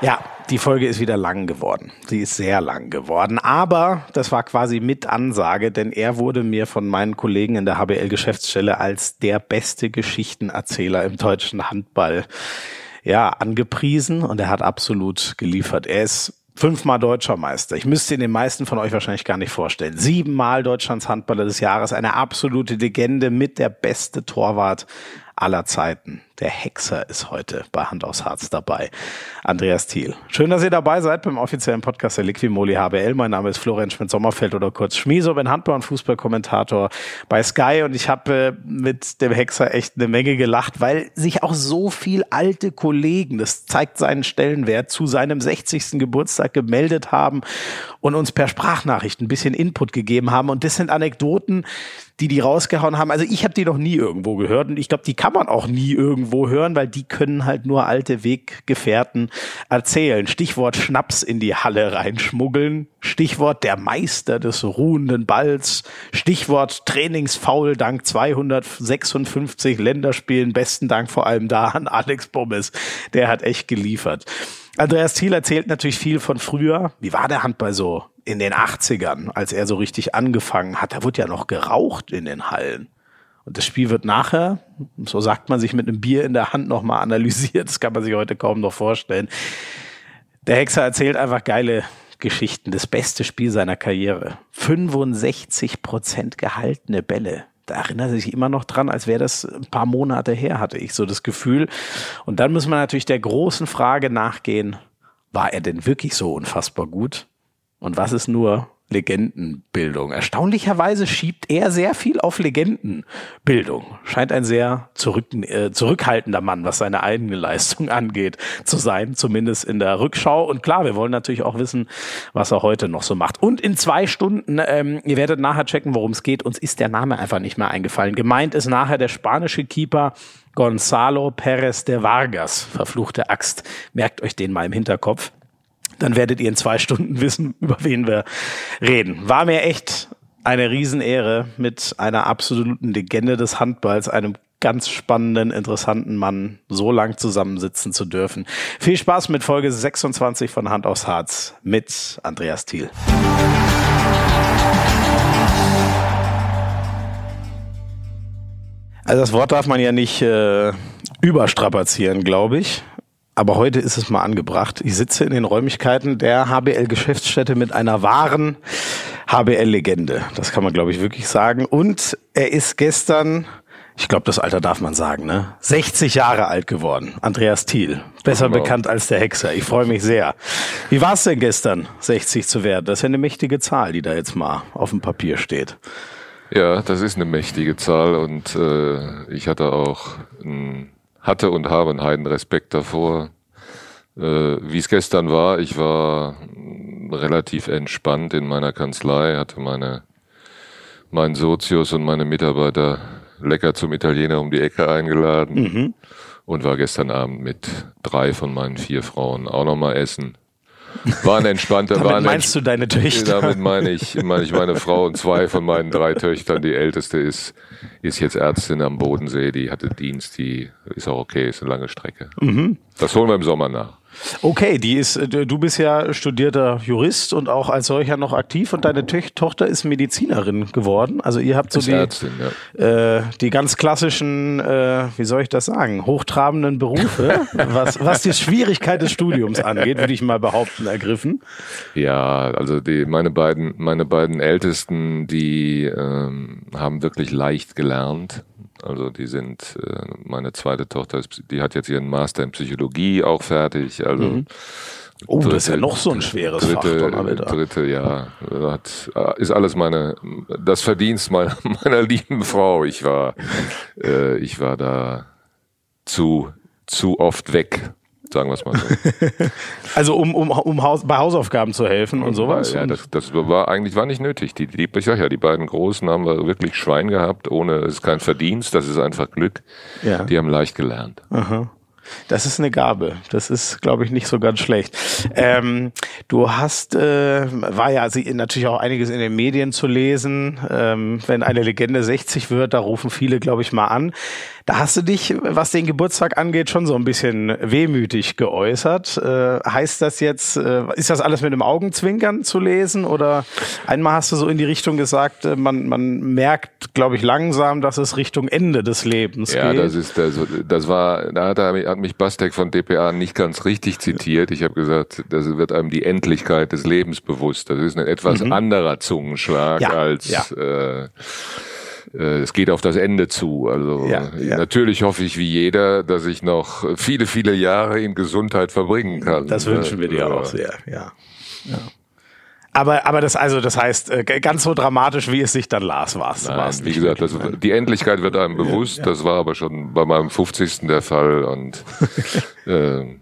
Ja, die Folge ist wieder lang geworden. Sie ist sehr lang geworden. Aber das war quasi mit Ansage, denn er wurde mir von meinen Kollegen in der HBL-Geschäftsstelle als der beste Geschichtenerzähler im deutschen Handball ja, angepriesen und er hat absolut geliefert. Er ist fünfmal deutscher Meister. Ich müsste ihn den meisten von euch wahrscheinlich gar nicht vorstellen. Siebenmal Deutschlands Handballer des Jahres, eine absolute Legende mit der beste Torwart aller Zeiten. Der Hexer ist heute bei Hand aufs Harz dabei. Andreas Thiel. Schön, dass ihr dabei seid beim offiziellen Podcast der Liquimoli HBL. Mein Name ist Florian Schmidt-Sommerfeld oder kurz Schmieso, bin Handball- und Fußballkommentator bei Sky und ich habe äh, mit dem Hexer echt eine Menge gelacht, weil sich auch so viel alte Kollegen, das zeigt seinen Stellenwert, zu seinem 60. Geburtstag gemeldet haben und uns per Sprachnachricht ein bisschen Input gegeben haben. Und das sind Anekdoten, die die rausgehauen haben. Also ich habe die noch nie irgendwo gehört und ich glaube, die kann man auch nie irgendwo hören, weil die können halt nur alte Weggefährten erzählen. Stichwort Schnaps in die Halle reinschmuggeln, Stichwort der Meister des ruhenden Balls, Stichwort Trainingsfaul dank 256 Länderspielen, besten Dank vor allem da an Alex Bommes, der hat echt geliefert. Andreas Thiel erzählt natürlich viel von früher. Wie war der Handball so in den 80ern, als er so richtig angefangen hat? Da wurde ja noch geraucht in den Hallen. Das Spiel wird nachher, so sagt man sich mit einem Bier in der Hand nochmal analysiert. Das kann man sich heute kaum noch vorstellen. Der Hexer erzählt einfach geile Geschichten. Das beste Spiel seiner Karriere. 65 Prozent gehaltene Bälle da erinnert er sich immer noch dran, als wäre das ein paar Monate her, hatte ich so das Gefühl. Und dann muss man natürlich der großen Frage nachgehen, war er denn wirklich so unfassbar gut? Und was ist nur Legendenbildung. Erstaunlicherweise schiebt er sehr viel auf Legendenbildung. Scheint ein sehr zurück, äh, zurückhaltender Mann, was seine eigene Leistung angeht, zu sein, zumindest in der Rückschau. Und klar, wir wollen natürlich auch wissen, was er heute noch so macht. Und in zwei Stunden, ähm, ihr werdet nachher checken, worum es geht. Uns ist der Name einfach nicht mehr eingefallen. Gemeint ist nachher der spanische Keeper Gonzalo Pérez de Vargas. Verfluchte Axt. Merkt euch den mal im Hinterkopf dann werdet ihr in zwei Stunden wissen, über wen wir reden. War mir echt eine Riesenehre, mit einer absoluten Legende des Handballs, einem ganz spannenden, interessanten Mann so lang zusammensitzen zu dürfen. Viel Spaß mit Folge 26 von Hand aufs Harz mit Andreas Thiel. Also das Wort darf man ja nicht äh, überstrapazieren, glaube ich aber heute ist es mal angebracht. Ich sitze in den Räumlichkeiten der HBL-Geschäftsstätte mit einer wahren HBL-Legende. Das kann man, glaube ich, wirklich sagen. Und er ist gestern, ich glaube, das Alter darf man sagen, ne? 60 Jahre alt geworden. Andreas Thiel. Besser genau. bekannt als der Hexer. Ich freue mich sehr. Wie war es denn gestern, 60 zu werden? Das ist ja eine mächtige Zahl, die da jetzt mal auf dem Papier steht. Ja, das ist eine mächtige Zahl und äh, ich hatte auch ein hatte und habe einen heiden Respekt davor. Äh, Wie es gestern war, ich war relativ entspannt in meiner Kanzlei, hatte meine, meinen Sozius und meine Mitarbeiter lecker zum Italiener um die Ecke eingeladen mhm. und war gestern Abend mit drei von meinen vier Frauen auch nochmal essen. War ein entspannter, damit war ein meinst du deine Töchter? Damit meine ich, meine ich meine Frau und zwei von meinen drei Töchtern. Die älteste ist ist jetzt Ärztin am Bodensee, die hatte Dienst, die ist auch okay, ist eine lange Strecke. Mhm. Das holen wir im Sommer nach. Okay, die ist, äh, du bist ja studierter Jurist und auch als solcher noch aktiv und deine Tochter ist Medizinerin geworden. Also ihr habt so die, Ärztin, ja. äh, die ganz klassischen, äh, wie soll ich das sagen, hochtrabenden Berufe, was, was die Schwierigkeit des Studiums angeht, würde ich mal behaupten, ergriffen. Ja, also die, meine beiden, meine beiden Ältesten, die ähm, haben wirklich leicht gelernt also die sind, äh, meine zweite Tochter, ist, die hat jetzt ihren Master in Psychologie auch fertig. Also mhm. Oh, dritte, das ist ja noch so ein schweres dritte, Fach, Dritte, ja. Hat, äh, ist alles meine, das Verdienst meiner, meiner lieben Frau. Ich war, äh, ich war da zu, zu oft weg sagen wir es mal so. also um, um, um Haus, bei Hausaufgaben zu helfen und, und sowas? Ja, das, das war eigentlich war nicht nötig. Die, die, ich sag ja, die beiden Großen haben wir wirklich Schwein gehabt, ohne, es ist kein Verdienst, das ist einfach Glück. Ja. Die haben leicht gelernt. Aha. Das ist eine Gabe. Das ist, glaube ich, nicht so ganz schlecht. Ähm, du hast, äh, war ja natürlich auch einiges in den Medien zu lesen. Ähm, wenn eine Legende 60 wird, da rufen viele, glaube ich, mal an. Da hast du dich, was den Geburtstag angeht, schon so ein bisschen wehmütig geäußert. Äh, heißt das jetzt, äh, ist das alles mit dem Augenzwinkern zu lesen? Oder einmal hast du so in die Richtung gesagt, äh, man, man merkt, glaube ich, langsam, dass es Richtung Ende des Lebens ja, geht. Ja, das ist, das, das war, da hat, er, hat mich Bastek von DPA nicht ganz richtig zitiert. Ich habe gesagt, das wird einem die Endlichkeit des Lebens bewusst. Das ist ein etwas mhm. anderer Zungenschlag ja, als ja. Äh, äh, es geht auf das Ende zu. Also ja, ja. natürlich hoffe ich wie jeder, dass ich noch viele, viele Jahre in Gesundheit verbringen kann. Das wünschen wir dir auch sehr, ja. ja. Aber, aber das, also, das heißt, äh, ganz so dramatisch, wie es sich dann las, war es. Wie gesagt, das, die Endlichkeit wird einem bewusst. Das war aber schon bei meinem 50. der Fall und äh,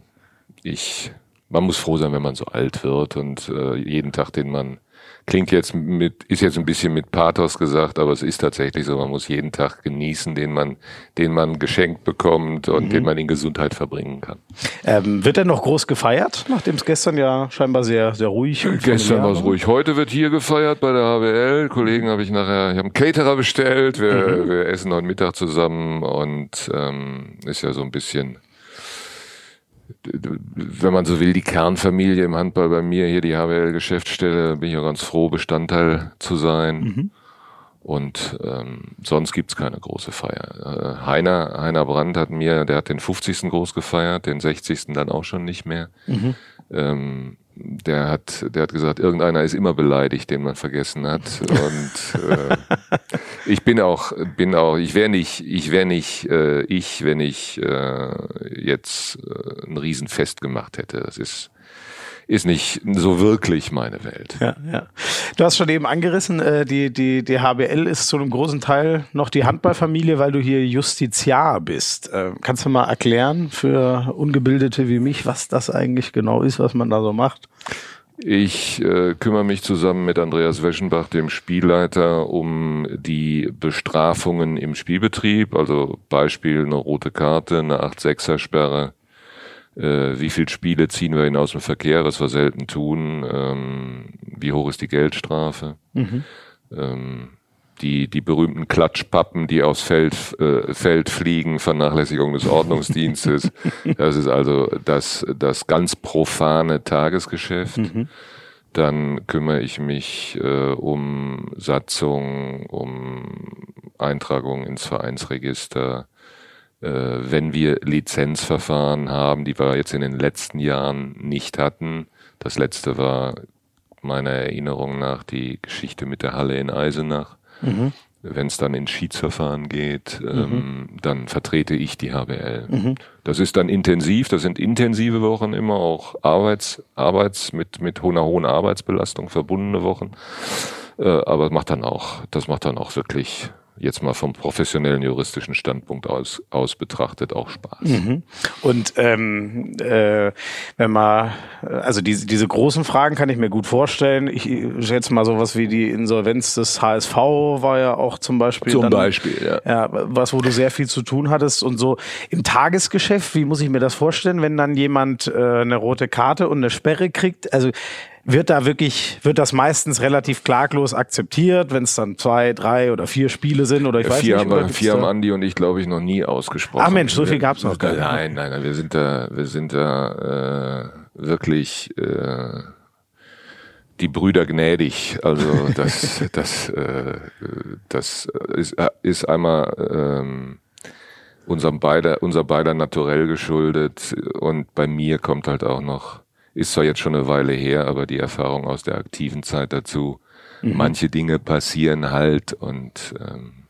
ich, man muss froh sein, wenn man so alt wird und äh, jeden Tag, den man Klingt jetzt mit, ist jetzt ein bisschen mit Pathos gesagt, aber es ist tatsächlich so, man muss jeden Tag genießen, den man, den man geschenkt bekommt und mhm. den man in Gesundheit verbringen kann. Ähm, wird denn noch groß gefeiert, nachdem es gestern ja scheinbar sehr, sehr ruhig und Gestern war es ruhig. Heute wird hier gefeiert bei der HWL. Kollegen habe ich nachher, ich habe einen Caterer bestellt. Wir, mhm. wir essen heute Mittag zusammen und ähm, ist ja so ein bisschen wenn man so will, die Kernfamilie im Handball bei mir, hier die HWL-Geschäftsstelle, bin ich auch ganz froh, Bestandteil zu sein. Mhm. Und ähm, sonst gibt's keine große Feier. Äh, Heiner, Heiner Brandt hat mir, der hat den 50. groß gefeiert, den 60. dann auch schon nicht mehr. Mhm. Ähm, der hat, der hat gesagt, irgendeiner ist immer beleidigt, den man vergessen hat. Und äh, ich bin auch, bin auch, ich wäre nicht, ich wäre nicht äh, ich, wenn ich äh, jetzt äh, ein Riesenfest gemacht hätte. Das ist ist nicht so wirklich meine Welt. Ja, ja. Du hast schon eben angerissen, äh, die, die, die HBL ist zu einem großen Teil noch die Handballfamilie, weil du hier Justiziar bist. Äh, kannst du mal erklären für Ungebildete wie mich, was das eigentlich genau ist, was man da so macht? Ich äh, kümmere mich zusammen mit Andreas Weschenbach, dem Spielleiter, um die Bestrafungen im Spielbetrieb, also Beispiel eine rote Karte, eine 8-6er-Sperre, äh, wie viele Spiele ziehen wir ihn aus dem Verkehr, was wir selten tun, ähm, wie hoch ist die Geldstrafe, mhm. ähm, die, die berühmten Klatschpappen, die aufs Feld, äh, Feld fliegen, Vernachlässigung des Ordnungsdienstes. das ist also das, das ganz profane Tagesgeschäft. Mhm. Dann kümmere ich mich äh, um Satzung, um Eintragung ins Vereinsregister, wenn wir Lizenzverfahren haben, die wir jetzt in den letzten Jahren nicht hatten. Das letzte war meiner Erinnerung nach die Geschichte mit der Halle in Eisenach. Mhm. Wenn es dann in Schiedsverfahren geht, mhm. ähm, dann vertrete ich die HBL. Mhm. Das ist dann intensiv, das sind intensive Wochen immer, auch Arbeits, Arbeits mit, mit einer hohen Arbeitsbelastung verbundene Wochen. Äh, aber macht dann auch, das macht dann auch wirklich jetzt mal vom professionellen juristischen Standpunkt aus, aus betrachtet auch Spaß. Mhm. Und ähm, äh, wenn man, also diese, diese großen Fragen kann ich mir gut vorstellen. Ich schätze mal sowas wie die Insolvenz des HSV war ja auch zum Beispiel. Zum dann, Beispiel, ja. ja. Was, wo du sehr viel zu tun hattest und so im Tagesgeschäft, wie muss ich mir das vorstellen, wenn dann jemand äh, eine rote Karte und eine Sperre kriegt? Also wird da wirklich, wird das meistens relativ klaglos akzeptiert, wenn es dann zwei, drei oder vier Spiele sind oder ich weiß vier nicht. Haben vier haben Andi und ich, glaube ich, noch nie ausgesprochen. Ach Mensch, so viel gab's noch gar nicht. Nein, nein, nein, wir sind da, wir sind da äh, wirklich äh, die Brüder gnädig. Also das, das, äh, das ist, ist einmal ähm, unserem beider, unser beider naturell geschuldet und bei mir kommt halt auch noch ist zwar jetzt schon eine Weile her, aber die Erfahrung aus der aktiven Zeit dazu. Mhm. Manche Dinge passieren halt und ähm,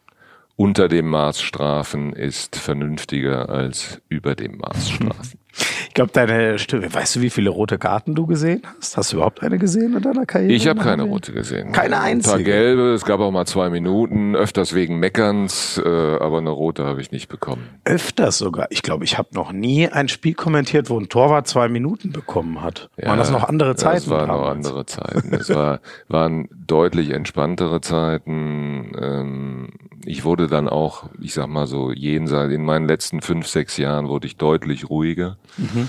unter dem Maßstrafen ist vernünftiger als über dem Maßstrafen. Ich glaube, deine Stimme, weißt du, wie viele rote Karten du gesehen hast? Hast du überhaupt eine gesehen in deiner Karriere? Ich habe keine rote gesehen. Keine einzige? Ein paar gelbe, es gab auch mal zwei Minuten, öfters wegen Meckerns, äh, aber eine rote habe ich nicht bekommen. Öfters sogar? Ich glaube, ich habe noch nie ein Spiel kommentiert, wo ein Torwart zwei Minuten bekommen hat. Ja, waren das noch andere Zeiten? Es waren noch andere Zeiten. es war, waren deutlich entspanntere Zeiten. Ähm, ich wurde dann auch, ich sag mal so, jenseits, in meinen letzten fünf, sechs Jahren wurde ich deutlich ruhiger. Mhm.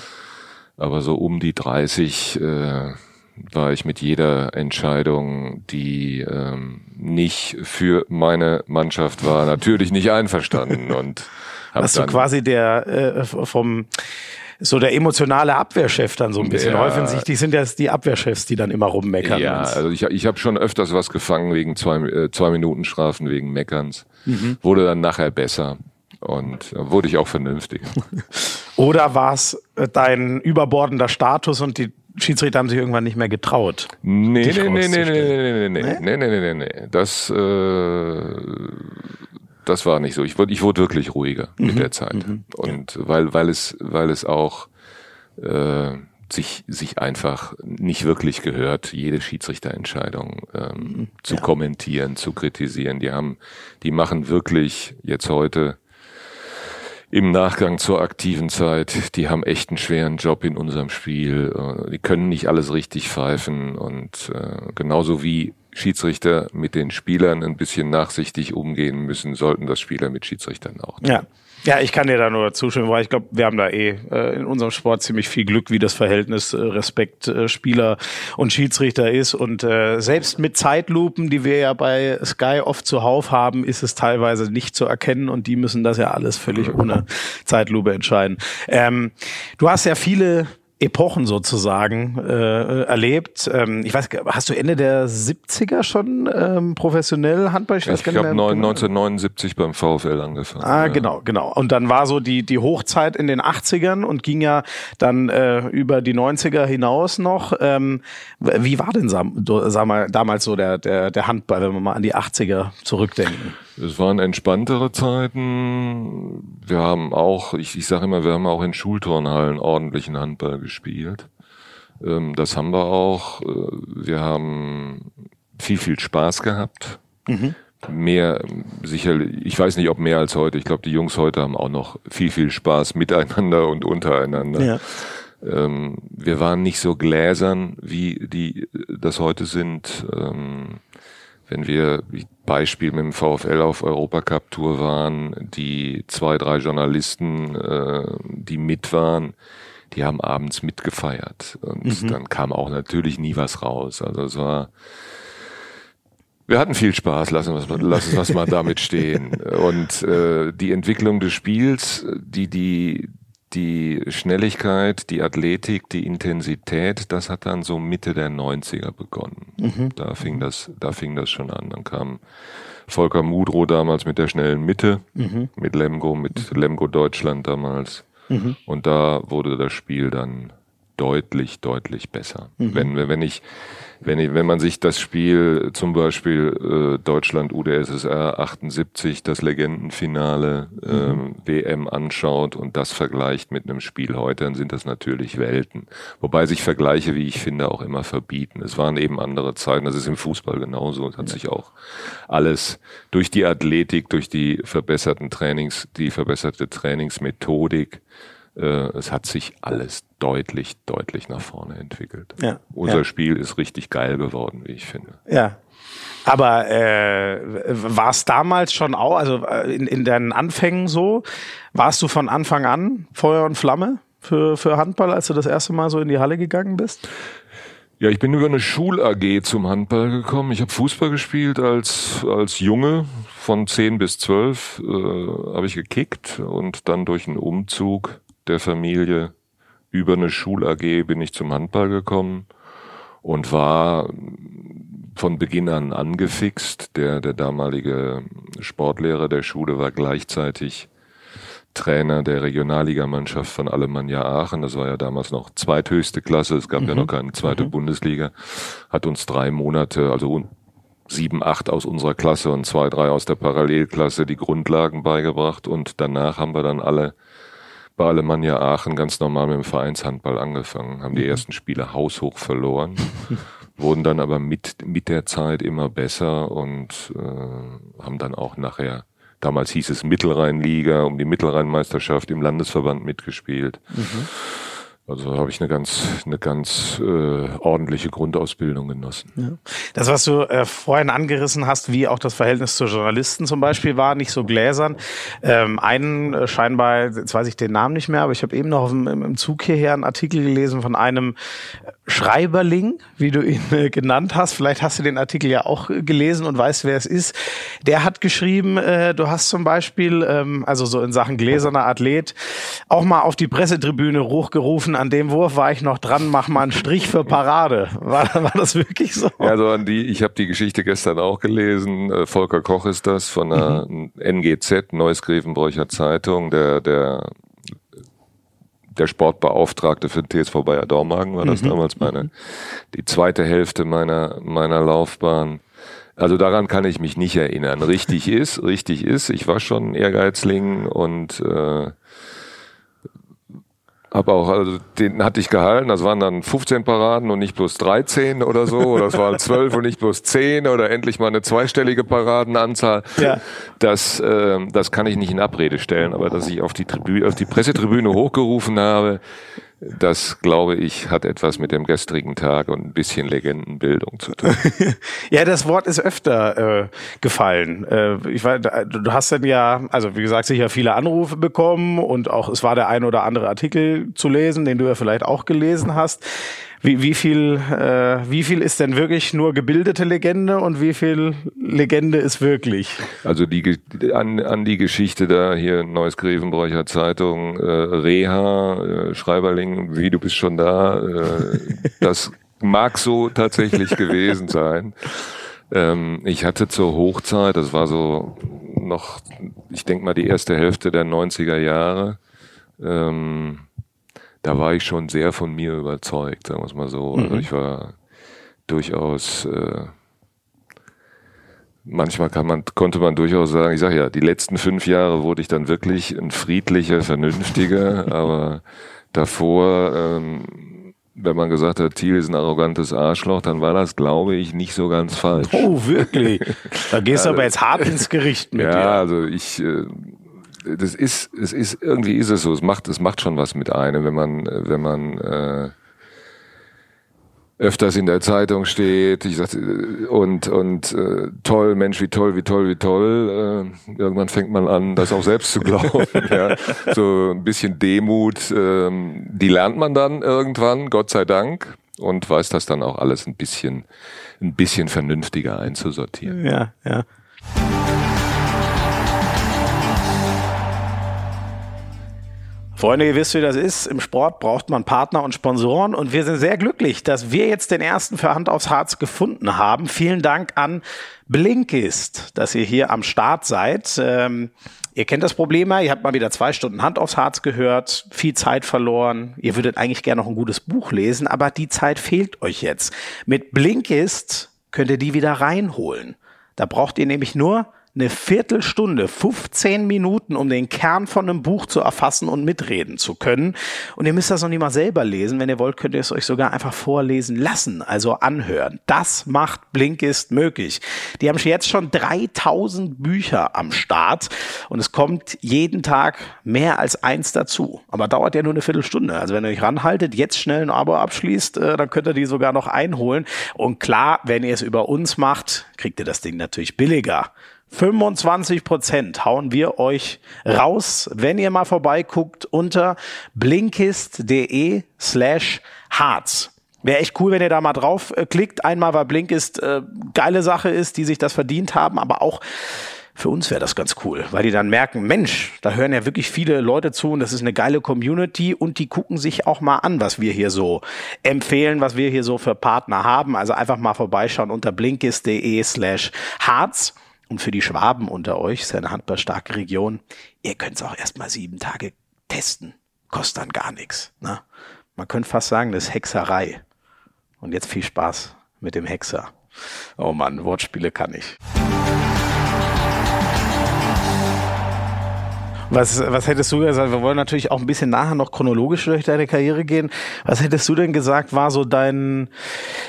Aber so um die 30 äh, war ich mit jeder Entscheidung, die ähm, nicht für meine Mannschaft war, natürlich nicht einverstanden und Hab Hast du quasi der äh, vom so der emotionale Abwehrchef dann so ein bisschen. Ja. Offensichtlich sind das die Abwehrchefs, die dann immer rummeckern. Ja, also ich, ich habe schon öfters was gefangen wegen zwei, äh, zwei Minuten Strafen, wegen Meckerns. Mhm. Wurde dann nachher besser. Und da wurde ich auch vernünftig. Oder war es äh, dein überbordender Status und die Schiedsrichter haben sich irgendwann nicht mehr getraut? Nee, nee, nee, nee, nee, rauszustellen. nee, nee, nee, nee, nee, nee, nee. Das, äh, das war nicht so. Ich wurde, ich wurde wirklich ruhiger mit der Zeit. Und weil, weil es, weil es auch, äh, sich, sich einfach nicht wirklich gehört, jede Schiedsrichterentscheidung ähm, zu kommentieren, zu kritisieren. Die haben, die machen wirklich jetzt heute im Nachgang zur aktiven Zeit, die haben echt einen schweren Job in unserem Spiel. Äh, Die können nicht alles richtig pfeifen und äh, genauso wie Schiedsrichter mit den Spielern ein bisschen nachsichtig umgehen müssen, sollten das Spieler mit Schiedsrichtern auch. tun. Ja. Ja, ich kann dir da nur zustimmen, weil ich glaube, wir haben da eh äh, in unserem Sport ziemlich viel Glück, wie das Verhältnis äh, Respekt äh, Spieler und Schiedsrichter ist. Und äh, selbst mit Zeitlupen, die wir ja bei Sky oft zuhauf haben, ist es teilweise nicht zu erkennen und die müssen das ja alles völlig ohne Zeitlupe entscheiden. Ähm, du hast ja viele Epochen sozusagen äh, erlebt. Ähm, ich weiß, hast du Ende der 70er schon ähm, professionell Handball? Ich nicht habe mehr genau. 1979 beim VfL angefangen. Ah, ja. genau, genau. Und dann war so die, die Hochzeit in den 80ern und ging ja dann äh, über die 90er hinaus noch. Ähm, wie war denn sag mal, damals so der, der, der Handball, wenn wir mal an die 80er zurückdenken? Es waren entspanntere Zeiten. Wir haben auch, ich, ich sage immer, wir haben auch in Schulturnhallen ordentlichen Handball gespielt. Ähm, das haben wir auch. Äh, Wir haben viel, viel Spaß gehabt. Mehr, sicherlich, ich weiß nicht, ob mehr als heute. Ich glaube, die Jungs heute haben auch noch viel, viel Spaß miteinander und untereinander. Ja. Ähm, wir waren nicht so gläsern, wie die das heute sind. Ähm, wenn wir wie Beispiel mit dem VfL auf Europacup-Tour waren, die zwei, drei Journalisten, äh, die mit waren, die haben abends mitgefeiert. Und dann kam auch natürlich nie was raus. Also es war, wir hatten viel Spaß, lassen wir es mal, lassen wir mal damit stehen. Und äh, die Entwicklung des Spiels, die, die, die Schnelligkeit, die Athletik, die Intensität, das hat dann so Mitte der 90er begonnen. Da fing das, da fing das schon an. Dann kam Volker Mudrow damals mit der schnellen Mitte, mit Lemgo, mit Lemgo Deutschland damals. Und da wurde das Spiel dann deutlich, deutlich besser. Wenn, wenn ich, wenn ich, wenn man sich das Spiel zum Beispiel äh, Deutschland UdSSR 78, das Legendenfinale ähm, WM anschaut und das vergleicht mit einem Spiel heute, dann sind das natürlich Welten. Wobei sich Vergleiche, wie ich finde, auch immer verbieten. Es waren eben andere Zeiten. Das ist im Fußball genauso. Es hat sich auch alles durch die Athletik, durch die verbesserten Trainings, die verbesserte Trainingsmethodik, äh, es hat sich alles deutlich, deutlich nach vorne entwickelt. Ja, Unser ja. Spiel ist richtig geil geworden, wie ich finde. Ja. Aber äh, war es damals schon auch, also äh, in, in deinen Anfängen so, warst du von Anfang an Feuer und Flamme für, für Handball, als du das erste Mal so in die Halle gegangen bist? Ja, ich bin über eine Schul-AG zum Handball gekommen. Ich habe Fußball gespielt als, als Junge. Von 10 bis 12 äh, habe ich gekickt und dann durch einen Umzug der Familie über eine Schul-AG bin ich zum Handball gekommen und war von Beginn an angefixt. Der, der damalige Sportlehrer der Schule war gleichzeitig Trainer der Regionalligamannschaft von Alemannia Aachen. Das war ja damals noch zweithöchste Klasse. Es gab ja noch keine zweite Bundesliga. Hat uns drei Monate, also sieben, acht aus unserer Klasse und zwei, drei aus der Parallelklasse die Grundlagen beigebracht. Und danach haben wir dann alle bei Alemannia Aachen ganz normal mit dem Vereinshandball angefangen, haben die ersten Spiele haushoch verloren, wurden dann aber mit, mit der Zeit immer besser und äh, haben dann auch nachher, damals hieß es Mittelrheinliga, um die Mittelrheinmeisterschaft im Landesverband mitgespielt. Also habe ich eine ganz, eine ganz äh, ordentliche Grundausbildung genossen. Ja. Das, was du äh, vorhin angerissen hast, wie auch das Verhältnis zu Journalisten zum Beispiel war, nicht so gläsern. Ähm, einen äh, scheinbar, jetzt weiß ich den Namen nicht mehr, aber ich habe eben noch im, im Zug hierher einen Artikel gelesen von einem Schreiberling, wie du ihn äh, genannt hast. Vielleicht hast du den Artikel ja auch äh, gelesen und weißt, wer es ist. Der hat geschrieben, äh, du hast zum Beispiel, ähm, also so in Sachen gläserner Athlet, auch mal auf die Pressetribüne hochgerufen, an dem Wurf war ich noch dran, mach mal einen Strich für Parade. War, war das wirklich so? Ja, also an die, ich habe die Geschichte gestern auch gelesen. Äh, Volker Koch ist das von der mhm. NGZ, Neues Grevenbräucher Zeitung, der, der der Sportbeauftragte für den TSV Bayer Dormagen war das mhm. damals meine, mhm. die zweite Hälfte meiner, meiner Laufbahn. Also daran kann ich mich nicht erinnern. Richtig ist, richtig ist. Ich war schon Ehrgeizling und äh, hab auch, also den hatte ich gehalten, das waren dann 15 Paraden und nicht bloß 13 oder so, oder es waren 12 und nicht bloß 10 oder endlich mal eine zweistellige Paradenanzahl. Ja. Das, äh, das kann ich nicht in Abrede stellen, aber dass ich auf die, Tribü auf die Pressetribüne hochgerufen habe, das, glaube ich, hat etwas mit dem gestrigen Tag und ein bisschen Legendenbildung zu tun. ja, das Wort ist öfter äh, gefallen. Äh, ich weiß, du hast dann ja, also wie gesagt, sicher viele Anrufe bekommen und auch es war der ein oder andere Artikel zu lesen, den du ja vielleicht auch gelesen hast. Wie, wie, viel, äh, wie viel ist denn wirklich nur gebildete Legende und wie viel Legende ist wirklich? Also die an, an die Geschichte da hier Neues Grevenbräucher Zeitung, äh, Reha, äh, Schreiberling, wie du bist schon da, äh, das mag so tatsächlich gewesen sein. Ähm, ich hatte zur Hochzeit, das war so noch, ich denke mal die erste Hälfte der 90er Jahre, ähm, da war ich schon sehr von mir überzeugt, sagen wir es mal so. Also mhm. Also ich war durchaus, äh, manchmal kann man, konnte man durchaus sagen, ich sage ja, die letzten fünf Jahre wurde ich dann wirklich ein friedlicher, vernünftiger, aber davor, ähm, wenn man gesagt hat, Thiel ist ein arrogantes Arschloch, dann war das, glaube ich, nicht so ganz falsch. Oh, wirklich? Da gehst du aber jetzt hart ins Gericht mit ja, dir. Ja, also ich, äh, das ist, es ist, irgendwie ist es so, es macht, es macht schon was mit einem, wenn man, wenn man, äh, öfters in der Zeitung steht, ich sag, und, und äh, toll, Mensch, wie toll, wie toll, wie toll. Äh, irgendwann fängt man an, das auch selbst zu glauben. ja. So ein bisschen Demut, äh, die lernt man dann irgendwann, Gott sei Dank, und weiß das dann auch alles ein bisschen, ein bisschen vernünftiger einzusortieren. Ja, ja. Freunde, ihr wisst, wie das ist. Im Sport braucht man Partner und Sponsoren und wir sind sehr glücklich, dass wir jetzt den ersten für Hand aufs Harz gefunden haben. Vielen Dank an Blinkist, dass ihr hier am Start seid. Ähm, ihr kennt das Problem ja, ihr habt mal wieder zwei Stunden Hand aufs Harz gehört, viel Zeit verloren. Ihr würdet eigentlich gerne noch ein gutes Buch lesen, aber die Zeit fehlt euch jetzt. Mit Blinkist könnt ihr die wieder reinholen. Da braucht ihr nämlich nur eine Viertelstunde, 15 Minuten, um den Kern von einem Buch zu erfassen und mitreden zu können. Und ihr müsst das noch nicht mal selber lesen. Wenn ihr wollt, könnt ihr es euch sogar einfach vorlesen lassen, also anhören. Das macht Blinkist möglich. Die haben jetzt schon 3000 Bücher am Start und es kommt jeden Tag mehr als eins dazu. Aber dauert ja nur eine Viertelstunde. Also wenn ihr euch ranhaltet, jetzt schnell ein Abo abschließt, äh, dann könnt ihr die sogar noch einholen. Und klar, wenn ihr es über uns macht, kriegt ihr das Ding natürlich billiger. 25 Prozent hauen wir euch raus, wenn ihr mal vorbeiguckt unter blinkist.de slash Harz. Wäre echt cool, wenn ihr da mal drauf äh, klickt. Einmal, weil Blinkist äh, geile Sache ist, die sich das verdient haben, aber auch für uns wäre das ganz cool, weil die dann merken, Mensch, da hören ja wirklich viele Leute zu und das ist eine geile Community und die gucken sich auch mal an, was wir hier so empfehlen, was wir hier so für Partner haben. Also einfach mal vorbeischauen unter blinkist.de slash Harz. Und für die Schwaben unter euch, ist ja eine handballstarke Region, ihr könnt es auch erstmal sieben Tage testen. Kostet dann gar nichts. Ne? Man könnte fast sagen, das ist Hexerei. Und jetzt viel Spaß mit dem Hexer. Oh Mann, Wortspiele kann ich. Was, was hättest du gesagt? Wir wollen natürlich auch ein bisschen nachher noch chronologisch durch deine Karriere gehen. Was hättest du denn gesagt, war so dein,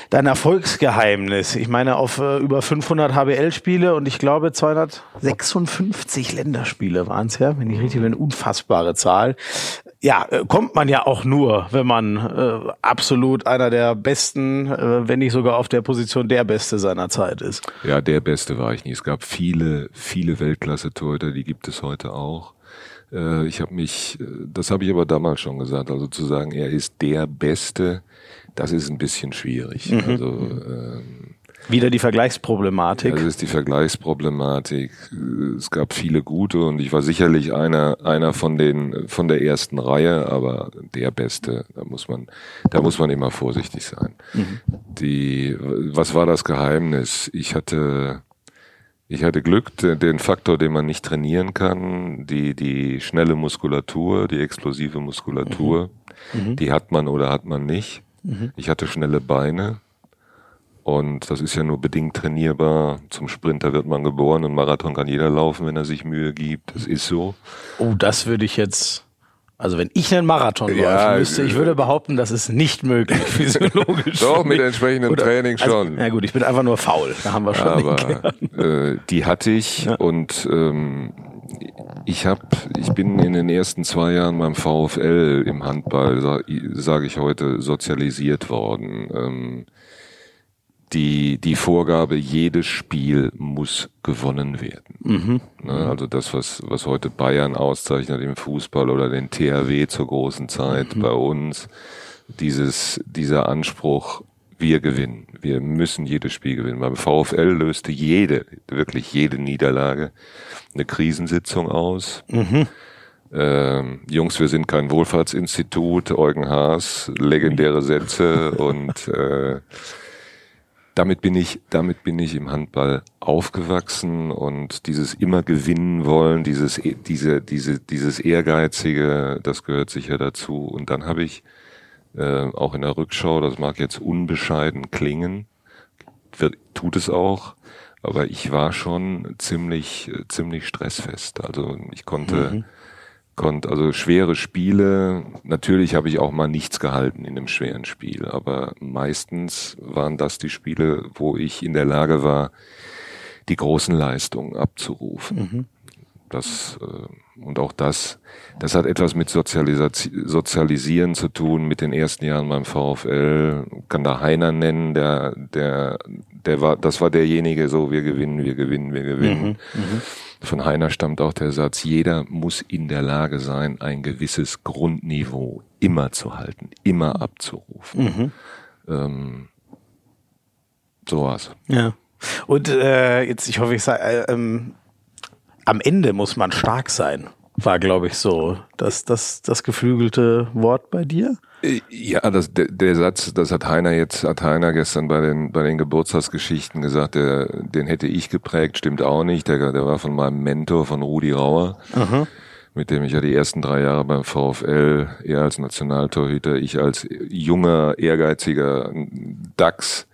dein Erfolgsgeheimnis? Ich meine, auf äh, über 500 HBL-Spiele und ich glaube 256 Länderspiele waren es ja, wenn ich richtig bin, unfassbare Zahl. Ja, äh, kommt man ja auch nur, wenn man äh, absolut einer der besten, äh, wenn nicht sogar auf der Position der Beste seiner Zeit ist. Ja, der Beste war ich nie. Es gab viele, viele Weltklasse-Torhüter, die gibt es heute auch. Äh, ich habe mich, äh, das habe ich aber damals schon gesagt, also zu sagen, er ist der Beste, das ist ein bisschen schwierig. Mhm. Also ähm, wieder die Vergleichsproblematik. Das ist die Vergleichsproblematik. Es gab viele gute und ich war sicherlich einer, einer von den, von der ersten Reihe, aber der Beste, da muss man, da muss man immer vorsichtig sein. Mhm. Die, was war das Geheimnis? Ich hatte, ich hatte Glück, den Faktor, den man nicht trainieren kann, die, die schnelle Muskulatur, die explosive Muskulatur, mhm. Mhm. die hat man oder hat man nicht. Mhm. Ich hatte schnelle Beine und das ist ja nur bedingt trainierbar. Zum Sprinter wird man geboren und Marathon kann jeder laufen, wenn er sich Mühe gibt. Das ist so. Oh, das würde ich jetzt. Also wenn ich einen Marathon ja, laufen müsste, ich würde behaupten, das ist nicht möglich, physiologisch. Doch, mit entsprechendem Oder, Training also, schon. Also, ja gut, ich bin einfach nur faul. Da haben wir schon. Aber äh, die hatte ich ja. und ähm, ich habe, ich bin in den ersten zwei Jahren beim VfL im Handball, sage sag ich heute, sozialisiert worden. Ähm, die, die Vorgabe, jedes Spiel muss gewonnen werden. Mhm. Ne, also das, was, was heute Bayern auszeichnet im Fußball oder den THW zur großen Zeit mhm. bei uns, dieses, dieser Anspruch, wir gewinnen. Wir müssen jedes Spiel gewinnen. Beim VfL löste jede, wirklich jede Niederlage eine Krisensitzung aus. Mhm. Ähm, Jungs, wir sind kein Wohlfahrtsinstitut, Eugen Haas, legendäre Sätze und äh, damit bin ich, damit bin ich im Handball aufgewachsen und dieses immer gewinnen wollen, dieses, e, diese, diese, dieses ehrgeizige, das gehört sicher dazu. Und dann habe ich äh, auch in der Rückschau, das mag jetzt unbescheiden klingen, wird, tut es auch, aber ich war schon ziemlich, ziemlich stressfest. Also ich konnte, mhm konnte. Also schwere Spiele, natürlich habe ich auch mal nichts gehalten in einem schweren Spiel, aber meistens waren das die Spiele, wo ich in der Lage war, die großen Leistungen abzurufen. Mhm. Das äh, und auch das, das hat etwas mit Sozialisieren zu tun, mit den ersten Jahren beim VfL. Kann da Heiner nennen, der, der, der war, das war derjenige, so wir gewinnen, wir gewinnen, wir gewinnen. Mhm. Mhm. Von Heiner stammt auch der Satz, jeder muss in der Lage sein, ein gewisses Grundniveau immer zu halten, immer abzurufen. Mhm. Ähm, so war's. Ja. Und äh, jetzt, ich hoffe, ich sage, äh, ähm, am Ende muss man stark sein, war, glaube ich, so das, das, das geflügelte Wort bei dir. Ja, das, der, der Satz, das hat Heiner jetzt, hat Heiner gestern bei den, bei den Geburtstagsgeschichten gesagt, der, den hätte ich geprägt, stimmt auch nicht. Der, der war von meinem Mentor, von Rudi Rauer, Aha. mit dem ich ja die ersten drei Jahre beim VfL, er als Nationaltorhüter, ich als junger, ehrgeiziger Dachs,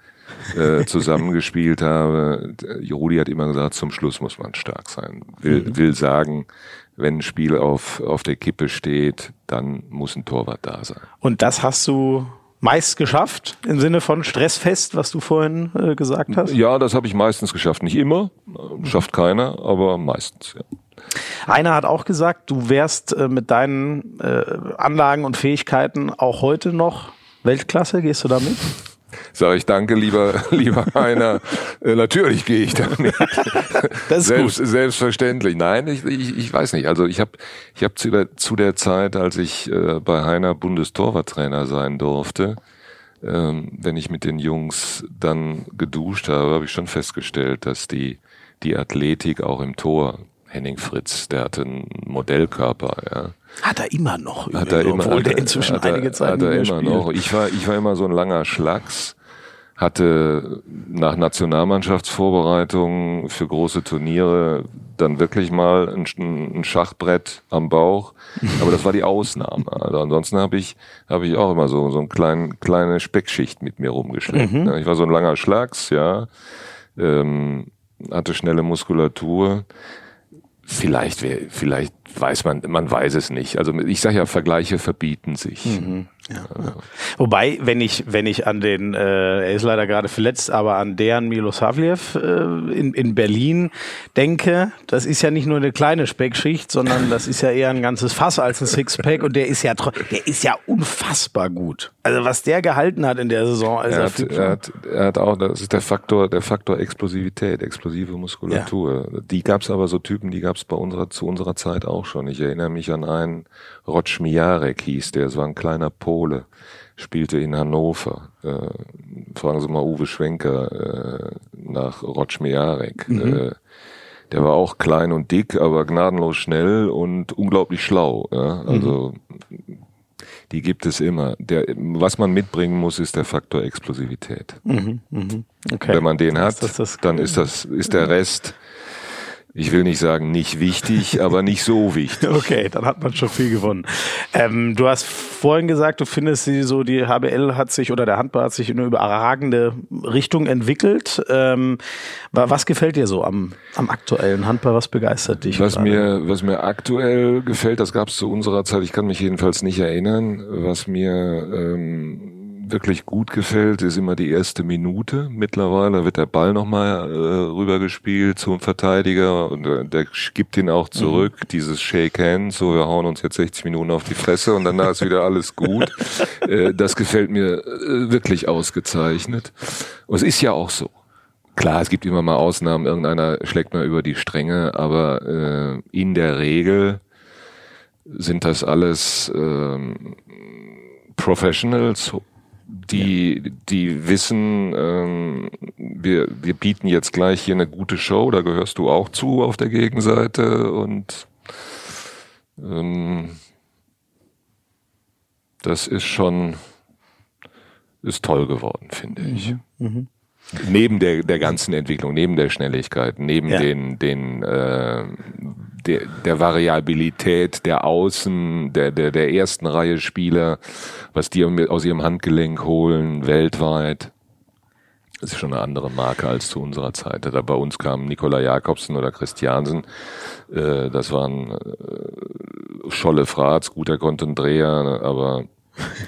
äh, zusammengespielt habe. Rudi hat immer gesagt, zum Schluss muss man stark sein. Will, mhm. will sagen, wenn ein Spiel auf, auf der Kippe steht, dann muss ein Torwart da sein. Und das hast du meist geschafft im Sinne von stressfest, was du vorhin äh, gesagt hast? Ja, das habe ich meistens geschafft. Nicht immer, schafft keiner, aber meistens, ja. Einer hat auch gesagt, du wärst äh, mit deinen äh, Anlagen und Fähigkeiten auch heute noch Weltklasse. Gehst du damit? Sage ich danke, lieber, lieber Heiner. äh, natürlich gehe ich damit. Das ist Selbst, gut. Selbstverständlich. Nein, ich, ich, ich weiß nicht. Also ich habe ich hab zu, der, zu der Zeit, als ich äh, bei Heiner Bundestorwarttrainer sein durfte, ähm, wenn ich mit den Jungs dann geduscht habe, habe ich schon festgestellt, dass die, die Athletik auch im Tor Henning Fritz, der hatte einen Modellkörper, ja. Hat er immer noch, hat er immer, obwohl der inzwischen hat er, einige Zeit hat er immer spielt. noch. Ich war, ich war immer so ein langer Schlacks, hatte nach Nationalmannschaftsvorbereitungen für große Turniere dann wirklich mal ein, ein Schachbrett am Bauch, aber das war die Ausnahme. Also ansonsten habe ich, habe ich auch immer so so eine kleine kleine Speckschicht mit mir rumgeschleppt. Mhm. Ich war so ein langer Schlags, ja, ähm, hatte schnelle Muskulatur Vielleicht, vielleicht weiß man, man weiß es nicht. Also ich sage ja, Vergleiche verbieten sich. Mhm. Ja. Wobei, wenn ich, wenn ich an den, äh, er ist leider gerade verletzt, aber an Dejan Milosavljev äh, in, in Berlin denke, das ist ja nicht nur eine kleine Speckschicht, sondern das ist ja eher ein ganzes Fass als ein Sixpack und der ist ja, der ist ja unfassbar gut. Also was der gehalten hat in der Saison, als er, hat, er, hat, er hat auch, das ist der Faktor, der Faktor Explosivität, explosive Muskulatur. Ja. Die gab's aber so Typen, die gab's bei unserer zu unserer Zeit auch schon. Ich erinnere mich an einen Rotschmiarek hieß, der war ein kleiner Pole, spielte in Hannover. Äh, fragen Sie mal Uwe Schwenker äh, nach Rotschmiarek. Mhm. Äh, der war auch klein und dick, aber gnadenlos schnell und unglaublich schlau. Ja? Also mhm. die gibt es immer. Der, was man mitbringen muss, ist der Faktor Explosivität. Mhm. Mhm. Okay. Wenn man den hat, das das dann ist das ist der Rest ich will nicht sagen nicht wichtig, aber nicht so wichtig. Okay, dann hat man schon viel gewonnen. Ähm, du hast vorhin gesagt, du findest sie so, die HBL hat sich oder der Handball hat sich in eine überragende Richtung entwickelt. Ähm, was gefällt dir so am, am aktuellen Handball? Was begeistert dich? Was mir, was mir aktuell gefällt, das gab es zu unserer Zeit, ich kann mich jedenfalls nicht erinnern, was mir ähm, wirklich gut gefällt, ist immer die erste Minute. Mittlerweile wird der Ball nochmal äh, rübergespielt zum Verteidiger und äh, der gibt ihn auch zurück. Mhm. Dieses Shake Hands, so wir hauen uns jetzt 60 Minuten auf die Fresse und danach ist wieder alles gut. äh, das gefällt mir äh, wirklich ausgezeichnet. Und es ist ja auch so. Klar, es gibt immer mal Ausnahmen, irgendeiner schlägt mal über die Stränge, aber äh, in der Regel sind das alles ähm, Professionals, die, ja. die wissen, ähm, wir, wir bieten jetzt gleich hier eine gute Show, da gehörst du auch zu auf der Gegenseite und ähm, das ist schon, ist toll geworden, finde ich. Mhm. Mhm. Neben der, der ganzen Entwicklung, neben der Schnelligkeit, neben ja. den, den äh, der, der Variabilität der Außen, der, der, der ersten Reihe Spieler, was die aus ihrem Handgelenk holen, weltweit. Das ist schon eine andere Marke als zu unserer Zeit. Da bei uns kamen Nikola Jakobsen oder Christiansen. Äh, das waren äh, Scholle Fratz, guter Dreher, aber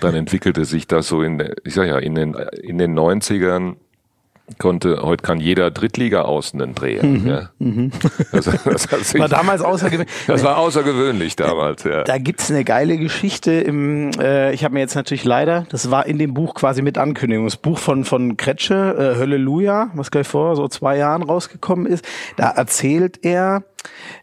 dann entwickelte sich das so in, ich sag ja, in den, in den 90ern konnte, heute kann jeder Drittliga-Außen einen drehen. Mhm, ja. Mhm. Das, das sich, war damals außergewöhnlich. Das war außergewöhnlich damals, ja. Da gibt's eine geile Geschichte im, äh, ich habe mir jetzt natürlich leider, das war in dem Buch quasi mit Ankündigung, das Buch von, von Kretsche, äh, Halleluja, was gleich vor so zwei Jahren rausgekommen ist. Da erzählt er,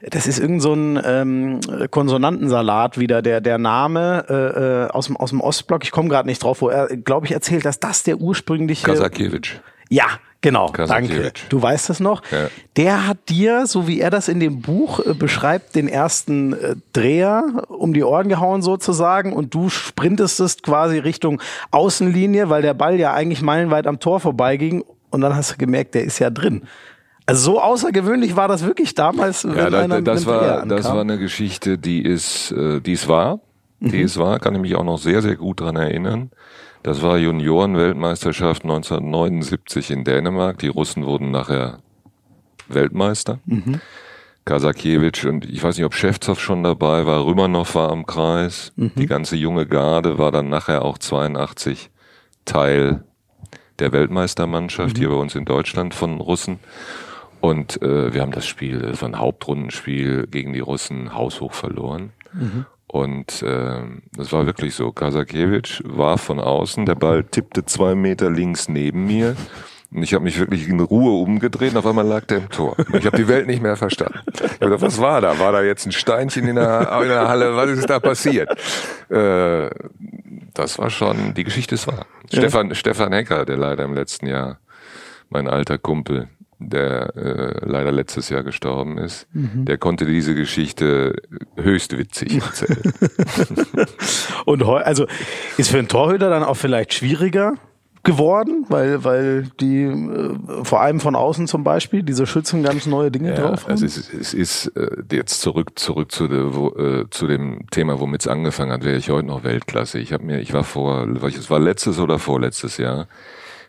das ist irgend so ein ähm, Konsonantensalat wieder, der, der Name äh, äh aus, dem, aus dem Ostblock, ich komme gerade nicht drauf, wo er, glaube ich, erzählt, dass das der ursprüngliche... Kasakiewicz. Ja, genau. Danke. Du weißt es noch. Ja. Der hat dir, so wie er das in dem Buch äh, beschreibt, den ersten äh, Dreher um die Ohren gehauen sozusagen und du sprintest quasi Richtung Außenlinie, weil der Ball ja eigentlich meilenweit am Tor vorbeiging und dann hast du gemerkt, der ist ja drin. Also so außergewöhnlich war das wirklich damals. Ja, da, das war das war eine Geschichte, die ist, äh, die ist wahr, die mhm. ist wahr, kann ich mich auch noch sehr sehr gut dran erinnern. Das war Juniorenweltmeisterschaft 1979 in Dänemark. Die Russen wurden nachher Weltmeister. Mhm. Kasakiewicz und ich weiß nicht, ob Schewtsov schon dabei war, Rümanov war am Kreis. Mhm. Die ganze junge Garde war dann nachher auch 82 Teil der Weltmeistermannschaft mhm. hier bei uns in Deutschland von Russen. Und äh, wir haben das Spiel, das war ein Hauptrundenspiel gegen die Russen haushoch verloren. Mhm. Und äh, das war wirklich so. Kasakiewicz war von außen, der Ball tippte zwei Meter links neben mir. Und ich habe mich wirklich in Ruhe umgedreht und auf einmal lag der im Tor. Und ich habe die Welt nicht mehr verstanden. Ich hab gedacht, was war da? War da jetzt ein Steinchen in der, in der Halle? Was ist da passiert? Äh, das war schon, die Geschichte ist wahr. Ja. Stefan, Stefan Hecker, der leider im letzten Jahr, mein alter Kumpel, der äh, leider letztes Jahr gestorben ist, mhm. der konnte diese Geschichte höchst witzig erzählen. Und also ist für einen Torhüter dann auch vielleicht schwieriger geworden, weil weil die äh, vor allem von außen zum Beispiel diese Schützen ganz neue Dinge ja, drauf haben. Also es ist, es ist äh, jetzt zurück zurück zu, de, wo, äh, zu dem Thema, womit es angefangen hat, wäre ich heute noch Weltklasse. Ich habe mir, ich war vor, es war letztes oder vorletztes Jahr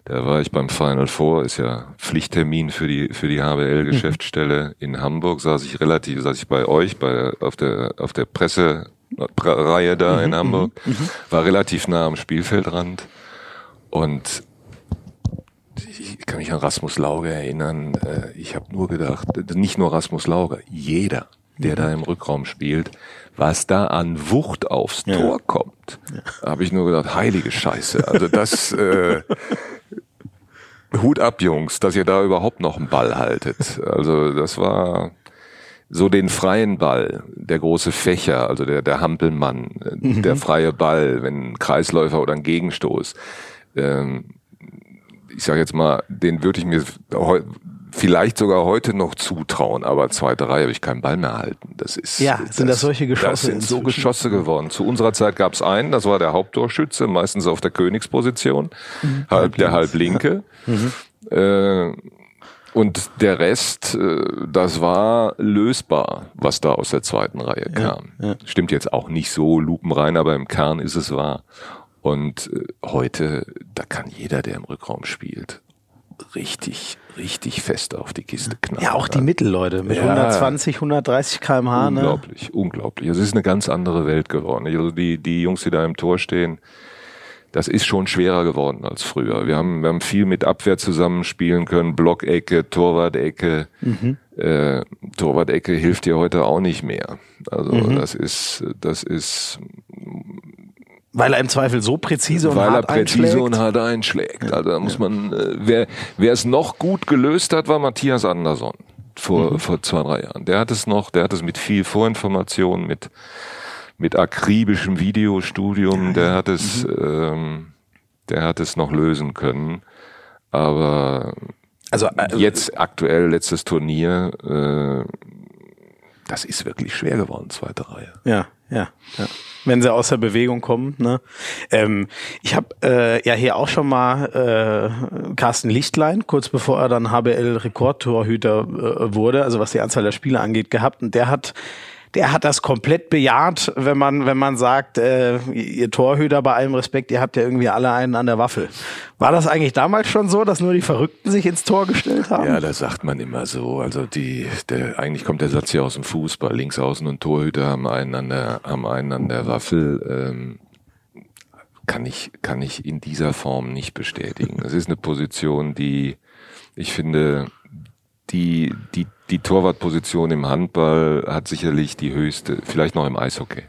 da war ich beim Final Four, ist ja Pflichttermin für die für die HBL-Geschäftsstelle mhm. in Hamburg. Saß ich relativ, saß ich bei euch bei auf der auf der Presse Reihe da in Hamburg, war relativ nah am Spielfeldrand und ich kann mich an Rasmus Lauge erinnern. äh, Ich habe nur gedacht, nicht nur Rasmus Lauge, jeder, der da im Rückraum spielt, was da an Wucht aufs Ja. Tor kommt, habe ich nur gedacht, heilige Scheiße. Also das äh, Hut ab, Jungs, dass ihr da überhaupt noch einen Ball haltet. Also das war so den freien Ball, der große Fächer, also der, der Hampelmann, äh, der freie Ball, wenn ein Kreisläufer oder ein Gegenstoß. Ähm, ich sage jetzt mal, den würde ich mir vielleicht sogar heute noch zutrauen, aber zweite Reihe habe ich keinen Ball mehr halten. Das ist Ja, sind das solche Geschosse Das sind so inzwischen? Geschosse geworden. Zu unserer Zeit gab es einen, das war der Haupttorschütze, meistens auf der Königsposition, halb der halblinke. Äh, und der Rest, äh, das war lösbar, was da aus der zweiten Reihe kam. Stimmt jetzt auch nicht so lupenrein, aber im Kern ist es wahr. Und äh, heute, da kann jeder, der im Rückraum spielt, richtig, richtig fest auf die Kiste knallen. Ja, auch die Mittelleute mit Ja. 120, 130 km/h. Ne? Unglaublich, unglaublich. Es ist eine ganz andere Welt geworden. Also die, die Jungs, die da im Tor stehen, das ist schon schwerer geworden als früher. Wir haben, wir haben viel mit Abwehr zusammenspielen können, Blockecke, Torwart-Ecke. Mhm. Äh, Torwart-Ecke hilft dir heute auch nicht mehr. Also Mhm. das ist, das ist, Weil er im Zweifel so präzise und weil er hart präzise einschlägt. und hart einschlägt. Also da muss man, äh, wer, wer es noch gut gelöst hat, war Matthias Andersson vor, Mhm. vor zwei, drei Jahren. Der hat es noch, der hat es mit viel Vorinformation, mit, mit akribischem Videostudium, der hat es, Mhm. ähm, der hat es noch lösen können. Aber also äh, jetzt aktuell letztes Turnier, äh, das ist wirklich schwer geworden, zweite Reihe. Ja, ja, ja. Wenn sie aus der Bewegung kommen. Ne? Ähm, ich habe äh, ja hier auch schon mal äh, Carsten Lichtlein, kurz bevor er dann HBL-Rekordtorhüter äh, wurde, also was die Anzahl der Spiele angeht, gehabt. Und der hat der hat das komplett bejaht, wenn man, wenn man sagt, äh, ihr Torhüter bei allem Respekt, ihr habt ja irgendwie alle einen an der Waffel. War das eigentlich damals schon so, dass nur die Verrückten sich ins Tor gestellt haben? Ja, das sagt man immer so. Also die, der, eigentlich kommt der Satz hier aus dem Fußball. Linksaußen und Torhüter haben einen an der, haben einen an der Waffel. Ähm, kann ich, kann ich in dieser Form nicht bestätigen. Es ist eine Position, die, ich finde, die, die, die Torwartposition im Handball hat sicherlich die höchste, vielleicht noch im Eishockey,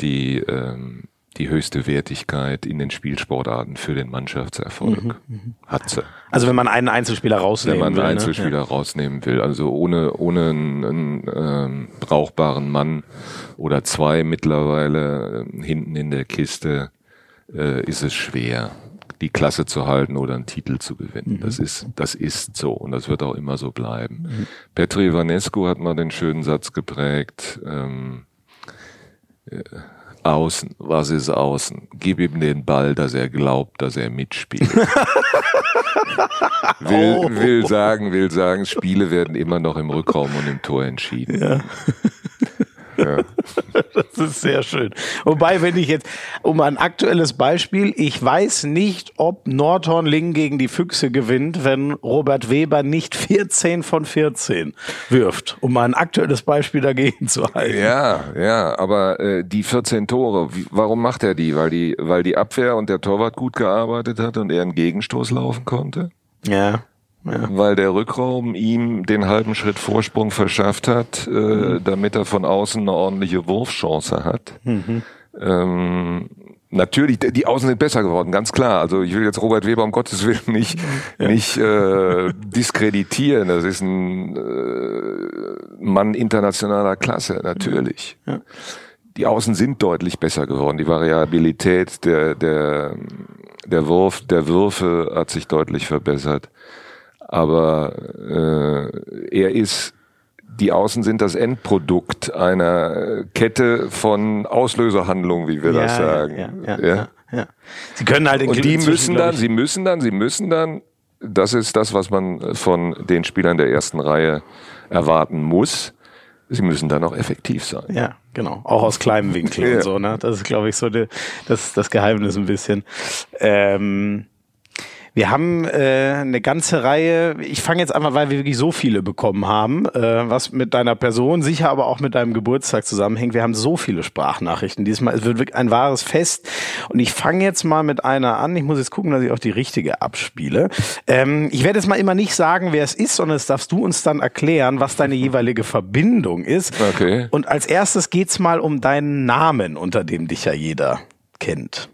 die, ähm, die höchste Wertigkeit in den Spielsportarten für den Mannschaftserfolg. Hat sie Also wenn man einen Einzelspieler wenn rausnehmen man will. einen ne? Einzelspieler rausnehmen will. Also ohne, ohne einen, einen ähm, brauchbaren Mann oder zwei mittlerweile äh, hinten in der Kiste äh, ist es schwer, die Klasse zu halten oder einen Titel zu gewinnen. Das ist, das ist so und das wird auch immer so bleiben. Petri Ivanescu hat mal den schönen Satz geprägt, ähm, äh, Außen, was ist außen? Gib ihm den Ball, dass er glaubt, dass er mitspielt. will, Oh. will sagen, will sagen, Spiele werden immer noch im Rückraum und im Tor entschieden. Ja. Ja. Das ist sehr schön. Wobei, wenn ich jetzt, um ein aktuelles Beispiel, ich weiß nicht, ob Nordhorn-Lingen gegen die Füchse gewinnt, wenn Robert Weber nicht 14 von 14 wirft, um mal ein aktuelles Beispiel dagegen zu halten. Ja, ja, aber äh, die 14 Tore, wie, warum macht er die? Weil die, weil die Abwehr und der Torwart gut gearbeitet hat und er einen Gegenstoß laufen konnte? Ja. Ja. Weil der Rückraum ihm den halben Schritt Vorsprung verschafft hat, äh, damit er von außen eine ordentliche Wurfchance hat. Ähm, natürlich, die Außen sind besser geworden, ganz klar. Also ich will jetzt Robert Weber um Gottes Willen nicht, nicht äh, diskreditieren. Das ist ein äh, Mann internationaler Klasse, natürlich. Die Außen sind deutlich besser geworden. Die Variabilität der, der, der Wurf, der Würfe hat sich deutlich verbessert. Aber äh, er ist, die Außen sind das Endprodukt einer Kette von Auslöserhandlungen, wie wir das sagen. Ja, ja, ja, ja, ja. Sie können halt in Und die müssen dann, sie müssen dann, sie müssen dann, das ist das, was man von den Spielern der ersten Reihe erwarten muss. Sie müssen dann auch effektiv sein. Ja, genau. Auch aus kleinem Winkel Ja. und so, ne? Das ist, glaube ich, so die, das, das Geheimnis ein bisschen. Ähm, Wir haben äh, eine ganze Reihe, ich fange jetzt einfach, weil wir wirklich so viele bekommen haben, äh, was mit deiner Person, sicher aber auch mit deinem Geburtstag zusammenhängt. Wir haben so viele Sprachnachrichten diesmal. Es wird wirklich ein wahres Fest. Und ich fange jetzt mal mit einer an. Ich muss jetzt gucken, dass ich auch die richtige abspiele. Ähm, ich werde jetzt mal immer nicht sagen, wer es ist, sondern es darfst du uns dann erklären, was deine jeweilige Verbindung ist. Okay. Und als erstes geht's mal um deinen Namen, unter dem dich ja jeder kennt.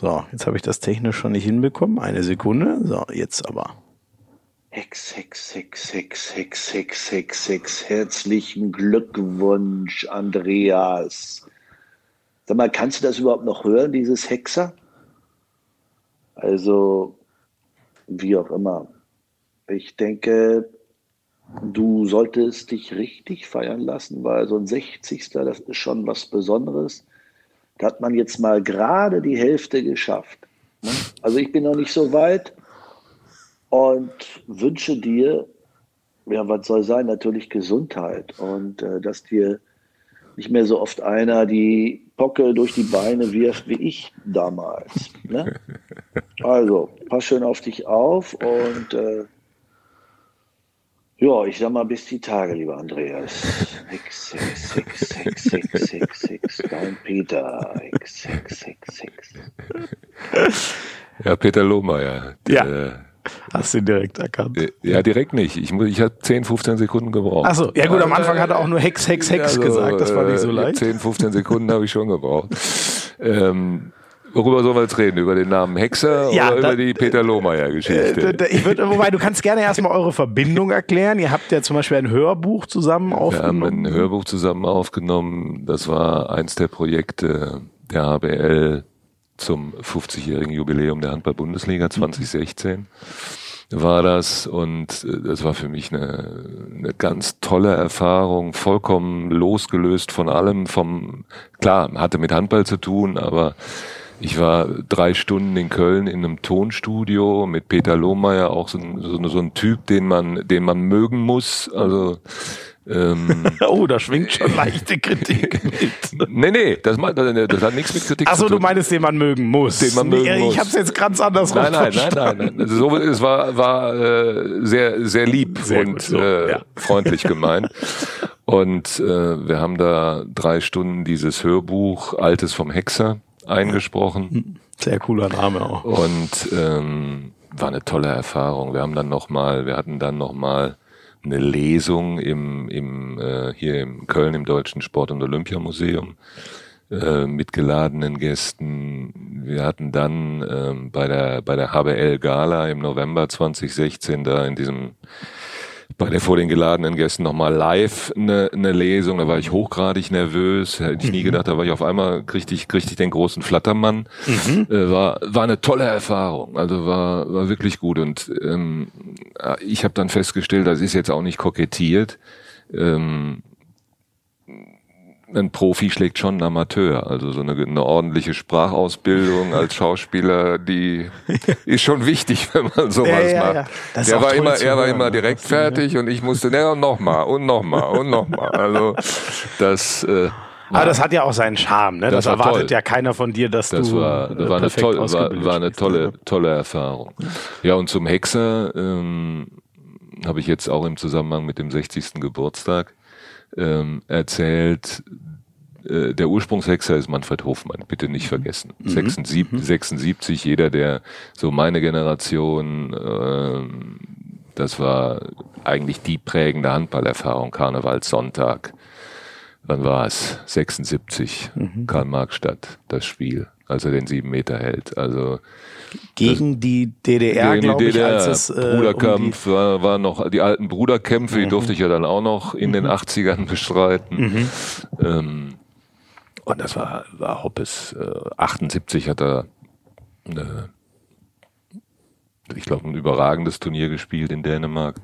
So, jetzt habe ich das technisch schon nicht hinbekommen. Eine Sekunde. So, jetzt aber. Hex, Hex, Hex, Hex, Hex, Hex, Hex, Hex. Herzlichen Glückwunsch, Andreas. Sag mal, kannst du das überhaupt noch hören, dieses Hexer? Also, wie auch immer. Ich denke, du solltest dich richtig feiern lassen, weil so ein 60. das ist schon was Besonderes. Da hat man jetzt mal gerade die Hälfte geschafft. ne? Also ich bin noch nicht so weit und wünsche dir, ja, was soll sein, natürlich Gesundheit und äh, dass dir nicht mehr so oft einer die Pocke durch die Beine wirft wie ich damals. Ne? Also, pass schön auf dich auf und äh, ja, ich sag mal bis die Tage, lieber Andreas. Hex, Hex, Hex, Hex, Hex, Hex, Hex, dein Peter. Hex, Hex, Hex, Hex. Ja, Peter Lohmeier. Ja. Der, Hast du ihn direkt erkannt? äh, ja, direkt nicht. Ich, muss- ich habe 10, 15 Sekunden gebraucht. Achso, ja gut, am Anfang hat er auch nur Hex, Hex, Hex Also, gesagt. Das war nicht so äh, leicht. 10, 15 Sekunden habe ich schon gebraucht. Ähm, worüber sollen wir jetzt reden? Über den Namen Hexer Ja, oder da- über die Peter Äh, Lohmeier-Geschichte? d- ich würde, wobei, du kannst gerne erstmal eure Verbindung erklären. Ihr habt ja zum Beispiel ein Hörbuch zusammen Wir haben aufgenommen. ein Hörbuch zusammen aufgenommen. Das war eins der Projekte der HBL zum 50-jährigen Jubiläum der Handball-Bundesliga 2016 war das und äh, das war für mich eine, eine ganz tolle Erfahrung, vollkommen losgelöst von allem, vom, klar, hatte mit Handball zu tun, aber ich war drei Stunden in Köln in einem Tonstudio mit Peter Lohmeier, auch so ein, so, so ein Typ, den man, den man mögen muss, also ähm, oh, da schwingt schon leichte Kritik mit. Nee, nee, das, das, hat nichts mit Kritik Achso, zu du tun. meinst, den man mögen muss. Den man Nee, mögen muss. Ich hab's jetzt ganz andersrum Nein, nein, nein, verstanden. nein, nein. Also so, es war, war äh, sehr, sehr lieb Sehr und so, äh, ja. freundlich gemeint. Und äh, wir haben da drei Stunden dieses Hörbuch Altes vom Hexer eingesprochen Sehr cooler Name auch. und ähm, war eine tolle Erfahrung. Wir haben dann noch mal, wir hatten dann noch mal eine Lesung im, im äh, hier in Köln im Deutschen Sport- und Olympiamuseum äh, mit geladenen Gästen. Wir hatten dann ähm, bei der bei der HBL Gala im November 2016 da in diesem bei der vor den geladenen Gästen nochmal live eine, eine Lesung. Da war ich hochgradig nervös. Hätte ich nie gedacht, da war ich auf einmal, kriegte ich, kriegte ich den großen Flattermann. Äh, war, war eine tolle Erfahrung. Also war, war wirklich gut. Und ähm, ich habe dann festgestellt, das ist jetzt auch nicht kokettiert. Ähm, ein Profi schlägt schon einen Amateur. Also so eine, eine ordentliche Sprachausbildung als Schauspieler, die ist schon wichtig, wenn man sowas Ja, ja, macht. ja. Auch war immer, er war hören, immer ne? direkt ne? fertig und ich musste, ne, und nochmal und nochmal und nochmal. Also das, äh, Aber das hat ja auch seinen Charme, ne? Das, Das war erwartet toll. ja keiner von dir, dass Das du war, äh, das war, eine, perfekt toll, war, war eine tolle, tolle Erfahrung. Ja, und zum Hexer ähm, habe ich jetzt auch im Zusammenhang mit dem 60. Geburtstag ähm, erzählt, äh, der Ursprungshexer ist Manfred Hofmann, bitte nicht vergessen. 76, 76, jeder, der so meine Generation, ähm, das war eigentlich die prägende Handballerfahrung, Karnevalssonntag. Wann war es? 76, Karl-Marx-Stadt, das Spiel, als er den sieben Meter hält. Also Gegen die DDR, glaube ich, DDR, als es äh, um Bruderkampf war, war noch die alten Bruderkämpfe, die durfte ich ja dann auch noch in den 80ern bestreiten. Ähm, und das war, war Hoppes. Äh, 78 hat er, äh, ich glaube, ein überragendes Turnier gespielt in Dänemark.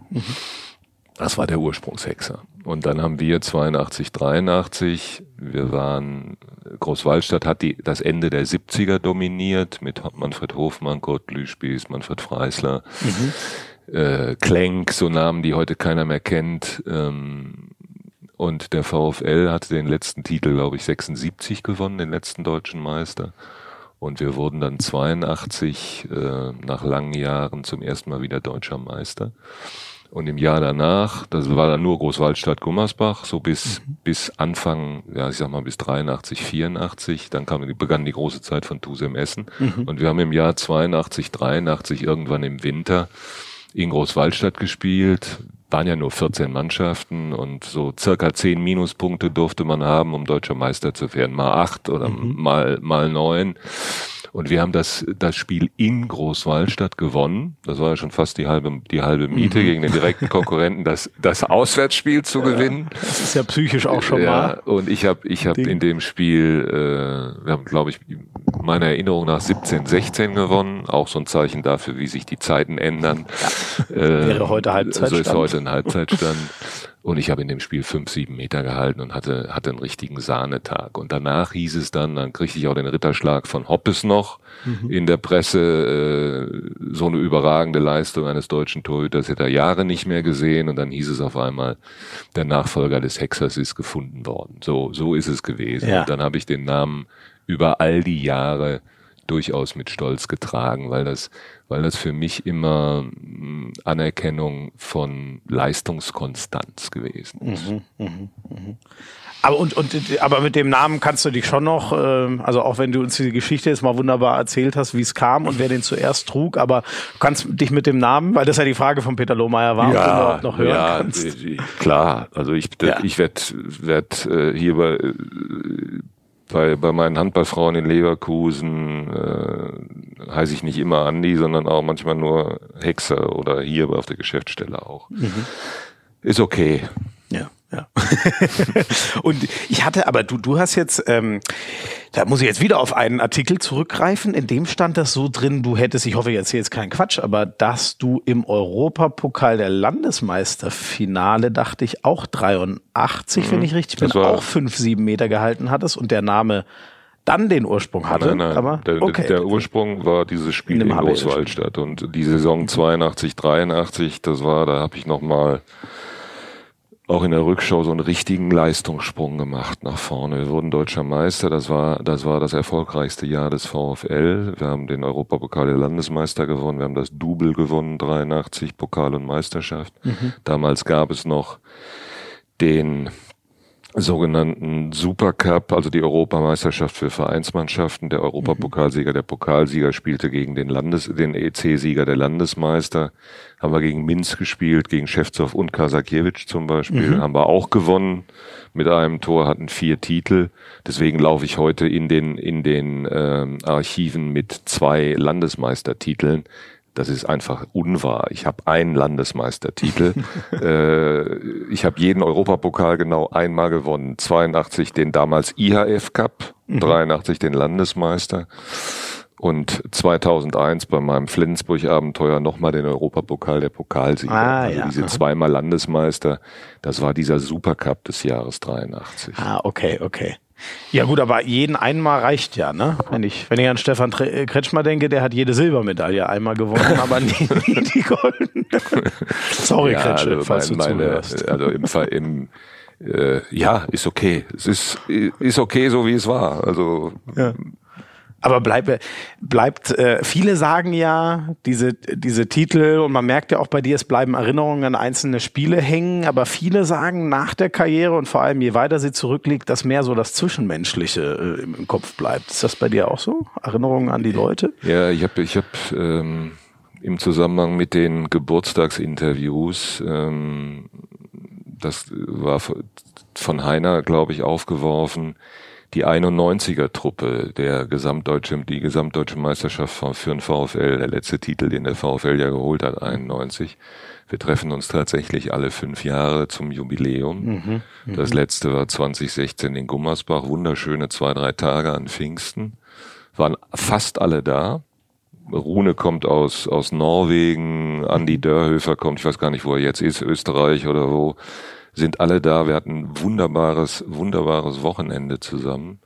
Das war der Ursprungshexer. Und dann haben wir 82, 83, wir waren, Großwallstadt hat die, das Ende der 70er dominiert mit Manfred Hofmann, Kurt Lüspies, Manfred Freisler, äh, Klenk, so Namen, die heute keiner mehr kennt. Ähm, und der VfL hatte den letzten Titel, glaube ich, 76 gewonnen, den letzten deutschen Meister. Und wir wurden dann 82 äh, nach langen Jahren zum ersten Mal wieder deutscher Meister. Und im Jahr danach, das war dann nur Großwaldstadt Gummersbach, so bis, mhm. bis Anfang, ja, ich sag mal bis 83, 84, dann kam, begann die große Zeit von Tusem Essen. Mhm. Und wir haben im Jahr 82, 83 irgendwann im Winter in Großwaldstadt gespielt. Waren ja nur 14 Mannschaften und so circa 10 Minuspunkte durfte man haben, um deutscher Meister zu werden. Mal acht oder mhm. mal, mal neun. Und wir haben das, das Spiel in Großwallstadt gewonnen. Das war ja schon fast die halbe, die halbe Miete mhm. gegen den direkten Konkurrenten, das, das Auswärtsspiel zu ja, gewinnen. Das ist ja psychisch auch schon ja, mal. Und ich habe ich hab in dem Spiel, äh, wir haben, glaube ich, meiner Erinnerung nach 17, 16 gewonnen. Auch so ein Zeichen dafür, wie sich die Zeiten ändern. Ja. Äh, Wäre heute Halbzeitstand. So ist heute ein Halbzeitstand. Und ich habe in dem Spiel fünf, sieben Meter gehalten und hatte, hatte einen richtigen Sahnetag. Und danach hieß es dann, dann kriegte ich auch den Ritterschlag von Hoppes noch mhm. in der Presse, äh, so eine überragende Leistung eines deutschen Torhüters hätte er Jahre nicht mehr gesehen. Und dann hieß es auf einmal, der Nachfolger des Hexers ist gefunden worden. So, so ist es gewesen. Ja. Und dann habe ich den Namen über all die Jahre durchaus mit Stolz getragen, weil das, weil das für mich immer mm, Anerkennung von Leistungskonstanz gewesen ist. Mhm, mh, mh. Aber und, und aber mit dem Namen kannst du dich schon noch, äh, also auch wenn du uns die Geschichte jetzt mal wunderbar erzählt hast, wie es kam und wer den zuerst trug, aber du kannst dich mit dem Namen, weil das ja die Frage von Peter Lohmeier war, ja, ob du noch hören ja, kannst. Klar, also ich, ja. ich werde werd, äh, hier bei äh, bei, bei meinen Handballfrauen in Leverkusen äh, heiße ich nicht immer Andi, sondern auch manchmal nur Hexer oder hier auf der Geschäftsstelle auch. Mhm. Ist okay. Ja, und ich hatte, aber du, du hast jetzt, ähm, da muss ich jetzt wieder auf einen Artikel zurückgreifen, in dem stand das so drin, du hättest, ich hoffe, ich erzähle jetzt keinen Quatsch, aber dass du im Europapokal der Landesmeisterfinale, dachte ich, auch 83, mhm. wenn ich richtig bin, auch fünf, sieben Meter gehalten hattest und der Name dann den Ursprung hatte. Nein, nein. Aber, der, okay. der Ursprung war dieses Spiel in, in Großwaldstadt und die Saison 82, 83, das war, da habe ich noch mal auch in der Rückschau so einen richtigen Leistungssprung gemacht nach vorne. Wir wurden deutscher Meister. Das war, das war das erfolgreichste Jahr des VfL. Wir haben den Europapokal der Landesmeister gewonnen. Wir haben das Double gewonnen, 83 Pokal und Meisterschaft. Mhm. Damals gab es noch den sogenannten Supercup, also die Europameisterschaft für Vereinsmannschaften. Der Europapokalsieger, der Pokalsieger spielte gegen den Landes, den EC-Sieger der Landesmeister. Haben wir gegen Minz gespielt, gegen Schewzow und Kasakiewicz zum Beispiel. Mhm. Haben wir auch gewonnen mit einem Tor, hatten vier Titel. Deswegen laufe ich heute in den, in den ähm, Archiven mit zwei Landesmeistertiteln das ist einfach unwahr. Ich habe einen Landesmeistertitel. äh, ich habe jeden Europapokal genau einmal gewonnen. 82 den damals IHF Cup, 83 mhm. den Landesmeister und 2001 bei meinem Flensburg-Abenteuer nochmal den Europapokal der Pokalsieger. Ah, also ja. diese zweimal Landesmeister, das war dieser Supercup des Jahres 83. Ah, okay, okay. Ja gut, aber jeden einmal reicht ja, ne? Wenn ich, wenn ich an Stefan äh, Kretschmer denke, der hat jede Silbermedaille einmal gewonnen, aber nie, nie die goldene. Sorry, ja, Kretsche, also falls mein, du meine, Also im Fall im äh, ja, ist okay. Es ist, ist okay, so wie es war. Also ja. Aber bleibt, bleibt, äh, viele sagen ja, diese, diese Titel, und man merkt ja auch bei dir, es bleiben Erinnerungen an einzelne Spiele hängen, aber viele sagen nach der Karriere und vor allem je weiter sie zurückliegt, dass mehr so das Zwischenmenschliche äh, im Kopf bleibt. Ist das bei dir auch so? Erinnerungen an die Leute? Ja, ich habe ich hab, ähm, im Zusammenhang mit den Geburtstagsinterviews, ähm, das war von Heiner, glaube ich, aufgeworfen, die 91er-Truppe, der gesamtdeutsche, die gesamtdeutsche Meisterschaft für den VfL, der letzte Titel, den der VfL ja geholt hat, 91. Wir treffen uns tatsächlich alle fünf Jahre zum Jubiläum. Mhm, mhm, das letzte war 2016 in Gummersbach, wunderschöne zwei, drei Tage an Pfingsten. Waren fast alle da. Rune kommt aus, aus Norwegen, Andi Dörhöfer kommt, ich weiß gar nicht, wo er jetzt ist, Österreich oder wo sind alle da. Wir hatten ein wunderbares, wunderbares Wochenende zusammen.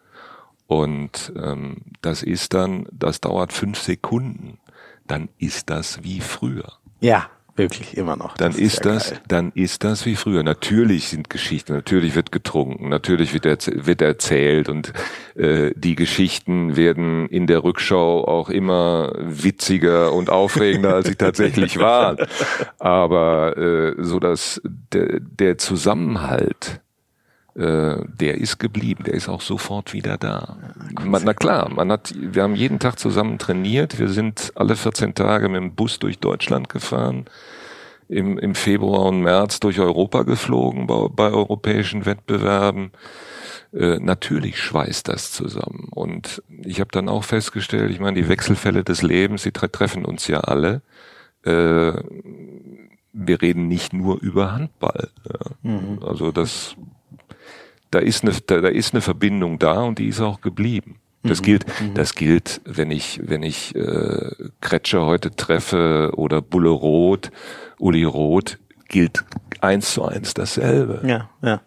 Und ähm, das ist dann, das dauert fünf Sekunden. Dann ist das wie früher. Ja, Wirklich immer noch. Dann Das ist, ja das, geil. dann ist das wie früher. Natürlich sind Geschichten, natürlich wird getrunken, natürlich wird, erz- wird erzählt und äh, die Geschichten werden in der Rückschau auch immer witziger und aufregender, als sie tatsächlich waren. Aber äh, so dass der, der Zusammenhalt der ist geblieben, der ist auch sofort wieder da. Man, na klar, man hat, wir haben jeden Tag zusammen trainiert, wir sind alle 14 Tage mit dem Bus durch Deutschland gefahren, im, im Februar und März durch Europa geflogen bei, bei europäischen Wettbewerben. Äh, natürlich schweißt das zusammen. Und ich habe dann auch festgestellt, ich meine, die Wechselfälle des Lebens, die tre treffen uns ja alle. Äh, wir reden nicht nur über Handball. Ja. Also das da ist eine, da, da ist eine Verbindung da und die ist auch geblieben. Das gilt, das gilt, wenn ich, wenn ich äh, Kretscher heute treffe oder Bulle Roth, Uli Roth, gilt eins zu eins dasselbe. Ja, ja.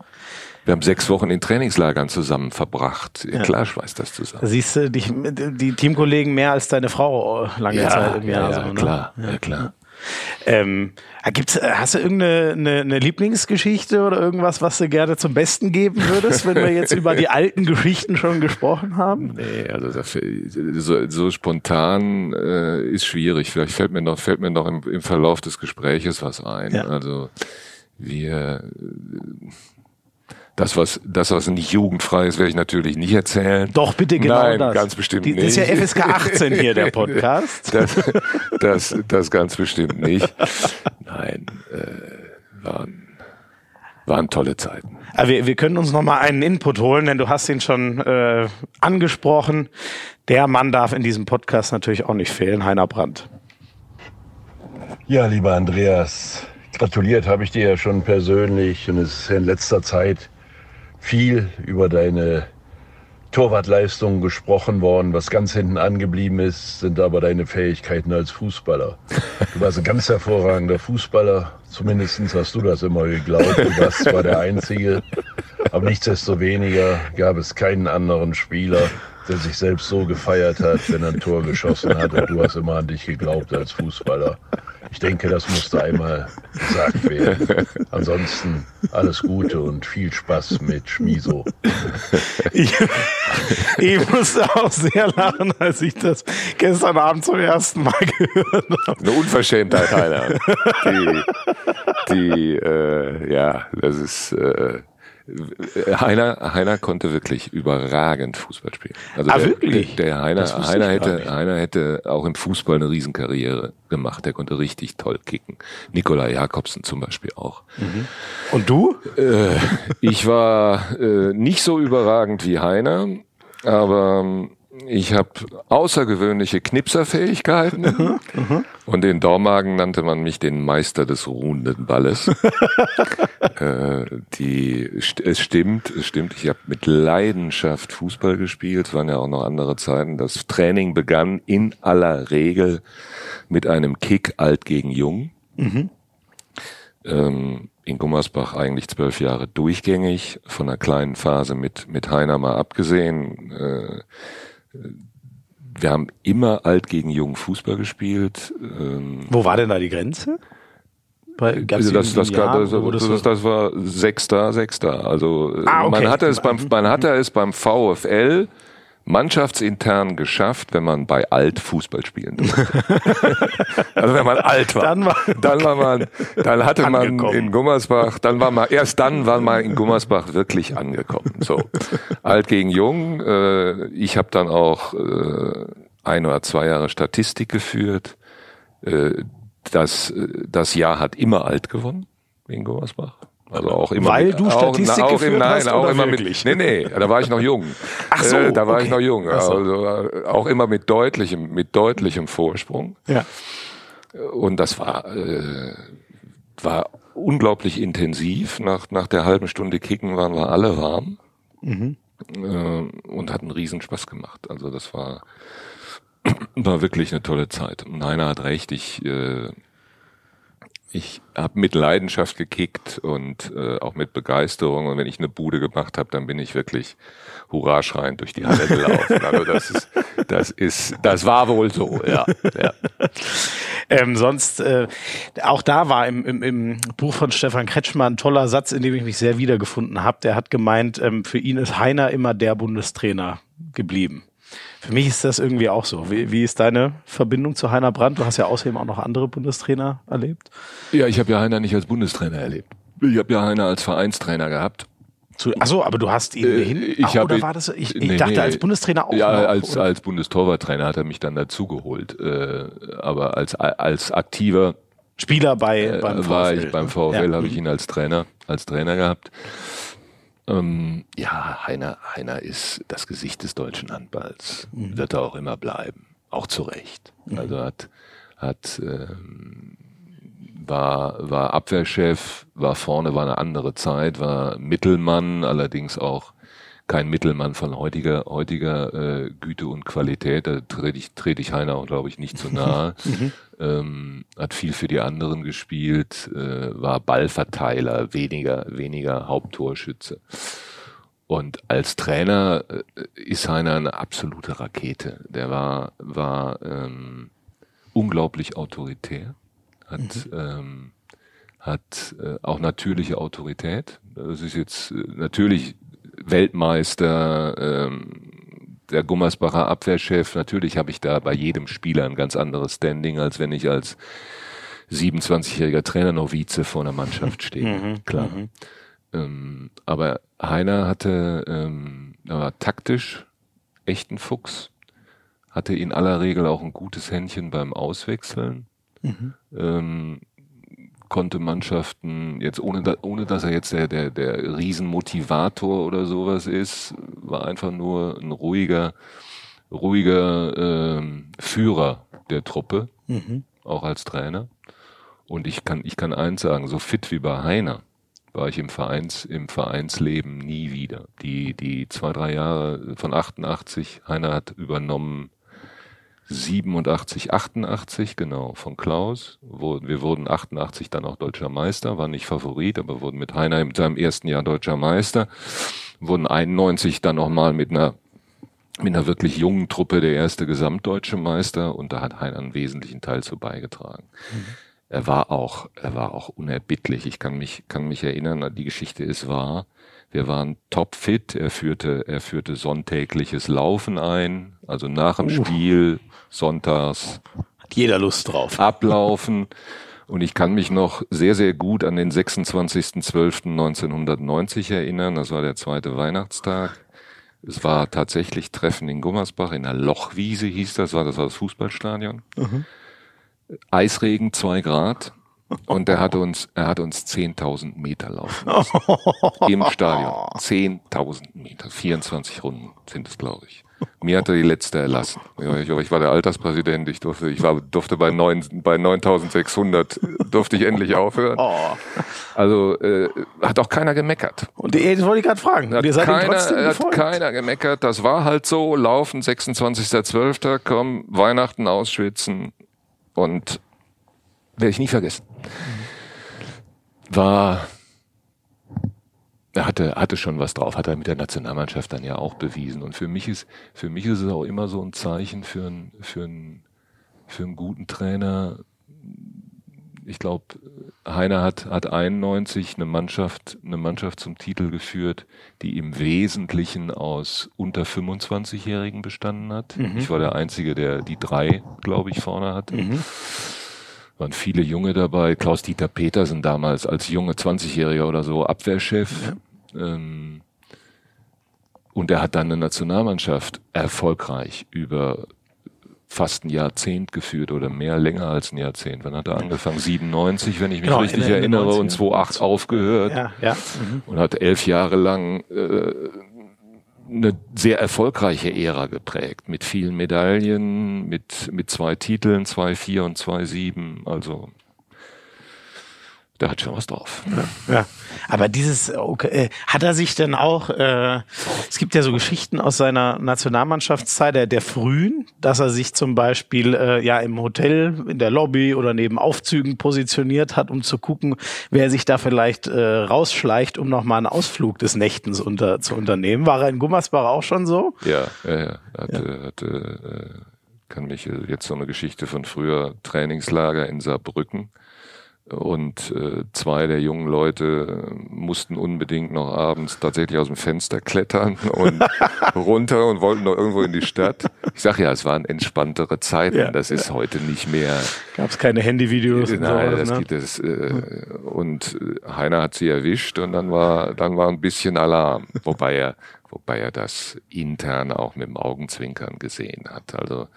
Wir haben sechs Wochen in Trainingslagern zusammen verbracht. Klar schweißt das Da zusammen. siehst du dich, die Teamkollegen mehr als deine Frau lange Zeit im Jahr. ja, so, ne? klar, ja, klar. Ähm, gibt's, äh, hast du irgendeine eine, eine Lieblingsgeschichte oder irgendwas, was du gerne zum Besten geben würdest, wenn wir jetzt über die alten Geschichten schon gesprochen haben? Nee, also das, so, so spontan äh, ist schwierig. Vielleicht fällt mir noch, fällt mir noch im, im Verlauf des Gespräches was ein. Ja. Also wir das, was, das, was nicht jugendfrei ist, werde ich natürlich nicht erzählen. Doch, bitte genau Nein, das. ganz bestimmt Die, nicht. Das ist ja FSK 18 hier, der Podcast. Das, das, das ganz bestimmt nicht. Nein, äh, waren, waren tolle Zeiten. Aber wir, wir können uns noch mal einen Input holen, denn du hast ihn schon äh, angesprochen. Der Mann darf in diesem Podcast natürlich auch nicht fehlen, Heiner Brandt. Ja, lieber Andreas, gratuliert habe ich dir ja schon persönlich und es ist ja in letzter Zeit viel über deine Torwartleistung gesprochen worden. Was ganz hinten angeblieben ist, sind aber deine Fähigkeiten als Fußballer. Du warst ein ganz hervorragender Fußballer. Zumindest hast du das immer geglaubt. Du warst zwar der Einzige, aber nichtsdestoweniger gab es keinen anderen Spieler, der sich selbst so gefeiert hat, wenn er ein Tor geschossen hat. Und du hast immer an dich geglaubt als Fußballer. Ich denke, das musste einmal gesagt werden. Ansonsten alles Gute und viel Spaß mit Schmiso. Ich, ich musste auch sehr lachen, als ich das gestern Abend zum ersten Mal gehört habe. Eine Unverschämtheit, Heiner. Die, die äh, ja, das ist äh, Heiner, Heiner konnte wirklich überragend Fußball spielen. Also Ah, der, wirklich? Der, der Heiner, Heiner hätte. Heiner hätte auch im Fußball eine Riesenkarriere gemacht. Der konnte richtig toll kicken. Nikolai Jakobsen zum Beispiel auch. Und du? Äh, ich war äh, nicht so überragend wie Heiner, aber ähm, ich habe außergewöhnliche Knipserfähigkeiten und in Dormagen nannte man mich den Meister des ruhenden Balles. äh, die, es stimmt, es stimmt. Ich habe mit Leidenschaft Fußball gespielt. Es waren ja auch noch andere Zeiten. Das Training begann in aller Regel mit einem Kick alt gegen jung ähm, in Gummersbach eigentlich zwölf Jahre durchgängig, von einer kleinen Phase mit, mit Heiner mal abgesehen. Äh, wir haben immer alt gegen jung Fußball gespielt. Ähm, Wo war denn da die Grenze? Bei, also das, das, das, wo das, das war Sechster, Sechster. Also Ah, okay. man hatte es beim man hatte es beim VfL mannschaftsintern geschafft, wenn man bei alt Fußball spielen durfte. also wenn man alt war. Dann war- dann war man, dann hatte man Angekommen. in Gummersbach, dann war man, erst dann war man in Gummersbach wirklich angekommen. So. Alt gegen jung. Äh, ich habe dann auch äh, ein oder zwei Jahre Statistik geführt. Äh, das, das Jahr hat immer alt gewonnen in Gummersbach. Also auch immer Weil mit, du auch, Statistik auch, geführt nein, hast auch immer wirklich? mit. Nee, nee, da war ich noch jung. Ach so, äh, da war okay. ich noch jung. So. Also äh, auch immer mit deutlichem, mit deutlichem Vorsprung. Ja. Und das war, äh, war unglaublich intensiv. Nach, nach der halben Stunde Kicken waren wir alle warm Mhm. äh, und hat einen Riesenspaß gemacht. Also das war, war wirklich eine tolle Zeit. Und Heiner hat recht, ich, äh, ich habe mit Leidenschaft gekickt und äh, auch mit Begeisterung. Und wenn ich eine Bude gemacht habe, dann bin ich wirklich hurra schreiend durch die Halle gelaufen. Also das ist, das ist, das war wohl so, ja. ja. Ähm, sonst, äh, auch da war im, im, im Buch von Stefan Kretschmann ein toller Satz, in dem ich mich sehr wiedergefunden habe. Der hat gemeint, ähm, für ihn ist Heiner immer der Bundestrainer geblieben. Für mich ist das irgendwie auch so. Wie, wie ist deine Verbindung zu Heiner Brandt? Du hast ja außerdem auch noch andere Bundestrainer erlebt. Ja, ich habe ja Heiner nicht als Bundestrainer erlebt. Ich habe ja Heiner als Vereinstrainer gehabt. Achso, aber du hast ihn äh, hin? Ich Ach, oder war das? Ich, ich nee, dachte nee, als Bundestrainer auch. Ja, noch, als oder? als Bundestorwarttrainer hat er mich dann dazugeholt. Äh, aber als als aktiver Spieler bei äh, beim VfL. War ich beim VfL, ja. habe ich ihn als Trainer als Trainer gehabt. Ähm, ja, Heiner, Heiner ist das Gesicht des deutschen Handballs. Mhm. Wird er auch immer bleiben. Auch zu Recht. Mhm. Also hat, hat ähm, war, war Abwehrchef, war vorne, war eine andere Zeit, war Mittelmann, allerdings auch kein Mittelmann von heutiger, heutiger äh, Güte und Qualität. Da trete ich, trete ich Heiner auch, glaube ich, nicht zu nahe. Mhm. ähm, hat viel für die anderen gespielt, äh, war Ballverteiler, weniger, weniger Haupttorschütze. Und als Trainer äh, ist Heiner eine absolute Rakete. Der war, war ähm, unglaublich autoritär, hat, mhm. ähm, hat äh, auch natürliche Autorität. Das ist jetzt äh, natürlich Weltmeister, ähm, der Gummersbacher Abwehrchef. Natürlich habe ich da bei jedem Spieler ein ganz anderes Standing, als wenn ich als 27-jähriger Trainer noch Vize vor einer Mannschaft stehe. Mhm, Klar. Mhm. Ähm, aber Heiner hatte, ähm, er war taktisch echt ein Fuchs, hatte in aller Regel auch ein gutes Händchen beim Auswechseln. Mhm. Ähm, konnte Mannschaften jetzt ohne, da, ohne dass er jetzt der, der, der Riesenmotivator oder sowas ist, war einfach nur ein ruhiger, ruhiger ähm, Führer der Truppe, mhm. auch als Trainer. Und ich kann, ich kann eins sagen, so fit wie bei Heiner war ich im Vereins, im Vereinsleben nie wieder. Die, die zwei, drei Jahre von 88, Heiner hat übernommen 87, 88, genau, von Klaus. Wir wurden 88 dann auch deutscher Meister, war nicht Favorit, aber wurden mit Heiner in seinem ersten Jahr deutscher Meister, wurden 91 dann nochmal mit einer mit einer wirklich jungen Truppe der erste gesamtdeutsche Meister und da hat Heiner einen wesentlichen Teil zu beigetragen. Mhm. Er war auch, er war auch unerbittlich. Ich kann mich, kann mich erinnern, die Geschichte ist wahr. Wir waren topfit. Er führte, er führte sonntägliches Laufen ein, also nach dem uh. Spiel sonntags. Hat jeder Lust drauf. Ablaufen. Und ich kann mich noch sehr, sehr gut an den 26.12.1990 erinnern. Das war der zweite Weihnachtstag. Es war tatsächlich Treffen in Gummersbach, in der Lochwiese hieß das, war das war das Fußballstadion. Mhm. Eisregen, zwei Grad. Und er hat uns, er hat uns 10.000 Meter laufen lassen. Im Stadion. 10.000 Meter. 24 Runden sind es, glaube ich. Mir hat er die letzte erlassen. Ich, war der Alterspräsident, ich durfte, ich war, durfte bei, neun, bei 9600 durfte ich endlich aufhören. Oh. Also äh, hat auch keiner gemeckert. Und das wollte ich gerade fragen. Hat, keiner, hat keiner gemeckert. Das war halt so. Laufen 26.12. Komm, Weihnachten ausschwitzen und werde ich nie vergessen. War er hatte, hatte schon was drauf, hat er mit der Nationalmannschaft dann ja auch bewiesen. Und für mich ist, für mich ist es auch immer so ein Zeichen für einen, für einen, für einen guten Trainer. Ich glaube, Heiner hat, hat 91 eine Mannschaft, eine Mannschaft zum Titel geführt, die im Wesentlichen aus unter 25-Jährigen bestanden hat. Mhm. Ich war der Einzige, der die drei, glaube ich, vorne hatte. Mhm waren viele Junge dabei. Klaus-Dieter Petersen damals als junge 20-Jähriger oder so Abwehrchef. Ja. Ähm, und er hat dann eine Nationalmannschaft erfolgreich über fast ein Jahrzehnt geführt oder mehr länger als ein Jahrzehnt. Wann hat er angefangen? 97, wenn ich mich genau, richtig erinnere, und 2008 aufgehört. Ja, ja. Mhm. Und hat elf Jahre lang äh, eine sehr erfolgreiche Ära geprägt, mit vielen Medaillen, mit, mit zwei Titeln, zwei vier und zwei sieben. Also der hat schon was drauf. Ja, ja. aber dieses, okay, äh, hat er sich denn auch, äh, es gibt ja so Geschichten aus seiner Nationalmannschaftszeit, der, der frühen, dass er sich zum Beispiel äh, ja im Hotel, in der Lobby oder neben Aufzügen positioniert hat, um zu gucken, wer sich da vielleicht äh, rausschleicht, um nochmal einen Ausflug des Nächtens unter, zu unternehmen. War er in Gummersbach auch schon so? Ja, ja, ja. Hatte, ja. hatte äh, kann mich äh, jetzt so eine Geschichte von früher Trainingslager in Saarbrücken und äh, zwei der jungen Leute mussten unbedingt noch abends tatsächlich aus dem Fenster klettern und runter und wollten noch irgendwo in die Stadt. Ich sag ja, es waren entspanntere Zeiten. Ja, das ist ja. heute nicht mehr. Gab es keine Handyvideos? Nein, und sowas, das ne? gibt es. Äh, und Heiner hat sie erwischt und dann war dann war ein bisschen Alarm, wobei er wobei er das intern auch mit dem Augenzwinkern gesehen hat. Also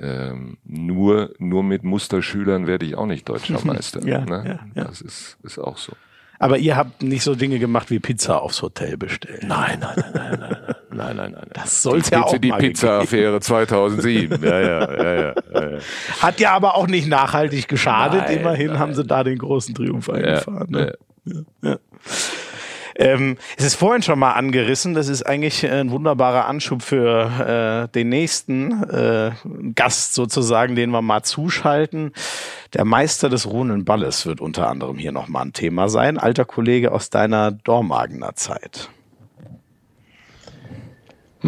ähm, nur, nur mit Musterschülern werde ich auch nicht deutscher Meister. ja, ne? ja, ja, Das ist, ist auch so. Aber ihr habt nicht so Dinge gemacht wie Pizza aufs Hotel bestellen. Nein, nein, nein, nein, nein, nein, nein, nein. nein. Das sollte ja auch Die Pizza-Affäre 2007. Ja, ja, ja, ja, ja, Hat ja aber auch nicht nachhaltig geschadet. Nein, Immerhin nein. haben sie da den großen Triumph eingefahren. Ne? Ja, ja. Ähm, es ist vorhin schon mal angerissen. Das ist eigentlich ein wunderbarer Anschub für äh, den nächsten äh, Gast sozusagen, den wir mal zuschalten. Der Meister des ruhenden Balles wird unter anderem hier nochmal ein Thema sein. Alter Kollege aus deiner Dormagener Zeit.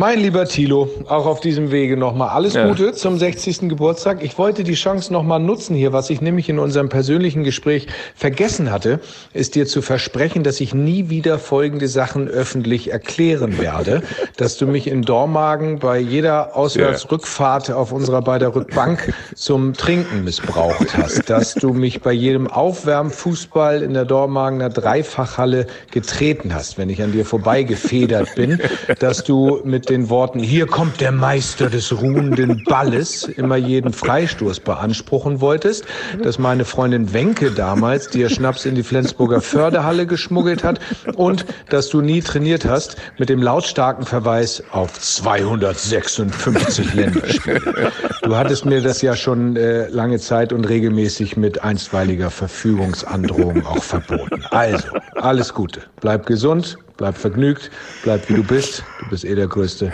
Mein lieber Thilo, auch auf diesem Wege nochmal alles ja. Gute zum 60. Geburtstag. Ich wollte die Chance nochmal nutzen hier, was ich nämlich in unserem persönlichen Gespräch vergessen hatte, ist dir zu versprechen, dass ich nie wieder folgende Sachen öffentlich erklären werde. dass du mich in Dormagen bei jeder Auswärtsrückfahrt auf unserer beider Rückbank zum Trinken missbraucht hast. Dass du mich bei jedem Aufwärmfußball in der Dormagener Dreifachhalle getreten hast, wenn ich an dir vorbeigefedert bin. Dass du mit mit den Worten, hier kommt der Meister des ruhenden Balles, immer jeden Freistoß beanspruchen wolltest, dass meine Freundin Wenke damals dir Schnaps in die Flensburger Förderhalle geschmuggelt hat und dass du nie trainiert hast mit dem lautstarken Verweis auf 256 Länderspiele. Du hattest mir das ja schon äh, lange Zeit und regelmäßig mit einstweiliger Verfügungsandrohung auch verboten. Also, alles Gute. Bleib gesund, Bleib vergnügt, bleib wie du bist. Du bist eh der Größte.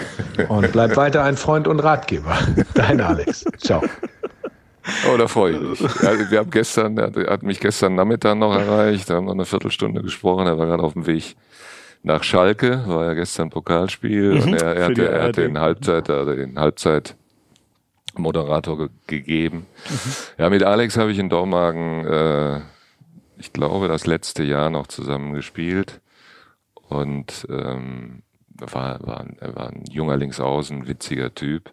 Und bleib weiter ein Freund und Ratgeber. Dein Alex. Ciao. Oh, da freue ich mich. Ja, wir haben gestern, er hat mich gestern Nachmittag noch erreicht, da haben wir eine Viertelstunde gesprochen, er war gerade auf dem Weg nach Schalke, war ja gestern Pokalspiel mhm, und er, er, hatte, er hatte den Halbzeit, also den Halbzeitmoderator ge gegeben. Mhm. Ja, mit Alex habe ich in Dormagen, äh, ich glaube, das letzte Jahr noch zusammen gespielt und ähm, war, war, er war ein junger Linksaußen, witziger Typ.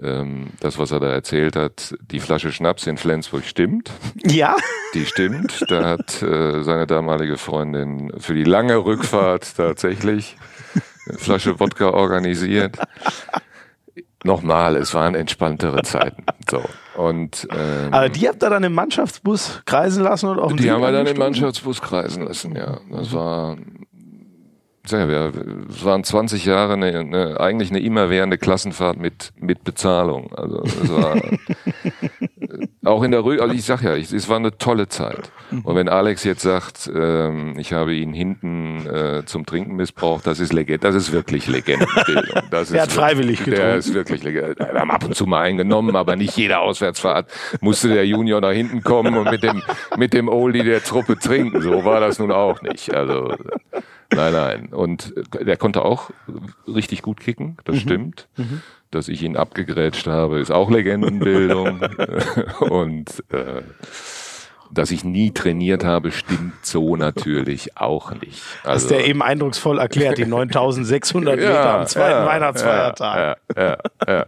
Ähm, das, was er da erzählt hat, die Flasche Schnaps in Flensburg stimmt. Ja. Die stimmt. Da hat äh, seine damalige Freundin für die lange Rückfahrt tatsächlich eine Flasche Wodka organisiert. Nochmal, es waren entspanntere Zeiten. So. Und, ähm, Aber die habt ihr dann im Mannschaftsbus kreisen lassen und auf Die haben wir dann im Mannschaftsbus kreisen lassen, ja. Das war ja, wir, es waren 20 Jahre eine, eine, eigentlich eine immerwährende Klassenfahrt mit, mit Bezahlung. Also es war auch in der Rück, also ich sag ja, ich, es war eine tolle Zeit. Und wenn Alex jetzt sagt, ähm, ich habe ihn hinten äh, zum Trinken missbraucht, das ist Legend, das ist wirklich Legendenbildung. Das er hat freiwillig getrunken. Der ist wirklich Legend. Wir haben ab und zu mal eingenommen, aber nicht jede Auswärtsfahrt musste der Junior nach hinten kommen und mit dem mit dem Oldie der Truppe trinken. So war das nun auch nicht. Also Nein, nein. Und der konnte auch richtig gut kicken, das mhm. stimmt. Mhm. Dass ich ihn abgegrätscht habe, ist auch Legendenbildung. und äh, dass ich nie trainiert habe, stimmt so natürlich auch nicht. Also, Hast du ja eben eindrucksvoll erklärt, die 9600 Meter ja, am zweiten ja, Weihnachtsfeiertag. Ja, ja, ja.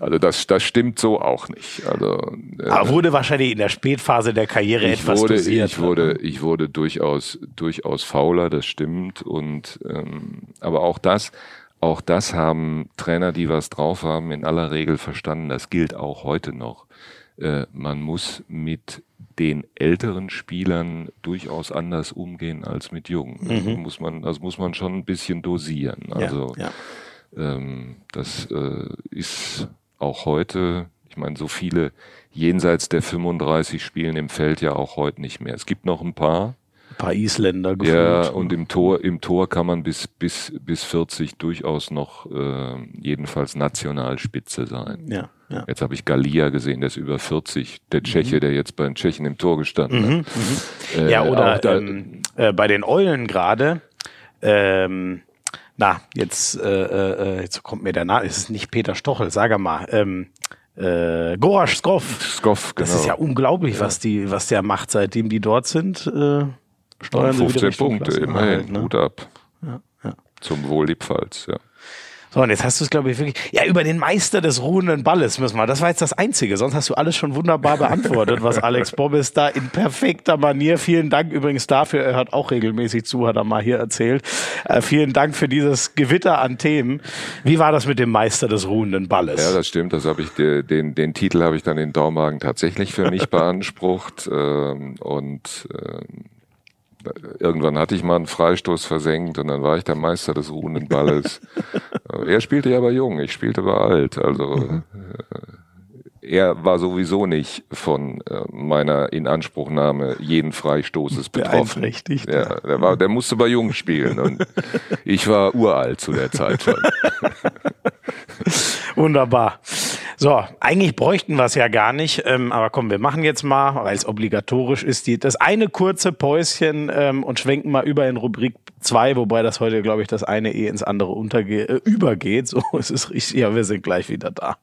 Also das, das stimmt so auch nicht. Also, äh, Aber wurde wahrscheinlich in der Spätphase der Karriere ich etwas wurde, dosiert. Ich wurde, ich wurde durchaus, durchaus fauler, das stimmt. Und ähm, aber auch das, auch das haben Trainer, die was drauf haben, in aller Regel verstanden. Das gilt auch heute noch. Äh, man muss mit den älteren Spielern durchaus anders umgehen als mit jungen. Mhm. muss man, das muss man schon ein bisschen dosieren. Also ja, ja. Ähm, das äh, ist auch heute, ich meine, so viele jenseits der 35 spielen im Feld ja auch heute nicht mehr. Es gibt noch ein paar. Ein paar Isländer gefühlt. Ja, und im Tor, im Tor kann man bis, bis, bis 40 durchaus noch äh, jedenfalls Nationalspitze sein. Ja, ja. Jetzt habe ich Galia gesehen, der ist über 40, der Tscheche, mhm. der jetzt bei den Tschechen im Tor gestanden mhm, hat. Mhm. Äh, ja, oder da, ähm, äh, bei den Eulen gerade. Ähm, na, jetzt, äh, äh, jetzt kommt mir der Name, es ist nicht Peter Stochel, sag mal. Ähm, äh, Gorasch Skov. Skov, genau. Das ist ja unglaublich, was die, was der macht, seitdem die dort sind. Äh, steuern sie wieder 15 Punkte, immerhin. ne? Hut ab. Ja, ja. Zum Wohl die Pfalz, ja. So, und jetzt hast du es, glaube ich, wirklich. Ja, über den Meister des ruhenden Balles müssen wir. Das war jetzt das Einzige. Sonst hast du alles schon wunderbar beantwortet, was Alex Bobbes da in perfekter Manier. Vielen Dank übrigens dafür. Er hört auch regelmäßig zu, hat er mal hier erzählt. Äh, vielen Dank für dieses Gewitter an Themen. Wie war das mit dem Meister des ruhenden Balles? Ja, das stimmt. Das habe ich de- den den Titel habe ich dann in Dormagen tatsächlich für mich beansprucht ähm, und ähm, irgendwann hatte ich mal einen Freistoß versenkt und dann war ich der Meister des ruhenden Balles. Er spielte ja aber jung, ich spielte aber alt. Also äh, er war sowieso nicht von äh, meiner Inanspruchnahme jeden Freistoßes betroffen. Beeinträchtigt. Ja, der, war, der musste bei Jung spielen und ich war uralt zu der Zeit schon. Wunderbar. So, eigentlich bräuchten wir es ja gar nicht, ähm, aber komm, wir machen jetzt mal, weil es obligatorisch ist, die, das eine kurze Päuschen ähm, und schwenken mal über in Rubrik 2, wobei das heute, glaube ich, das eine eh ins andere unterge äh, übergeht. So, es ist richtig. Ja, wir sind gleich wieder da.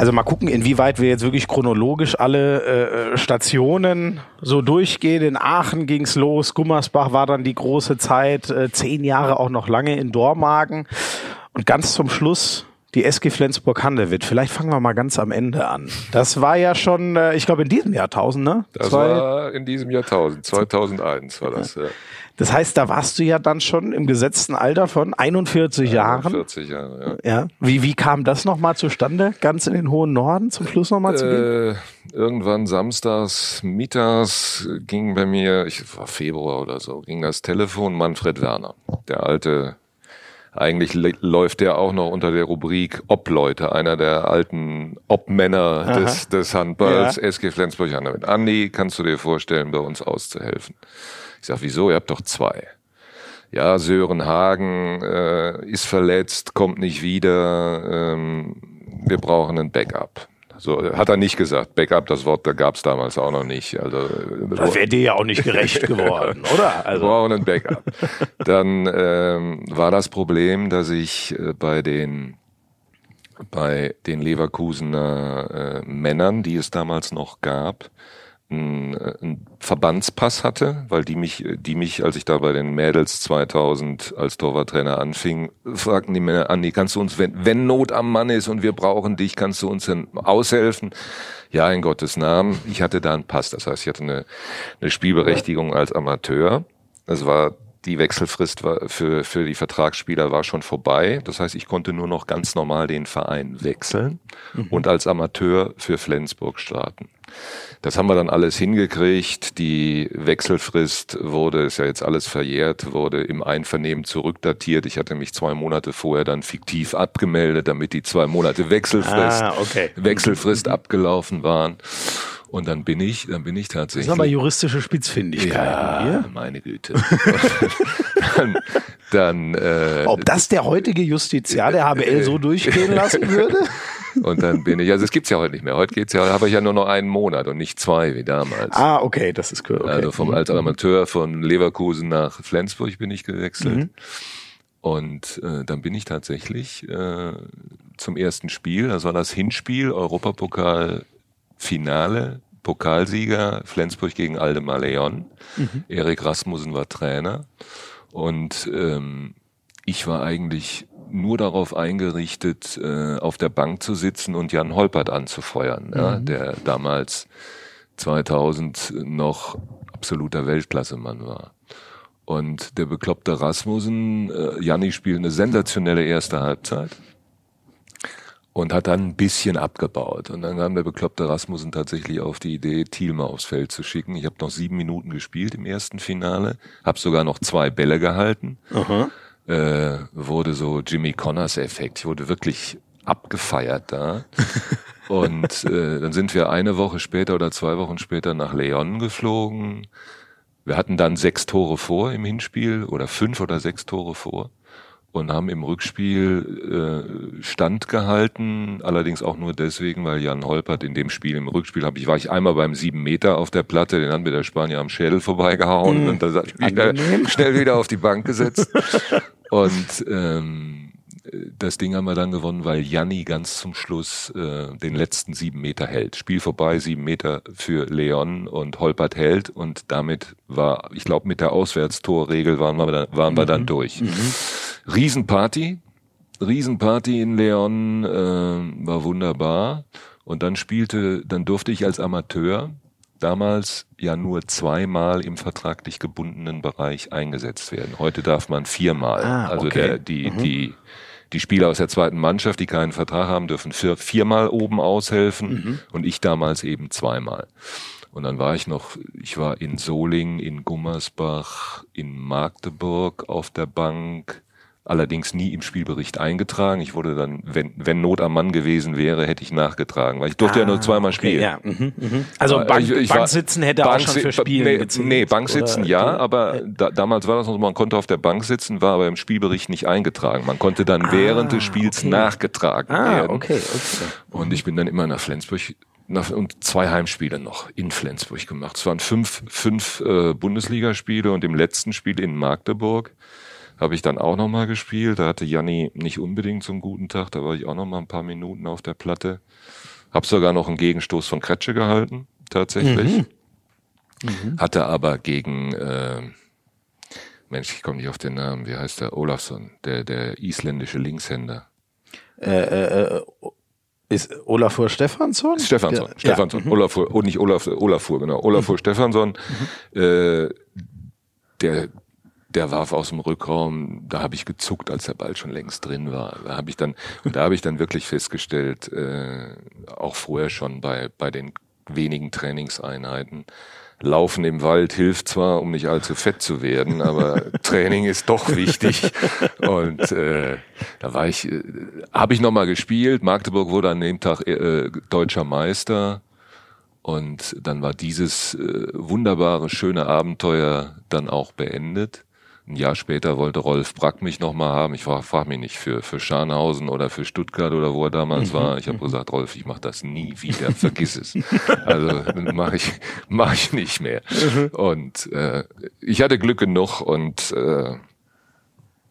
Also mal gucken, inwieweit wir jetzt wirklich chronologisch alle äh, Stationen so durchgehen. In Aachen ging's los, Gummersbach war dann die große Zeit, äh, zehn Jahre auch noch lange in Dormagen. Und ganz zum Schluss die SG Flensburg-Handewitt. Vielleicht fangen wir mal ganz am Ende an. Das war ja schon, äh, ich glaube, in diesem Jahrtausend, ne? Das Zwei- war in diesem Jahrtausend, 2001 war das. Ja. Das heißt, da warst du ja dann schon im gesetzten Alter von 41 Jahren. 40 Jahre, ja. Ja. Wie, wie kam das nochmal zustande? Ganz in den hohen Norden zum Schluss nochmal zu gehen? Äh, irgendwann samstags, mittags ging bei mir, ich war Februar oder so, ging das Telefon Manfred Werner, der alte, eigentlich läuft der auch noch unter der Rubrik Obleute, einer der alten Obmänner des, des Handballs, Ja. SG Flensburg-Handewitt. Andi, kannst du dir vorstellen, bei uns auszuhelfen? Ich sag, wieso? Ihr habt doch zwei. Ja, Sören Hagen äh, ist verletzt, kommt nicht wieder. Ähm, wir brauchen ein Backup. So hat er nicht gesagt. Backup, das Wort, da gab es damals auch noch nicht. Also Das wäre dir ja auch nicht gerecht geworden, oder? wir Also, brauchen ein Backup. Dann ähm, war das Problem, dass ich äh, bei den bei den Leverkusener äh, Männern, die es damals noch gab, einen, äh, einen Verbandspass hatte, weil die mich, die mich, als ich da bei den Mädels 2000 als Torwarttrainer anfing, fragten die Männer, Andi, kannst du uns, wenn, wenn Not am Mann ist und wir brauchen dich, kannst du uns denn aushelfen? Ja, in Gottes Namen. Ich hatte da einen Pass, das heißt, ich hatte eine, eine Spielberechtigung als Amateur. Das war die Wechselfrist war für, für die Vertragsspieler war schon vorbei. Das heißt, ich konnte nur noch ganz normal den Verein wechseln und als Amateur für Flensburg starten. Das haben wir dann alles hingekriegt. Die Wechselfrist wurde, ist ja jetzt alles verjährt, wurde im Einvernehmen zurückdatiert. Ich hatte mich zwei Monate vorher dann fiktiv abgemeldet, damit die zwei Monate Wechselfrist, Ah, okay. Wechselfrist abgelaufen waren. Und dann bin ich, dann bin ich das tatsächlich. sind aber juristische Spitzfindigkeiten Ja, hier. meine Güte. dann, dann äh, Ob das der heutige Justiziar der HBL so durchgehen lassen würde? und dann bin ich, also es gibt's ja heute nicht mehr. Heute geht's ja, habe ich ja nur noch einen Monat und nicht zwei wie damals. Ah, okay, das ist cool. Okay. Also vom als Amateur von Leverkusen nach Flensburg bin ich gewechselt. Mhm. Und äh, dann bin ich tatsächlich äh, zum ersten Spiel, das war das Hinspiel, Europapokal Finale, Pokalsieger Flensburg gegen Aldemar Leon. Mhm. Erik Rasmussen war Trainer. Und ähm, ich war eigentlich nur darauf eingerichtet, äh, auf der Bank zu sitzen und Jan Holpert anzufeuern, ja, der damals 2000 noch absoluter Weltklassemann war. Und der bekloppte Rasmussen, äh, Janni spielt eine sensationelle erste Halbzeit und hat dann ein bisschen abgebaut. Und dann kam der bekloppte Rasmussen tatsächlich auf die Idee, Thielmer aufs Feld zu schicken. Ich habe noch sieben Minuten gespielt im ersten Finale, habe sogar noch zwei Bälle gehalten. Äh, wurde so Jimmy Connors Effekt. Ich wurde wirklich abgefeiert da. Und äh, dann sind wir eine Woche später oder zwei Wochen später nach Leon geflogen. Wir hatten dann sechs Tore vor im Hinspiel oder fünf oder sechs Tore vor und haben im Rückspiel äh, Stand gehalten, allerdings auch nur deswegen, weil Jan Holpert in dem Spiel, im Rückspiel hab ich, war ich einmal beim sieben Meter auf der Platte, den hat mir der Spanier am Schädel vorbeigehauen und da hat ich mich schnell, wieder auf die Bank gesetzt. und ähm, das Ding haben wir dann gewonnen, weil Janni ganz zum Schluss äh, den letzten sieben Meter hält. Spiel vorbei, sieben Meter für Leon und Holpert hält und damit war, ich glaube, mit der Auswärtstorregel waren wir, dann, waren wir dann mhm. durch. Mhm. Riesenparty, Riesenparty in Leon, äh, war wunderbar. Und dann spielte, dann durfte ich als Amateur damals ja nur zweimal im vertraglich gebundenen Bereich eingesetzt werden. Heute darf man viermal. Ah, also okay. der, die, mhm. die, die Spieler aus der zweiten Mannschaft, die keinen Vertrag haben, dürfen vier, viermal oben aushelfen mhm. und ich damals eben zweimal. Und dann war ich noch, ich war in Solingen, in Gummersbach, in Magdeburg auf der Bank, allerdings nie im Spielbericht eingetragen. Ich wurde dann, wenn, wenn Not am Mann gewesen wäre, hätte ich nachgetragen, weil ich durfte ah, ja nur ah, zweimal spielen. Okay, ja. Mhm, mhm. Also Bank, ich, ich Banksitzen hätte Bank, auch schon für Spielen nee, gezählt, nee, Banksitzen ja, aber da, damals war das noch so, man konnte auf der Bank sitzen, war aber im Spielbericht nicht eingetragen. Man konnte dann ah, während des Spiels okay. nachgetragen ah, werden. Okay, okay. Und ich bin dann immer nach Flensburg und zwei Heimspiele noch in Flensburg gemacht. Es waren fünf, fünf äh, Bundesligaspiele und im letzten Spiel in Magdeburg habe ich dann auch nochmal gespielt. Da hatte Janni nicht unbedingt einen guten Tag. Da war ich auch nochmal ein paar Minuten auf der Platte. Hab sogar noch einen Gegenstoß von Kretsche gehalten, tatsächlich. Mhm. Mhm. Hatte aber gegen, äh, Mensch, ich komme nicht auf den Namen, wie heißt der? Olafsson, der, der isländische Linkshänder. Äh, äh, äh ist Olafur Stefansson? Stefansson, ja. Stefansson. Ja. Olafur, oh, nicht Olaf, Olafur, genau. Olafur mhm. Stefansson, mhm. äh, der der warf aus dem Rückraum, da habe ich gezuckt, als der Ball schon längst drin war. Da habe ich dann, da habe ich dann wirklich festgestellt, äh, auch vorher schon bei bei den wenigen Trainingseinheiten, Laufen im Wald hilft zwar, um nicht allzu fett zu werden, aber Training ist doch wichtig. Und äh, da war ich, äh, habe ich nochmal gespielt. Magdeburg wurde an dem Tag äh, deutscher Meister. Und dann war dieses äh, wunderbare, schöne Abenteuer dann auch beendet. Ein Jahr später wollte Rolf Brack mich nochmal haben. Ich frage frag mich nicht für, für Scharnhausen oder für Stuttgart oder wo er damals mhm. war. Ich habe mhm. gesagt, Rolf, ich mache das nie wieder, vergiss es. Also mache ich, mach ich nicht mehr. Mhm. Und äh, ich hatte Glück genug und äh,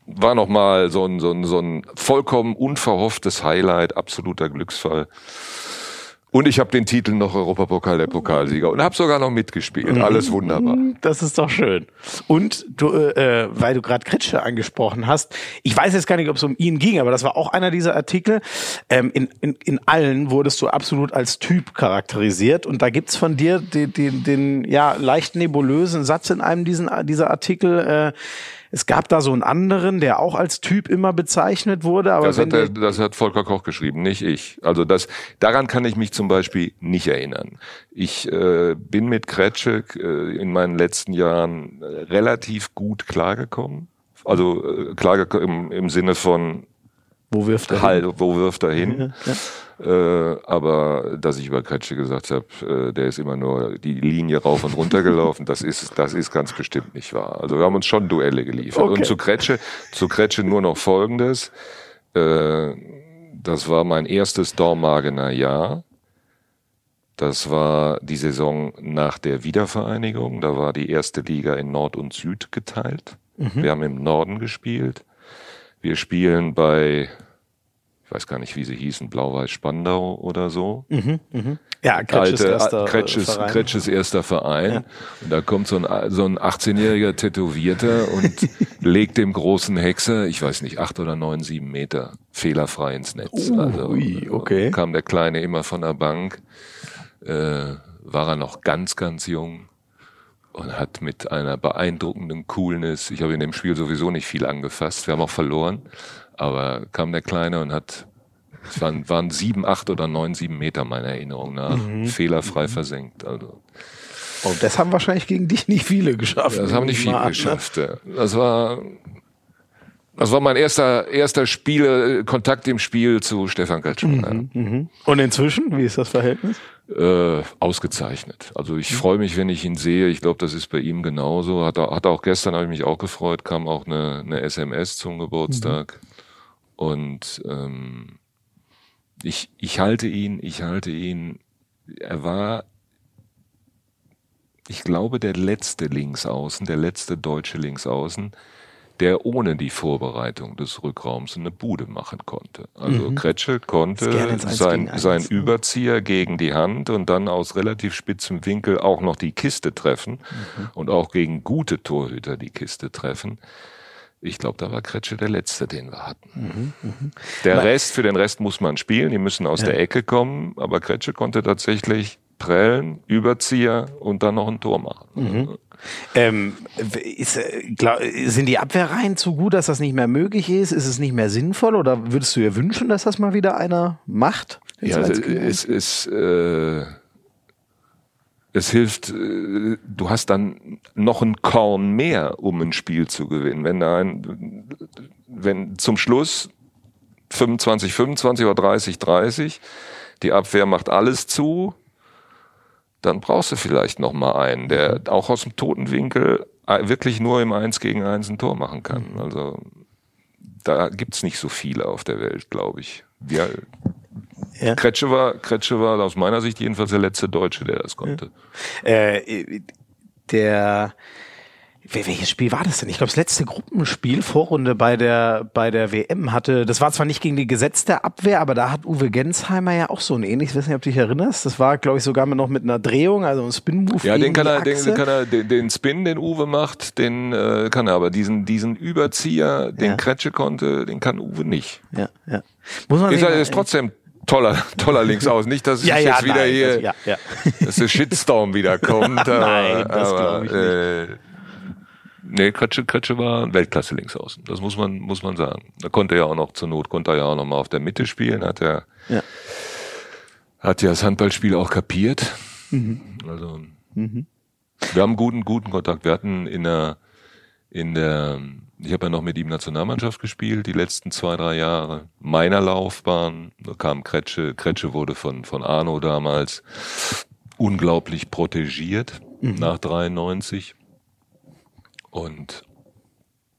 war nochmal so ein, so, ein, so ein vollkommen unverhofftes Highlight, absoluter Glücksfall. Und ich habe den Titel noch Europapokal der Pokalsieger und habe sogar noch mitgespielt. Mhm. Alles wunderbar. Das ist doch schön. Und du, äh, weil du gerade Kretsche angesprochen hast, ich weiß jetzt gar nicht, ob es um ihn ging, aber das war auch einer dieser Artikel. Ähm, in, in, in allen wurdest du absolut als Typ charakterisiert und da gibt's von dir den, den, den ja leicht nebulösen Satz in einem diesen, dieser Artikel. Äh, es gab da so einen anderen, der auch als Typ immer bezeichnet wurde. Aber das, hat, der, das hat Volker Koch geschrieben, nicht ich. Also das, daran kann ich mich zum Beispiel nicht erinnern. Ich äh, bin mit Kretschek äh, in meinen letzten Jahren relativ gut klargekommen. Also äh, klargekommen im, im Sinne von wo wirft er halt, hin? Wo wirft er hin? Ja, äh, aber dass ich über Kretsche gesagt habe, äh, der ist immer nur die Linie rauf und runter gelaufen, das ist, das ist ganz bestimmt nicht wahr. Also wir haben uns schon Duelle geliefert. Okay. Und zu Kretsche, zu Kretsche nur noch Folgendes. Äh, das war mein erstes Dormagener Jahr. Das war die Saison nach der Wiedervereinigung. Da war die erste Liga in Nord und Süd geteilt. Mhm. Wir haben im Norden gespielt. Wir spielen bei ich weiß gar nicht, wie sie hießen, Blau-Weiß Spandau oder so. Mhm, mhm. Ja, Kretsches Alte, erster Kretsches, Verein. Kretsches erster Verein. Ja. Und da kommt so ein, so ein 18-jähriger Tätowierter und legt dem großen Hexer, ich weiß nicht, acht oder neun, sieben Meter fehlerfrei ins Netz. Uh, also ui, okay. kam der Kleine immer von der Bank, äh, war er noch ganz, ganz jung und hat mit einer beeindruckenden Coolness, ich habe in dem Spiel sowieso nicht viel angefasst, wir haben auch verloren, aber kam der Kleine und hat, es waren, waren sieben, acht oder neun, sieben Meter meiner Erinnerung nach, mhm. fehlerfrei mhm. versenkt. Also. Und oh, das haben wahrscheinlich gegen dich nicht viele geschafft. Das haben nicht viele ne? geschafft. Ne? Das war, das war mein erster, erster Spiel, Kontakt im Spiel zu Stefan Kretschmer. Mhm, ja. Mhm. Und inzwischen, wie ist das Verhältnis? Äh, ausgezeichnet. Also ich mhm. freue mich, wenn ich ihn sehe. Ich glaube, das ist bei ihm genauso. Hat, hat auch gestern, habe ich mich auch gefreut, kam auch eine, eine SMS zum Geburtstag. Mhm. Und ähm, ich, ich halte ihn, ich halte ihn, er war, ich glaube, der letzte Linksaußen, der letzte deutsche Linksaußen, der ohne die Vorbereitung des Rückraums eine Bude machen konnte. Also mhm. Kretsche konnte sein, sein Überzieher gegen die Hand und dann aus relativ spitzem Winkel auch noch die Kiste treffen mhm. und auch gegen gute Torhüter die Kiste treffen. Ich glaube, da war Kretsche der Letzte, den wir hatten. Mhm, mh. Der Rest, für den Rest muss man spielen, die müssen aus ja. der Ecke kommen, aber Kretsche konnte tatsächlich prellen, Überzieher und dann noch ein Tor machen. Mhm. Ähm, ist, äh, glaub, sind die Abwehrreihen zu gut, dass das nicht mehr möglich ist? Ist es nicht mehr sinnvoll oder würdest du dir wünschen, dass das mal wieder einer macht? Ja, es ist, äh, es hilft, äh, du hast dann noch ein Korn mehr, um ein Spiel zu gewinnen. Wenn da ein, wenn zum Schluss 25, 25 oder 30, 30, die Abwehr macht alles zu, dann brauchst du vielleicht noch mal einen, der auch aus dem toten Winkel äh, wirklich nur im Eins gegen Eins ein Tor machen kann. Mhm. Also da gibt's nicht so viele auf der Welt, glaube ich. Wir, ja. Kretsche war, Kretsche war aus meiner Sicht jedenfalls der letzte Deutsche, der das konnte. Ja. Äh, der welches Spiel war das denn? Ich glaube, das letzte Gruppenspiel, Vorrunde bei der, bei der WM hatte, das war zwar nicht gegen die gesetzte Abwehr, aber da hat Uwe Gensheimer ja auch so ein ähnliches, ich weiß nicht, ob du dich erinnerst, das war, glaube ich, sogar noch mit einer Drehung, also ein Spin-Move. Ja, den kann er, den, den kann er, den, den Spin, den Uwe macht, den äh, kann er, aber diesen, diesen Überzieher, den ja. Kretsche konnte, den kann Uwe nicht. Ja, ja. Muss man ist, er, ist trotzdem toller, toller links aus. Nicht, dass ja, es ja, jetzt wieder nein, hier, das, ja, ja. dass der Shitstorm wieder kommt. nein, das glaube ich nicht. Äh, Nee, Kretsche, Kretsche war Weltklasse links außen. Das muss man, muss man sagen. Da konnte er ja auch noch zur Not, konnte er ja auch noch mal auf der Mitte spielen, hat er, ja. hat ja das Handballspiel auch kapiert. Mhm. Also, mhm. wir haben guten, guten Kontakt. Wir hatten in der, in der, ich habe ja noch mit ihm Nationalmannschaft gespielt, die letzten zwei, drei Jahre meiner Laufbahn. Da kam Kretsche, Kretsche wurde von, von Arno damals unglaublich protegiert mhm. nach 93 und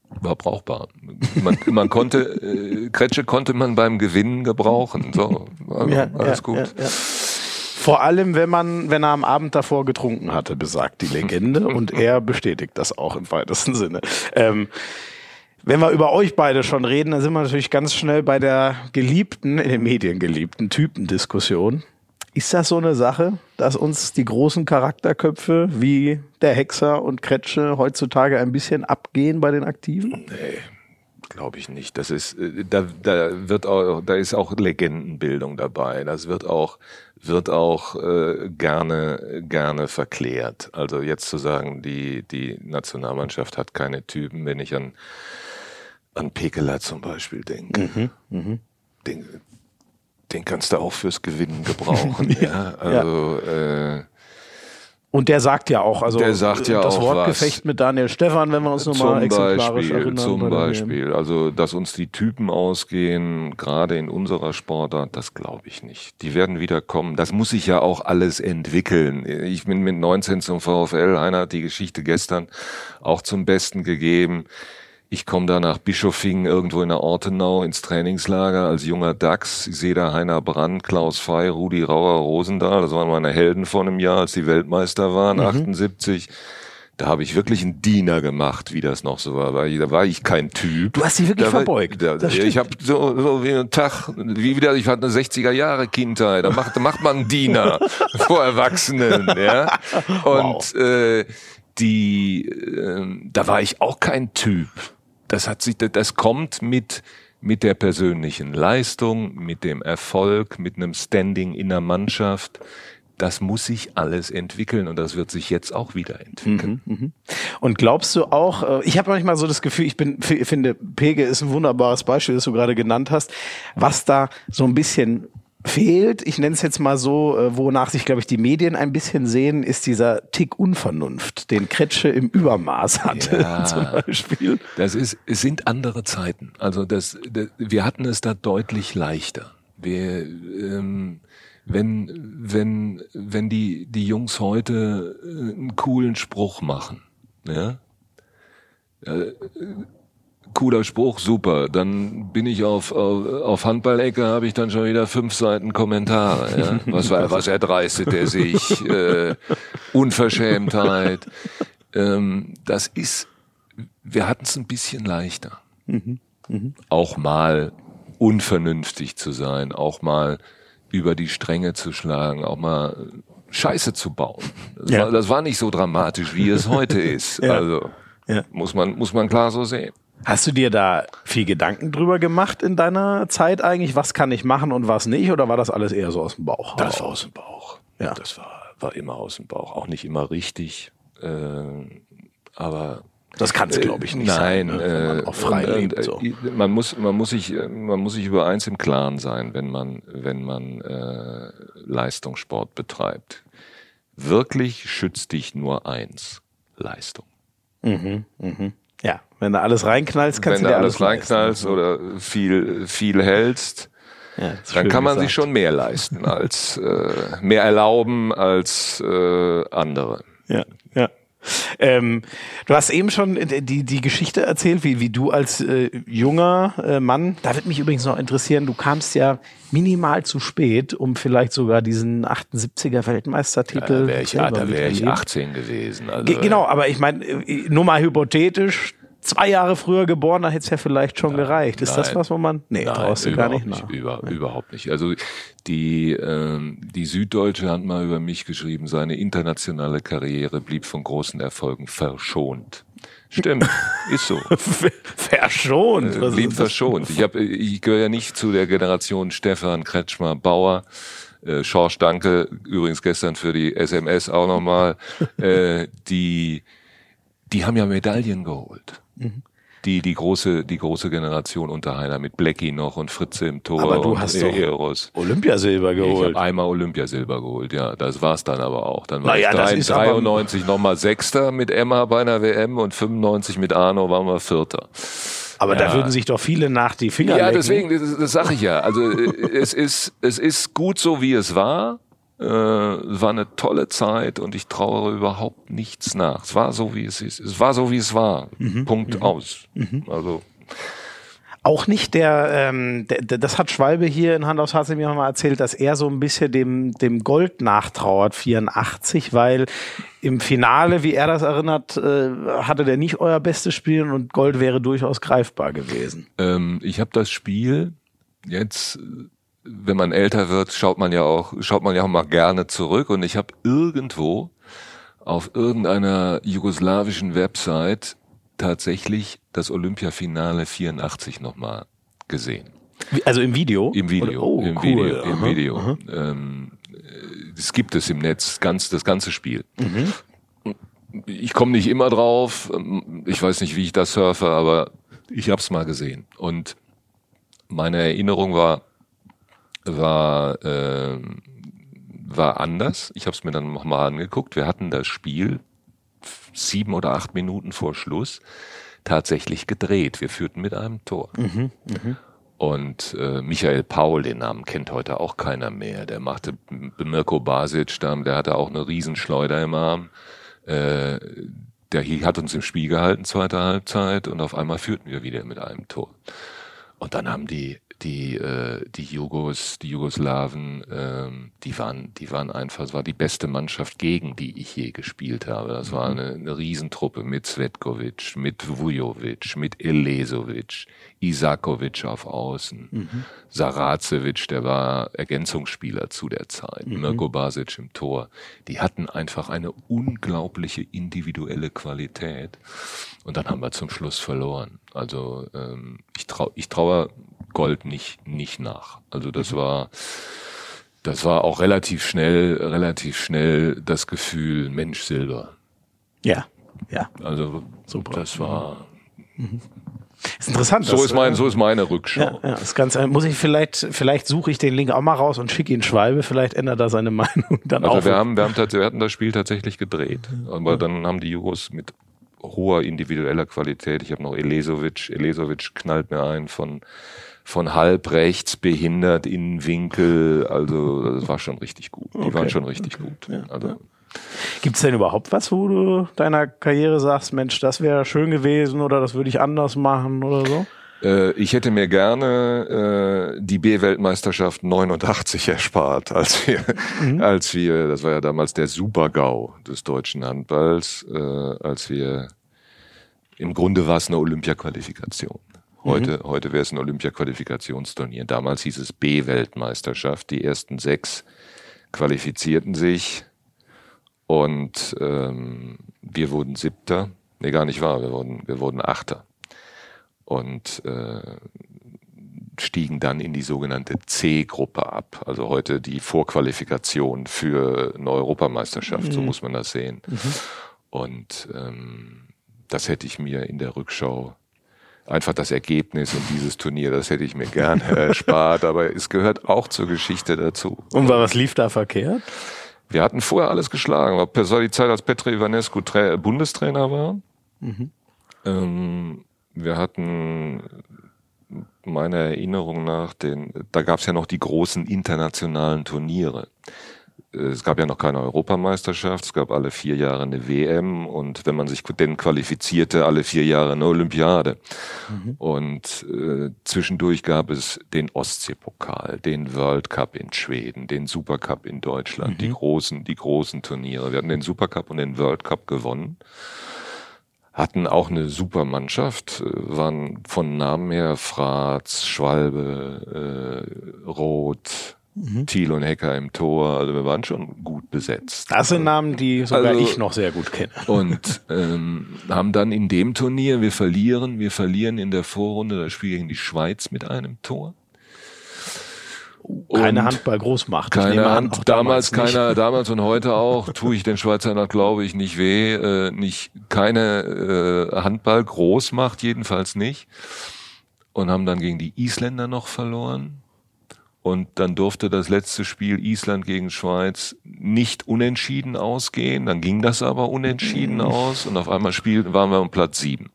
war brauchbar. Man, man konnte, äh, Kretsche konnte man beim Gewinnen gebrauchen. So, also, ja, alles ja, gut. Ja, Vor allem, wenn man, wenn er am Abend davor getrunken hatte, besagt die Legende. und er bestätigt das auch im weitesten Sinne. Ähm, wenn wir über euch beide schon reden, dann sind wir natürlich ganz schnell bei der geliebten, in den Medien geliebten Typendiskussion. Ist das so eine Sache, dass uns die großen Charakterköpfe wie der Hexer und Kretsche heutzutage ein bisschen abgehen bei den Aktiven? Nee, glaube ich nicht. Das ist, äh, da, da wird auch, da ist auch Legendenbildung dabei. Das wird auch, wird auch äh, gerne, gerne verklärt. Also jetzt zu sagen, die, die Nationalmannschaft hat keine Typen, wenn ich an, an Pekeler zum Beispiel denke. Mhm, mh. Den, den kannst du auch fürs Gewinnen gebrauchen. ja, also ja. Äh, und der sagt ja auch, also der sagt ja das auch Wortgefecht was. mit Daniel Stefan, wenn wir uns nochmal exemplarisch Beispiel, erinnern. Zum Beispiel, also dass uns die Typen ausgehen, gerade in unserer Sportart, das glaube ich nicht. Die werden wieder kommen. Das muss sich ja auch alles entwickeln. Ich bin mit 19 zum VfL, Heiner hat die Geschichte gestern auch zum Besten gegeben. Ich komme da nach Bischofing irgendwo in der Ortenau ins Trainingslager als junger Dachs. Ich sehe da Heiner Brand, Klaus Fey, Rudi Rauer, Rosendahl. Das waren meine Helden vor einem Jahr, als die Weltmeister waren, mhm. 78. Da habe ich wirklich einen Diener gemacht, wie das noch so war. Da war ich kein Typ. Du hast sie wirklich da verbeugt. Da, ich habe so, so wie einen Tag, wie wieder, ich hatte eine 60er Jahre Kindheit. Da macht, macht man einen Diener vor Erwachsenen. Ja? Und wow. äh, die, äh, da war ich auch kein Typ das hat sich, das kommt mit, mit der persönlichen Leistung, mit dem Erfolg, mit einem Standing in der Mannschaft. Das muss sich alles entwickeln und das wird sich jetzt auch wieder entwickeln. Mhm, mh. Und glaubst du auch, äh, ich habe manchmal so das Gefühl, ich bin, finde, Pege ist ein wunderbares Beispiel, das du gerade genannt hast, was da so ein bisschen fehlt, ich nenne es jetzt mal so, äh, wonach sich, glaube ich, die Medien ein bisschen sehen, ist dieser Tick Unvernunft, den Kretsche im Übermaß hatte, ja, zum Beispiel. Das ist, es sind andere Zeiten. Also das, das wir hatten es da deutlich leichter. Wir, ähm, wenn, wenn, wenn die, die Jungs heute äh, einen coolen Spruch machen, ja, äh, cooler Spruch, super. Dann bin ich auf, auf, auf Handballecke, habe ich dann schon wieder fünf Seiten Kommentare. Ja? Was, war, was erdreistet er sich? Äh, Unverschämtheit. Ähm, das ist wir hatten es ein bisschen leichter. Mhm. Mhm. Auch mal unvernünftig zu sein, auch mal über die Stränge zu schlagen, auch mal Scheiße zu bauen. Das, ja. war, das war nicht so dramatisch, wie es heute ist. ja. Also ja. muss man muss man klar so sehen. Hast du dir da viel Gedanken drüber gemacht in deiner Zeit eigentlich? Was kann ich machen und was nicht? Oder war das alles eher so aus dem Bauch? Das war aus dem Bauch. Ja. Das war, war immer aus dem Bauch. Auch nicht immer richtig. Äh, aber das kann es, äh, glaube ich, nicht Nein, sein, ne? wenn man auch frei äh, lebt. So. Man muss, man muss sich, man muss sich über eins im Klaren sein, wenn man, wenn man äh, Leistungssport betreibt. Wirklich schützt dich nur eins: Leistung. Mhm, mhm. Wenn du alles reinknallst, kannst wenn du dir alles, alles reinknallst leisten. oder viel, viel hältst, ja, dann kann man gesagt. sich schon mehr leisten als äh, mehr erlauben als äh, andere. Ja, ja. Ähm, du hast eben schon die, die Geschichte erzählt, wie, wie du als äh, junger äh, Mann, da wird mich übrigens noch interessieren, du kamst ja minimal zu spät, um vielleicht sogar diesen 78er Weltmeistertitel. Ja, da wäre ich, ja, wär ich 18 gewesen. Also, genau, aber ich meine, äh, nur mal hypothetisch, zwei Jahre früher geboren, da hätte es ja vielleicht schon ja, gereicht. Ist nein, das was, wo man. Nee, nein, traust du gar nicht nach. Nicht, über, nee. Überhaupt nicht. Also die, ähm, die Süddeutsche hat mal über mich geschrieben, seine internationale Karriere blieb von großen Erfolgen verschont. Stimmt, ist so. verschont. Äh, blieb verschont. Ich, hab, ich gehöre ja nicht zu der Generation Stefan Kretschmer Bauer. Äh, Schorsch, danke übrigens gestern für die SMS auch nochmal. äh, die, die haben ja Medaillen geholt. Mhm. Die, die große, die große Generation unter Heiner mit Blackie noch und Fritze im Tor. Aber du hast doch Eros. Olympiasilber geholt. Ich habe einmal Olympiasilber geholt, ja. Das war's dann aber auch. Dann war naja, ich 3, 93 nochmal Sechster mit Emma bei einer WM und 95 mit Arno waren wir Vierter. Aber ja. da würden sich doch viele nach die Finger Ja, lecken. deswegen, das, das sage ich ja. Also es ist, es ist gut so, wie es war. Äh, war eine tolle Zeit und ich trauere überhaupt nichts nach. Es war so, wie es ist. Es war so, wie es war. Mhm. Punkt mhm. aus. Mhm. Also. Auch nicht der, ähm, der, das hat Schwalbe hier in Hand aus Herz mir mal erzählt, dass er so ein bisschen dem, dem Gold nachtrauert, 84, weil im Finale, wie er das erinnert, äh, hatte der nicht euer bestes Spiel und Gold wäre durchaus greifbar gewesen. Ähm, ich habe das Spiel jetzt wenn man älter wird, schaut man ja auch, schaut man ja auch mal gerne zurück. Und ich habe irgendwo auf irgendeiner jugoslawischen Website tatsächlich das Olympiafinale 84 nochmal gesehen. Also im Video? Im Video. Oh, Im cool. Video. Im aha, Video. Aha. Ähm, das gibt es im Netz, ganz, das ganze Spiel. Mhm. Ich komme nicht immer drauf. Ich weiß nicht, wie ich das surfe, aber ich habe es mal gesehen. Und meine Erinnerung war, war, äh, war anders. Ich habe es mir dann nochmal angeguckt. Wir hatten das Spiel sieben oder acht Minuten vor Schluss tatsächlich gedreht. Wir führten mit einem Tor. Mhm, mh. Und äh, Michael Paul, den Namen kennt heute auch keiner mehr. Der machte Mirko Basic, der hatte auch eine Riesenschleuder im Arm. Äh, der hat uns im Spiel gehalten, zweite Halbzeit, und auf einmal führten wir wieder mit einem Tor. Und dann haben die die, äh, die Jugos, die Jugoslawen, ähm, die waren, die waren einfach, es war die beste Mannschaft, gegen die ich je gespielt habe. Das war mhm. eine, eine Riesentruppe mit Svetkovic, mit Vujovic, mit Elesovic, Isakovic auf Außen, mhm. Saracevic, der war Ergänzungsspieler zu der Zeit, mhm. Mirko Basic im Tor. Die hatten einfach eine unglaubliche individuelle Qualität. Und dann haben wir zum Schluss verloren. Also ähm, ich, trau, ich traue Gold nicht, nicht nach. Also das mhm. war, das war auch relativ schnell, relativ schnell das Gefühl, Mensch, Silber. Ja, ja. Also Super. das war. Mhm. Ist interessant. So ist mein, äh, so ist meine Rückschau. Ja, ja, ist ganz, muss ich vielleicht, vielleicht suche ich den Link auch mal raus und schicke ihn Schwalbe, vielleicht ändert er seine Meinung dann also auch. Wir haben, wir haben, wir hatten das Spiel tatsächlich gedreht, aber dann haben die Jugos mit hoher individueller Qualität. Ich habe noch Elesovic. Elesovic knallt mir ein von von halb rechts behindert in Winkel. Also das war schon richtig gut. Die okay. waren schon richtig okay. gut. Ja, also. Gibt es denn überhaupt was, wo du deiner Karriere sagst, Mensch, das wäre schön gewesen oder das würde ich anders machen oder so? Äh, ich hätte mir gerne äh, die B-Weltmeisterschaft 89 erspart, als wir, mhm. als wir, das war ja damals der Super-GAU des deutschen Handballs, äh, als wir im Grunde war es eine Olympia-Qualifikation. Heute, mhm. heute wäre es ein Olympia-Qualifikationsturnier. Damals hieß es B-Weltmeisterschaft. Die ersten sechs qualifizierten sich und ähm, wir wurden Siebter. Nee, gar nicht wahr. Wir wurden, wir wurden Achter. Und äh, stiegen dann in die sogenannte C-Gruppe ab. Also heute die Vorqualifikation für eine Europameisterschaft, mhm. so muss man das sehen. Mhm. Und ähm, das hätte ich mir in der Rückschau einfach das Ergebnis und dieses Turnier, das hätte ich mir gerne erspart, aber es gehört auch zur Geschichte dazu. Und was lief da verkehrt? Wir hatten vorher alles geschlagen. Das war die Zeit, als Petri Ivanescu Bundestrainer war. Mhm. Ähm, wir hatten meiner Erinnerung nach den, da gab es ja noch die großen internationalen Turniere es gab ja noch keine Europameisterschaft, es gab alle vier Jahre eine WM und wenn man sich denn qualifizierte, alle vier Jahre eine Olympiade. Mhm. Und äh, zwischendurch gab es den Ostseepokal, den World Cup in Schweden, den Supercup in Deutschland, mhm. die großen, die großen Turniere. Wir hatten den Supercup und den World Cup gewonnen hatten auch eine super Mannschaft, äh, waren von Namen her Fratz, Schwalbe, äh, Roth, Mhm. Thiel und Hecker im Tor, also wir waren schon gut besetzt. Das sind Namen, die sogar also, ich noch sehr gut kenne. Und ähm, haben dann in dem Turnier, wir verlieren, wir verlieren in der Vorrunde das Spiel gegen die Schweiz mit einem Tor. Keine Handball-Großmacht. Keine Hand, an, damals, damals keiner, damals und heute auch, tue ich den Schweizern, glaube ich, nicht weh. Äh, nicht, keine äh, Handball-Großmacht, jedenfalls nicht. Und haben dann gegen die Isländer noch verloren und dann durfte das letzte Spiel Island gegen Schweiz nicht unentschieden ausgehen. Dann ging das aber unentschieden mhm. aus und auf einmal spielten, waren wir um Platz sieben.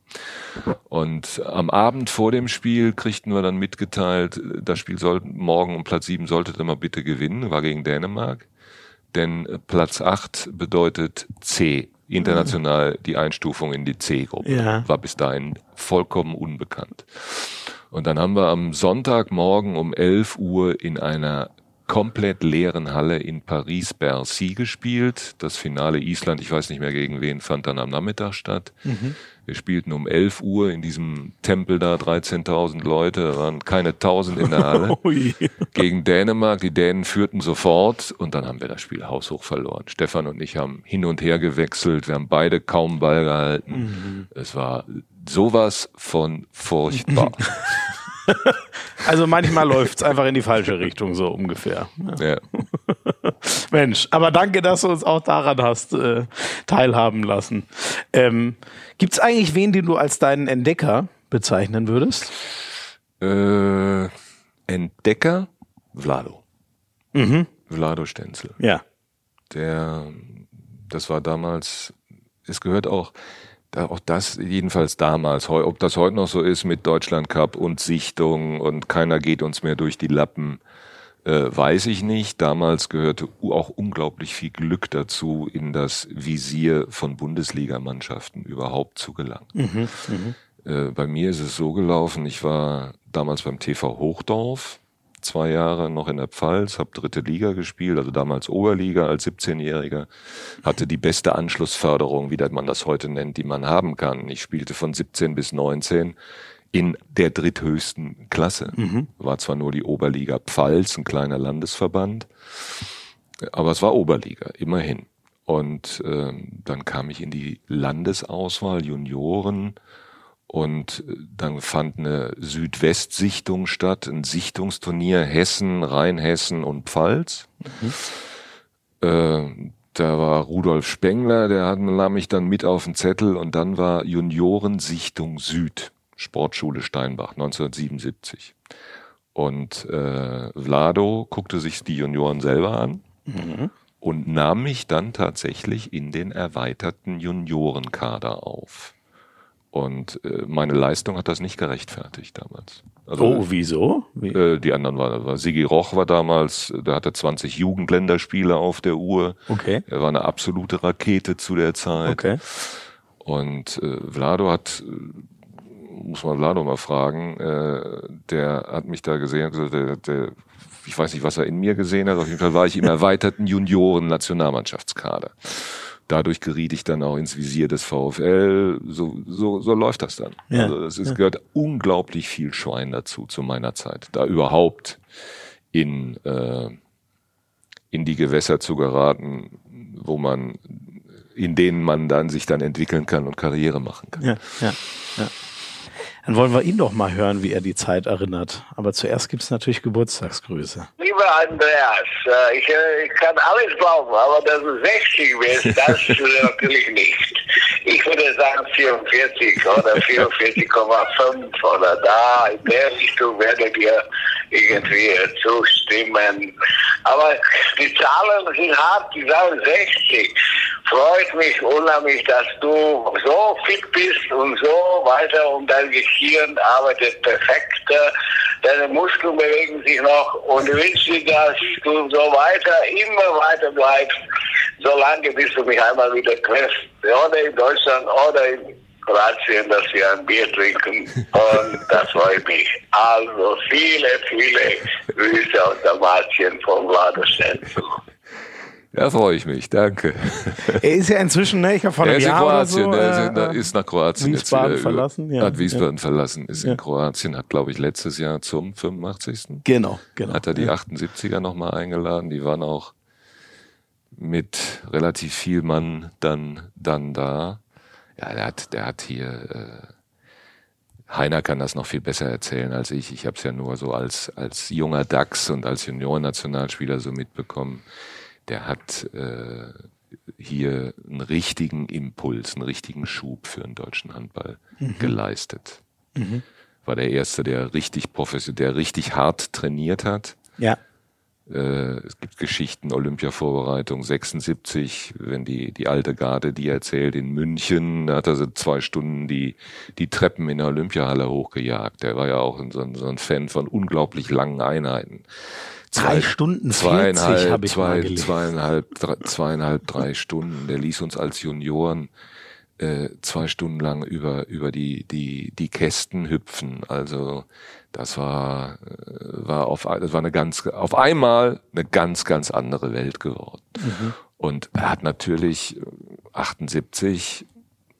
Und am Abend vor dem Spiel kriegten wir dann mitgeteilt, das Spiel soll morgen um Platz sieben solltet ihr mal bitte gewinnen, war gegen Dänemark. Denn Platz acht bedeutet C, international die Einstufung in die C-Gruppe. Ja. War bis dahin vollkommen unbekannt. Und dann haben wir am Sonntagmorgen um 11 Uhr in einer komplett leeren Halle in Paris-Bercy gespielt. Das Finale Island, ich weiß nicht mehr gegen wen, fand dann am Nachmittag statt. Mhm. Wir spielten um 11 Uhr in diesem Tempel da, 13.000 Leute, waren keine 1000 in der Halle. gegen Dänemark, die Dänen führten sofort und dann haben wir das Spiel haushoch verloren. Stefan und ich haben hin und her gewechselt, wir haben beide kaum Ball gehalten. Mhm. Es war sowas von furchtbar. Also manchmal läuft es einfach in die falsche Richtung, so ungefähr. Ja. Mensch, aber danke, dass du uns auch daran hast äh, teilhaben lassen. Ähm, Gibt es eigentlich wen, den du als deinen Entdecker bezeichnen würdest? Äh, Entdecker? Vlado. Mhm. Vlado Stenzel. Ja. Der, das war damals, es gehört auch, auch das jedenfalls damals, ob das heute noch so ist mit Deutschland Cup und Sichtung und keiner geht uns mehr durch die Lappen, äh, weiß ich nicht. Damals gehörte auch unglaublich viel Glück dazu, in das Visier von Bundesligamannschaften überhaupt zu gelangen. Mhm, mh. äh, bei mir ist es so gelaufen, ich war damals beim TV Hochdorf, zwei Jahre noch in der Pfalz, habe dritte Liga gespielt, also damals Oberliga als 17-Jähriger, hatte die beste Anschlussförderung, wie man das heute nennt, die man haben kann. Ich spielte von 17 bis 19 in der dritthöchsten Klasse. Mhm. War zwar nur die Oberliga Pfalz, ein kleiner Landesverband, aber es war Oberliga, immerhin. Und äh, dann kam ich in die Landesauswahl Junioren und äh, dann fand eine Südwestsichtung statt, ein Sichtungsturnier Hessen, Rheinhessen und Pfalz. Mhm. Äh, da war Rudolf Spengler, der hat, nahm mich dann mit auf den Zettel und dann war Juniorensichtung Süd, Sportschule Steinbach, 1977. Und äh, Vlado guckte sich die Junioren selber an mhm. und nahm mich dann tatsächlich in den erweiterten Juniorenkader auf. Und äh, meine Leistung hat das nicht gerechtfertigt damals. Also, oh, wieso? Wie? Äh, die anderen waren, war Sigi Roch war damals, der hatte 20 Jugendländerspiele auf der Uhr. Okay. Er war eine absolute Rakete zu der Zeit. Okay. Und äh, Vlado hat, muss man Vlado mal fragen, äh, der hat mich da gesehen, der, der, ich weiß nicht, was er in mir gesehen hat, auf jeden Fall war ich im erweiterten Junioren-Nationalmannschaftskader. Dadurch geriet ich dann auch ins Visier des VfL. So, so, so läuft das dann. Ja. Also es ist, gehört unglaublich viel Schwein dazu zu meiner Zeit, da überhaupt in äh, in die Gewässer zu geraten, wo man in denen man dann sich dann entwickeln kann und Karriere machen kann. Ja, ja, ja. Dann wollen wir ihn doch mal hören, wie er die Zeit erinnert. Aber zuerst gibt's natürlich Geburtstagsgrüße. Lieber Andreas, äh, ich, äh, ich kann alles glauben, aber dass du 60 bist, das natürlich nicht. Ich würde sagen 44 oder 44,5 oder da in der Richtung werdet ihr irgendwie zustimmen. Aber die Zahlen sind hart, die sagen 60. Freut mich unheimlich, dass du so fit bist und so weiter und dein Gehirn arbeitet perfekt. Deine Muskeln bewegen sich noch und ich wünsche dir, dass du so weiter, immer weiter bleibst, solange bis du mich einmal wieder triffst. Oder in Deutschland oder in Kroatien, dass wir ein Bier trinken. Und das freut mich. Also viele, viele Grüße aus Dalmatien von Vlado Stenzel. Ja, freue ich mich, danke. Er ist ja inzwischen, ne, ich habe vor Er einem ist in Jahr oder Kroatien, so, er ist, äh, nach Kroatien Wiesbaden jetzt wieder über- verlassen, ja. Hat Wiesbaden verlassen, ist Ja. in Kroatien, hat glaube ich letztes Jahr zum 85. Genau, genau. hat er die 78er nochmal eingeladen. Die waren auch mit relativ viel Mann dann, dann da. Ja, der hat, der hat hier, äh, Heiner kann das noch viel besser erzählen als ich. Ich habe es ja nur so als, als junger Dachs und als Juniorennationalspieler so mitbekommen. Der hat äh, hier einen richtigen Impuls, einen richtigen Schub für den deutschen Handball geleistet. War der Erste, der richtig professionell, der richtig hart trainiert hat. Ja, es gibt Geschichten, Olympia-Vorbereitung 76, wenn die, die alte Garde, die erzählt, in München, da hat er so zwei Stunden die, die Treppen in der Olympiahalle hochgejagt. Der war ja auch so ein, so ein Fan von unglaublich langen Einheiten. Drei Stunden 40 zweieinhalb, habe ich mal zwei, gelesen. zweieinhalb, drei, zweieinhalb, drei Stunden. Der ließ uns als Junioren äh, zwei Stunden lang über über die die die Kästen hüpfen. Also das war äh, war auf das war eine ganz auf einmal eine ganz ganz andere Welt geworden. Und er hat natürlich äh, 78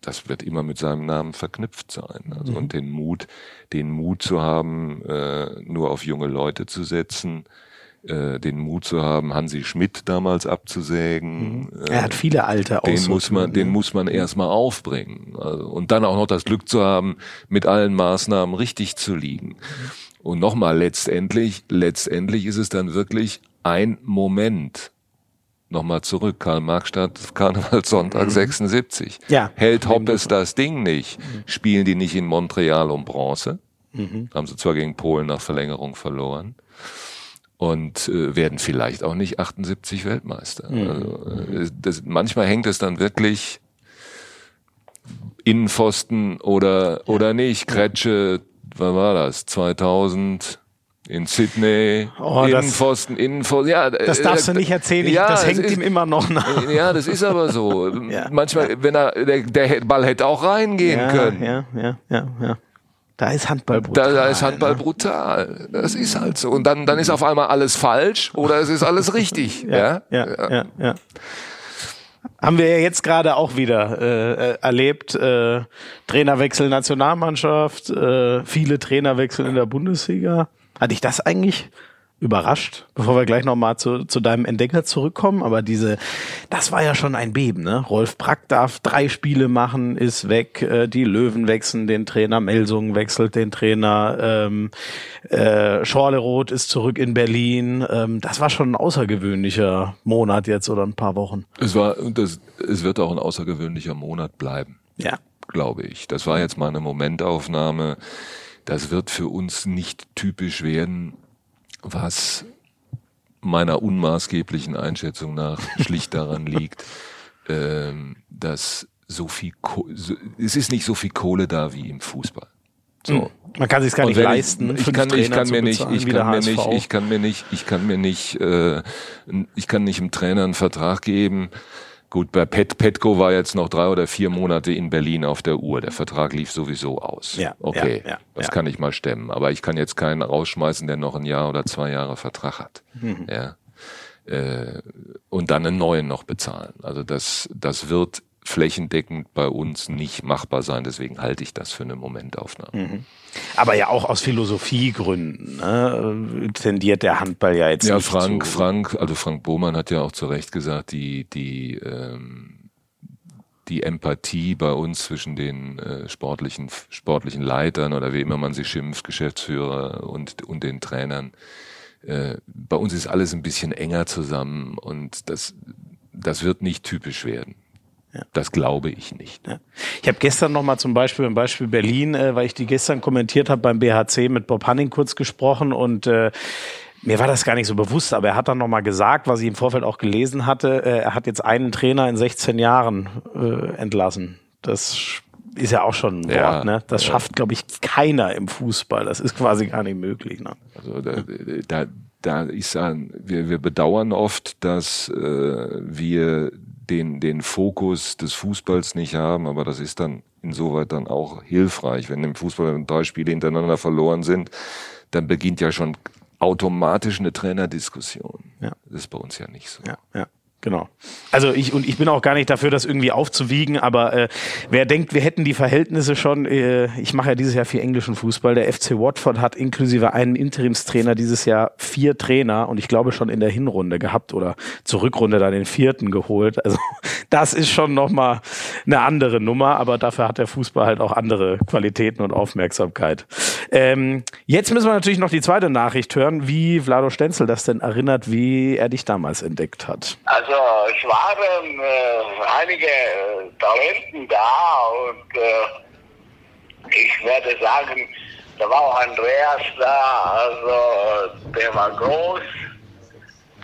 das wird immer mit seinem Namen verknüpft sein. Also und den Mut, den Mut zu haben, äh, nur auf junge Leute zu setzen, äh, den Mut zu haben, Hansi Schmidt damals abzusägen. Äh, er hat viele alte den muss man, den muss man erstmal aufbringen. Also, und dann auch noch das Glück zu haben, mit allen Maßnahmen richtig zu liegen. Und nochmal, letztendlich, letztendlich ist es dann wirklich ein Moment. Nochmal zurück, Karl-Marx-Stadt, Karnevalssonntag 76. Mhm. Ja. Hält Hoppes das Ding nicht? Spielen die nicht in Montreal um Bronze? Mhm. Haben sie zwar gegen Polen nach Verlängerung verloren und äh, werden vielleicht auch nicht 78 Weltmeister. Mhm. Also, äh, das, manchmal hängt es dann wirklich Innenpfosten oder oder nicht. Kretsche, wann war das? 2000 in Sydney, Oh, das- Innenpfosten, Innenpfosten. Ja, Das darfst du nicht erzählen, Ja, das hängt ist- ihm immer noch nach. Ja, das ist aber so. Ja. Manchmal, wenn er der, der Ball hätte auch reingehen Ja, können. ja, ja, ja, ja. Da ist Handball brutal. Da, da ist Handball ne? brutal. Das ist halt so. Und dann, dann ist auf einmal alles falsch oder es ist alles richtig. ja, ja, ja, ja. Haben wir ja jetzt gerade auch wieder äh, äh, erlebt. Äh, Trainerwechsel Nationalmannschaft, äh, viele Trainerwechsel in der Bundesliga. Hat dich das eigentlich überrascht, bevor wir gleich nochmal zu, zu deinem Entdecker zurückkommen? Aber diese, das war ja schon ein Beben, ne? Rolf Brack darf drei Spiele machen, ist weg, äh, die Löwen wechseln den Trainer, Melsungen wechselt den Trainer, ähm, äh, Schorleroth ist zurück in Berlin. Ähm, das war schon ein außergewöhnlicher Monat jetzt oder ein paar Wochen. Es war, und das, es wird auch ein außergewöhnlicher Monat bleiben, Ja. glaube ich. Das war jetzt mal eine Momentaufnahme. Das wird für uns nicht typisch werden, was meiner unmaßgeblichen Einschätzung nach schlicht daran liegt, ähm, dass so viel, Ko so, es ist nicht so viel Kohle da wie im Fußball. So. Man kann sich gar nicht leisten. Ich, ich, kann, ich kann mir nicht, ich kann mir nicht, ich kann mir nicht, ich kann mir nicht, äh, ich kann nicht einem Trainer einen Vertrag geben. Gut, bei Pet, Petko war jetzt noch drei oder vier Monate in Berlin auf der Uhr. Der Vertrag lief sowieso aus. Ja, okay, ja, ja, das ja. kann ich mal stemmen. Aber ich kann jetzt keinen rausschmeißen, der noch ein Jahr oder zwei Jahre Vertrag hat. Mhm. Ja. äh, und dann einen neuen noch bezahlen. Also das, das wird flächendeckend bei uns nicht machbar sein. Deswegen halte ich das für eine Momentaufnahme. Mhm. Aber ja auch aus Philosophiegründen ne? tendiert der Handball ja jetzt. Ja, Frank, Frank, also Frank Bohmann hat ja auch zu Recht gesagt, die die ähm, die Empathie bei uns zwischen den äh, sportlichen sportlichen Leitern oder wie immer man sie schimpft, Geschäftsführer und und den Trainern. Äh, bei uns ist alles ein bisschen enger zusammen und das das wird nicht typisch werden. Ja. Das glaube ich nicht. Ja. Ich habe gestern noch mal zum Beispiel im Beispiel Berlin, äh, weil ich die gestern kommentiert habe beim BHC mit Bob Hanning kurz gesprochen und äh, mir war das gar nicht so bewusst, aber er hat dann noch mal gesagt, was ich im Vorfeld auch gelesen hatte, äh, er hat jetzt einen Trainer in 16 Jahren äh, entlassen. Das ist ja auch schon ein ja, Wort, ne? Das ja. schafft, glaube ich, keiner im Fußball. Das ist quasi gar nicht möglich. Ne? Also da, da, da ist ein, wir, wir bedauern oft, dass äh, wir den, den Fokus des Fußballs nicht haben, aber das ist dann insoweit dann auch hilfreich. Wenn im Fußball drei Spiele hintereinander verloren sind, dann beginnt ja schon automatisch eine Trainerdiskussion. Ja. Das ist bei uns ja nicht so. Ja, ja. Genau. Also ich und ich bin auch gar nicht dafür, das irgendwie aufzuwiegen, aber äh, wer denkt, wir hätten die Verhältnisse schon, äh, ich mache ja dieses Jahr viel englischen Fußball, der FC Watford hat inklusive einen Interimstrainer dieses Jahr vier Trainer und ich glaube schon in der Hinrunde gehabt oder zur Rückrunde dann den vierten geholt. Also das ist schon nochmal eine andere Nummer, aber dafür hat der Fußball halt auch andere Qualitäten und Aufmerksamkeit. Ähm, jetzt müssen wir natürlich noch die zweite Nachricht hören, wie Vlado Stenzel das denn erinnert, wie er dich damals entdeckt hat. Also es waren äh, einige äh, Talenten da und äh, ich werde sagen, da war auch Andreas da, also der war groß,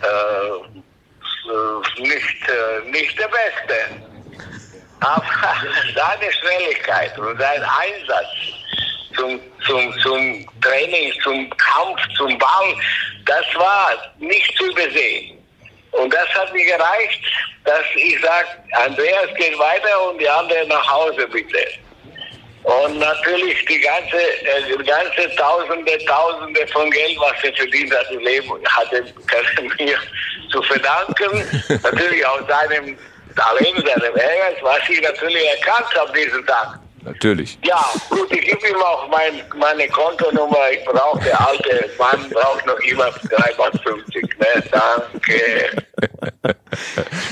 äh, nicht, äh, nicht der Beste. Aber seine Schnelligkeit und sein Einsatz zum, zum, zum Training, zum Kampf, zum Ball, das war nicht zu übersehen. Und das hat mir gereicht, dass ich sage, Andreas geht weiter und die anderen nach Hause bitte. Und natürlich die ganze, äh, die ganze Tausende, Tausende von Geld, was er verdient hat im Leben, hatte mir zu verdanken. natürlich aus seinem Talent, seinem Ehrgeiz, was ich natürlich erkannt habe diesen Tag. Natürlich. Ja, gut, ich gebe ihm auch mein, meine Kontonummer. Ich brauche, der alte Mann braucht noch immer 3,50. Ne? Danke.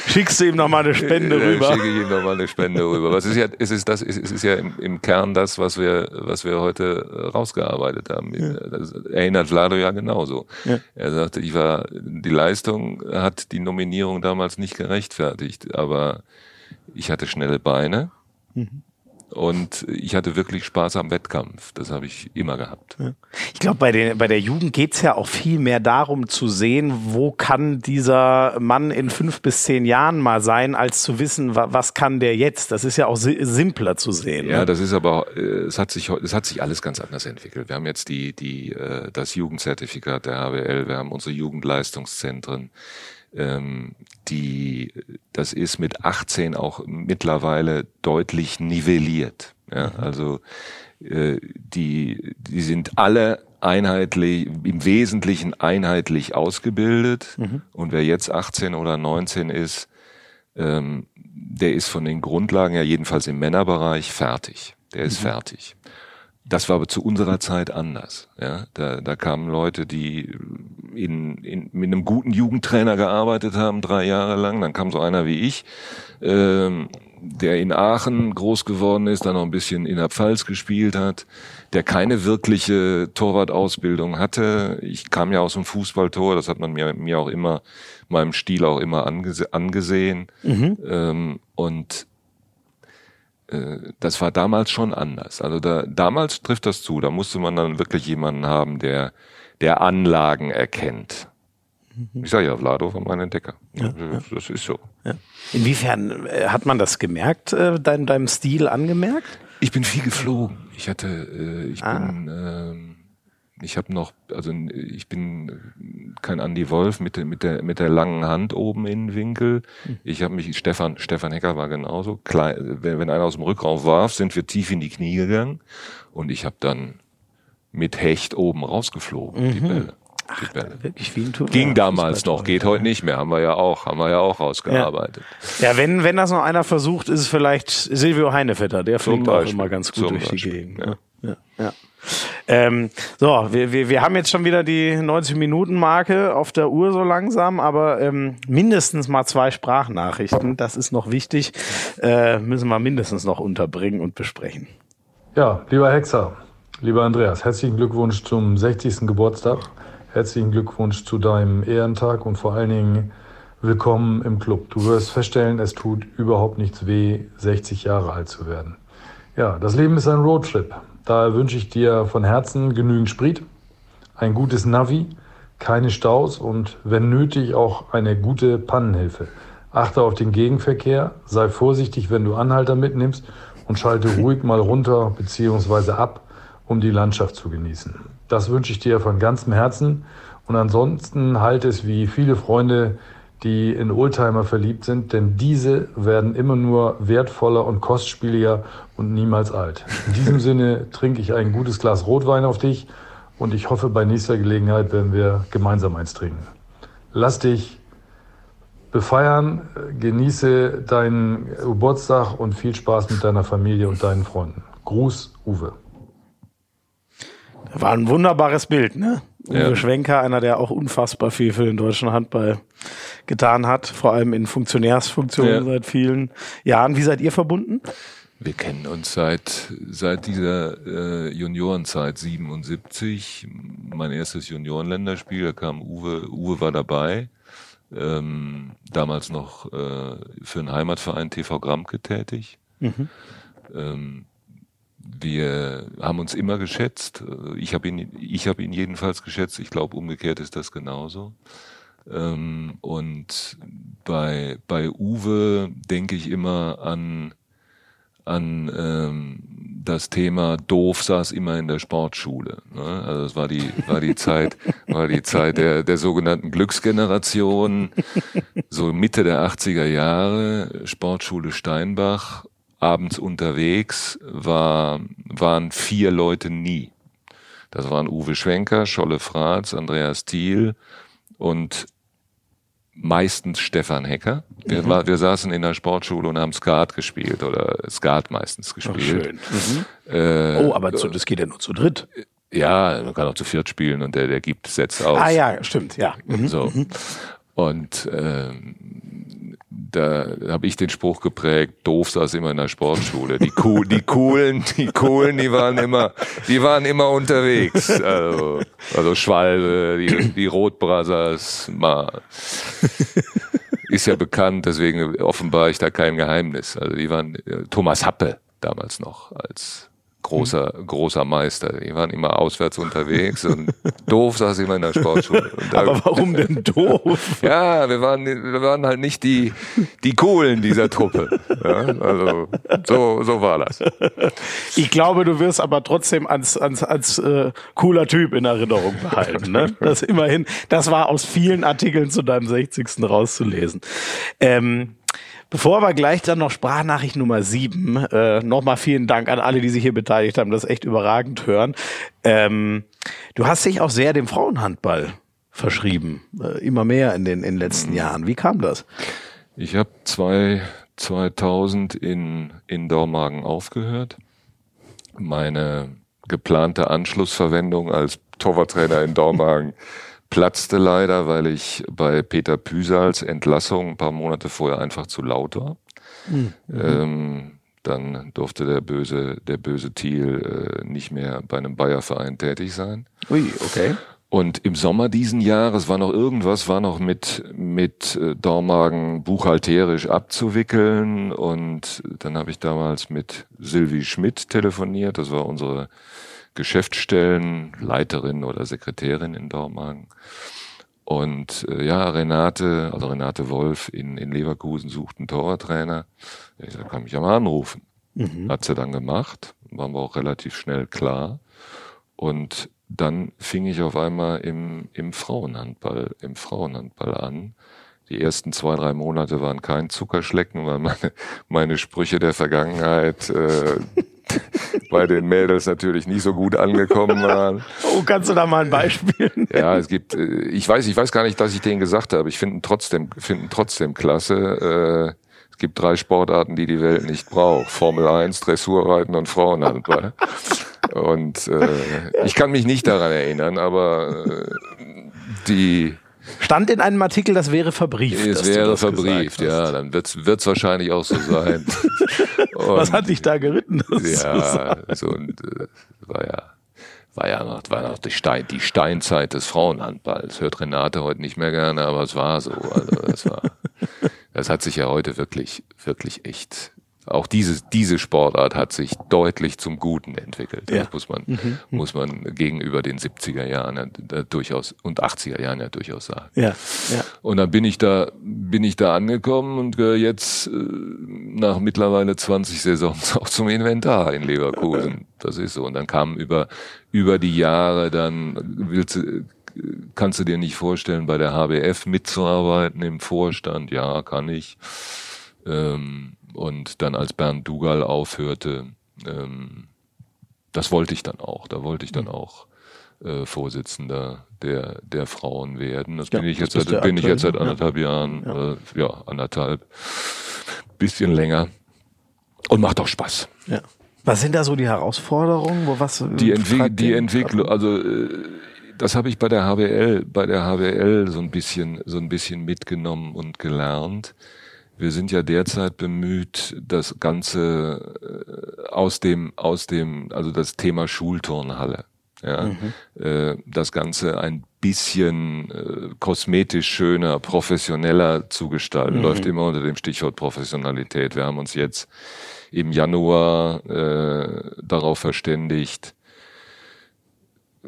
Schickst du ihm noch mal eine Spende ja, rüber? Schicke ich ihm noch mal eine Spende rüber. Was ist ja, es ist das, es ist ja im, im Kern das, was wir, was wir heute rausgearbeitet haben. Ja. Das erinnert Vlado ja genauso. Ja. Er sagte, ich war, die Leistung hat die Nominierung damals nicht gerechtfertigt, aber ich hatte schnelle Beine. Mhm und ich hatte wirklich Spaß am Wettkampf. Das habe ich immer gehabt. Ja. Ich glaube, bei, bei der Jugend geht's ja auch viel mehr darum zu sehen, wo kann dieser Mann in fünf bis zehn Jahren mal sein, als zu wissen, was kann der jetzt. Das ist ja auch simpler zu sehen. Ja, ne? das ist aber, äh, es hat sich, es hat sich alles ganz anders entwickelt. Wir haben jetzt die, die, äh, das Jugendzertifikat der HWL, wir haben unsere Jugendleistungszentren ähm, die, das ist mit 18 auch mittlerweile deutlich nivelliert. Ja, mhm. also äh, die, die sind alle einheitlich, im Wesentlichen einheitlich ausgebildet. Mhm. Und wer jetzt 18 oder 19 ist, ähm, der ist von den Grundlagen ja jedenfalls im Männerbereich fertig. Der ist mhm. fertig. Das war aber zu unserer Zeit anders. Ja, da, da kamen Leute, die in, in, mit einem guten Jugendtrainer gearbeitet haben, drei Jahre lang. Dann kam so einer wie ich, ähm, der in Aachen groß geworden ist, dann noch ein bisschen in der Pfalz gespielt hat, der keine wirkliche Torwartausbildung hatte. Ich kam ja aus dem Fußballtor, das hat man mir, mir auch immer, meinem Stil auch immer angese angesehen. Mhm. Ähm, und das war damals schon anders. Also da, damals trifft das zu. Da musste man dann wirklich jemanden haben, der, der Anlagen erkennt. Mhm. Ich sage ja, Vlado war mein Entdecker. Ja, das, das ist so. Ja. Inwiefern äh, hat man das gemerkt, äh, dein, deinem Stil angemerkt? Ich bin viel geflogen. Ich hatte, äh, ich ah. bin, ähm, ich habe noch, also ich bin kein Andy Wolf mit, der mit der mit der langen Hand oben in den Winkel. Hm. Ich habe mich Stefan Stefan Hecker war genauso. Klein, wenn, wenn einer aus dem Rückraum warf, sind wir tief in die Knie gegangen und ich habe dann mit Hecht oben rausgeflogen mhm. die Bälle. die Bälle. Wirklich wie ein Turnier. Ging damals noch, geht heute nicht mehr. Haben wir ja auch, haben wir ja auch rausgearbeitet. Ja, wenn, wenn das noch einer versucht, ist es vielleicht Silvio Heinevetter. Der fliegt auch immer ganz gut Zum durch die Beispiel, Gegend. ja. ne? Ja, ja. Ähm, so, wir, wir, wir haben jetzt schon wieder die 90-Minuten-Marke auf der Uhr so langsam, aber ähm, mindestens mal zwei Sprachnachrichten, das ist noch wichtig, äh, müssen wir mindestens noch unterbringen und besprechen. Ja, lieber Hexer, lieber Andreas, herzlichen Glückwunsch zum 60. Geburtstag. Herzlichen Glückwunsch zu deinem Ehrentag und vor allen Dingen willkommen im Club. Du wirst feststellen, es tut überhaupt nichts weh, 60 Jahre alt zu werden. Ja, das Leben ist ein Roadtrip. Daher wünsche ich dir von Herzen genügend Sprit, ein gutes Navi, keine Staus und wenn nötig auch eine gute Pannenhilfe. Achte auf den Gegenverkehr, sei vorsichtig, wenn du Anhalter mitnimmst und schalte ruhig mal runter bzw. ab, um die Landschaft zu genießen. Das wünsche ich dir von ganzem Herzen und ansonsten halt es wie viele Freunde, die in Oldtimer verliebt sind, denn diese werden immer nur wertvoller und kostspieliger und niemals alt. In diesem Sinne trinke ich ein gutes Glas Rotwein auf dich und ich hoffe, bei nächster Gelegenheit werden wir gemeinsam eins trinken. Lass dich befeiern, genieße deinen Geburtstag und viel Spaß mit deiner Familie und deinen Freunden. Gruß, Uwe. War ein wunderbares Bild, ne? Uwe Ja. Schwenker, einer, der auch unfassbar viel für den deutschen Handball getan hat, vor allem in Funktionärsfunktionen Ja. seit vielen Jahren. Wie seid ihr verbunden? Wir kennen uns seit, seit dieser äh, Juniorenzeit 77. Mein erstes Juniorenländerspiel, da kam Uwe, Uwe war dabei. Ähm, damals noch äh, für den Heimatverein TV Gramke tätig. Ähm, wir haben uns immer geschätzt. Ich habe ihn, ich habe ihn jedenfalls geschätzt. Ich glaube, umgekehrt ist das genauso. Ähm, und bei, bei Uwe denke ich immer an, an ähm, das Thema doof saß immer in der Sportschule. Ne? Also es war die war die Zeit war die Zeit der der sogenannten Glücksgeneration, so Mitte der 80er Jahre Sportschule Steinbach abends unterwegs war waren vier Leute nie. Das waren Uwe Schwenker, Scholle Fratz, Andreas Thiel und meistens Stefan Hecker. Wir, war, wir saßen in der Sportschule und haben Skat gespielt oder Skat meistens gespielt. Äh, Oh, aber zu, das geht ja nur zu dritt. Ja, man kann auch zu viert spielen und der, der gibt Sätze aus. Ah ja, stimmt, ja. Mhm. So. Und ähm, da habe ich den Spruch geprägt, doof saß immer in der Sportschule. Die, cool, die coolen, die coolen, die waren immer, die waren immer unterwegs. Also, also Schwalbe, die, die Rotbrothers, mal ist ja bekannt, deswegen offenbar ich da kein Geheimnis. Also die waren äh, Thomas Happe damals noch als großer, großer Meister. Die waren immer auswärts unterwegs und doof saß immer in der Sportschule. Aber warum denn doof? ja, wir waren, wir waren halt nicht die, die coolen dieser Truppe. Ja, also, so, so war das. Ich glaube, du wirst aber trotzdem als, als, als äh, cooler Typ in Erinnerung behalten. Ne? Das immerhin, das war aus vielen Artikeln zu deinem 60. rauszulesen. Ähm, Bevor wir gleich dann noch Sprachnachricht Nummer sieben, äh, nochmal vielen Dank an alle, die sich hier beteiligt haben, das echt überragend hören. Ähm, du hast dich auch sehr dem Frauenhandball verschrieben, äh, immer mehr in den, in den letzten Jahren. Wie kam das? Ich habe zwei, 2000 in, in Dormagen aufgehört. Meine geplante Anschlussverwendung als Torwarttrainer in Dormagen platzte leider, weil ich bei Peter Püsals Entlassung ein paar Monate vorher einfach zu laut war. Ähm, dann durfte der böse, der böse Thiel äh, nicht mehr bei einem Bayerverein tätig sein. Ui, okay. Und im Sommer diesen Jahres war noch irgendwas, war noch mit, mit äh, Dormagen buchhalterisch abzuwickeln. Und dann habe ich damals mit Sylvie Schmidt telefoniert. Das war unsere Geschäftsstellenleiterin oder Sekretärin in Dormagen. Und äh, ja, Renate, also Renate Wolf in, in Leverkusen sucht einen Torwarttrainer. Ich sag, kann mich ja mal anrufen. Hat sie dann gemacht, waren wir auch relativ schnell klar. Und dann fing ich auf einmal im, im Frauenhandball, im Frauenhandball an. Die ersten zwei, drei Monate waren kein Zuckerschlecken, weil meine, meine Sprüche der Vergangenheit, äh, bei den Mädels natürlich nicht so gut angekommen waren. Oh, kannst du da mal ein Beispiel? Ja, es gibt, äh, ich weiß, ich weiß gar nicht, dass ich denen gesagt habe. Ich finde ihn trotzdem, finde ihn trotzdem klasse. Äh, es gibt drei Sportarten, die die Welt nicht braucht: Formel 1, Dressurreiten und Frauenhandball. Und äh, ich kann mich nicht daran erinnern, aber äh, die Stand in einem Artikel, das wäre verbrieft. es wäre verbrieft, ja, dann wird es wahrscheinlich auch so sein. Was hat dich da geritten? ja, so und äh, war ja war ja noch, war noch die, Stein, die Steinzeit des Frauenhandballs. Hört Renate heute nicht mehr gerne, aber es war so. Also das war, das hat sich ja heute wirklich, wirklich echt auch diese, diese Sportart hat sich deutlich zum Guten entwickelt. Ja. Das muss man, mhm. mhm. muss man gegenüber den 70er Jahren ja, durchaus und 80er Jahren ja durchaus sagen. Ja. Ja. Und dann bin ich da, bin ich da angekommen und gehöre jetzt äh, nach mittlerweile 20 Saisons auch zum Inventar in Leverkusen. Das ist so. Und dann kam über, über die Jahre dann, willst du, kannst du dir nicht vorstellen, bei der HBF mitzuarbeiten im Vorstand? Ja, kann ich. Ähm, und dann als Bernd Dugal aufhörte, ähm, das wollte ich dann auch. Da wollte ich dann mhm. auch äh, Vorsitzender der, der Frauen werden. Das ja, bin ich jetzt seit, bin ich jetzt seit anderthalb ja. Jahren, ja. Äh, ja, anderthalb, bisschen länger. Und macht auch Spaß. Ja. Was sind da so die Herausforderungen? Wo was die, Entwick die Entwicklung, also äh, das habe ich bei der HBL, bei der HBL so ein bisschen, so ein bisschen mitgenommen und gelernt. Wir sind ja derzeit bemüht, das Ganze äh, aus dem, aus dem, also das Thema Schulturnhalle, ja, mhm. äh, das Ganze ein bisschen äh, kosmetisch schöner, professioneller zu gestalten. Mhm. Läuft immer unter dem Stichwort Professionalität. Wir haben uns jetzt im Januar äh, darauf verständigt,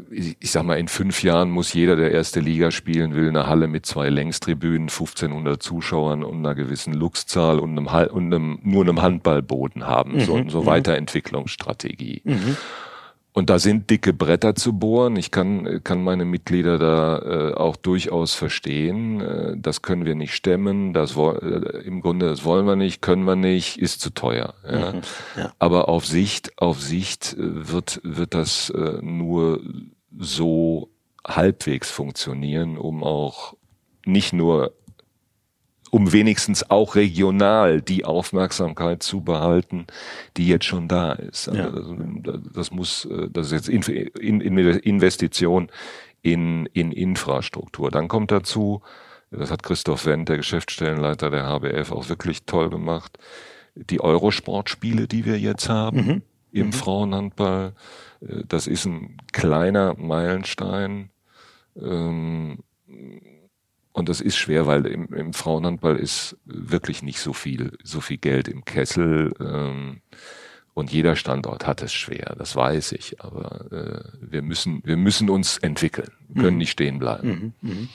ich sag mal, in fünf Jahren muss jeder, der erste Liga spielen will, eine Halle mit zwei Längstribünen, 1500 Zuschauern und einer gewissen Luxzahl und, einem, und einem, nur einem Handballboden haben. Mhm. So, so mhm. Weiterentwicklungsstrategie. Mhm. Und da sind dicke Bretter zu bohren. Ich kann, kann meine Mitglieder da äh, auch durchaus verstehen. Äh, das können wir nicht stemmen. Das äh, im Grunde, das wollen wir nicht, können wir nicht, ist zu teuer. Ja. Mhm, ja. Aber auf Sicht, auf Sicht äh, wird, wird das äh, nur so halbwegs funktionieren, um auch nicht nur um wenigstens auch regional die Aufmerksamkeit zu behalten, die jetzt schon da ist. Ja. Also das, das, muss, äh, das ist jetzt in, in, Investition in, in Infrastruktur. Dann kommt dazu, das hat Christoph Wendt, der Geschäftsstellenleiter der HBF, auch wirklich toll gemacht, die Eurosportspiele, die wir jetzt haben mhm. im mhm. Frauenhandball. Äh, das ist ein kleiner Meilenstein. Ähm, und das ist schwer, weil im, im Frauenhandball ist wirklich nicht so viel, so viel Geld im Kessel. Ähm, und jeder Standort hat es schwer, das weiß ich. Aber äh, wir müssen, wir müssen uns entwickeln, wir können mhm. nicht stehen bleiben. Mhm. Mhm.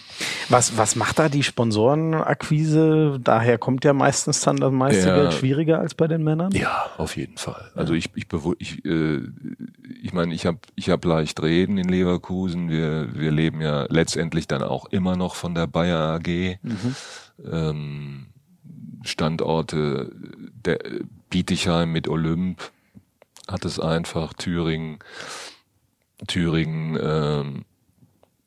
Was, was macht da die Sponsorenakquise? Daher kommt ja meistens dann das meiste ja. Geld schwieriger als bei den Männern. Ja, auf jeden Fall. Also ich, ich, ich, äh, ich meine, ich habe, ich hab leicht reden in Leverkusen. Wir, wir leben ja letztendlich dann auch immer noch von der Bayer AG. Mhm. Ähm, Standorte der Bietigheim mit Olymp hat es einfach, Thüringen, Thüringen ähm,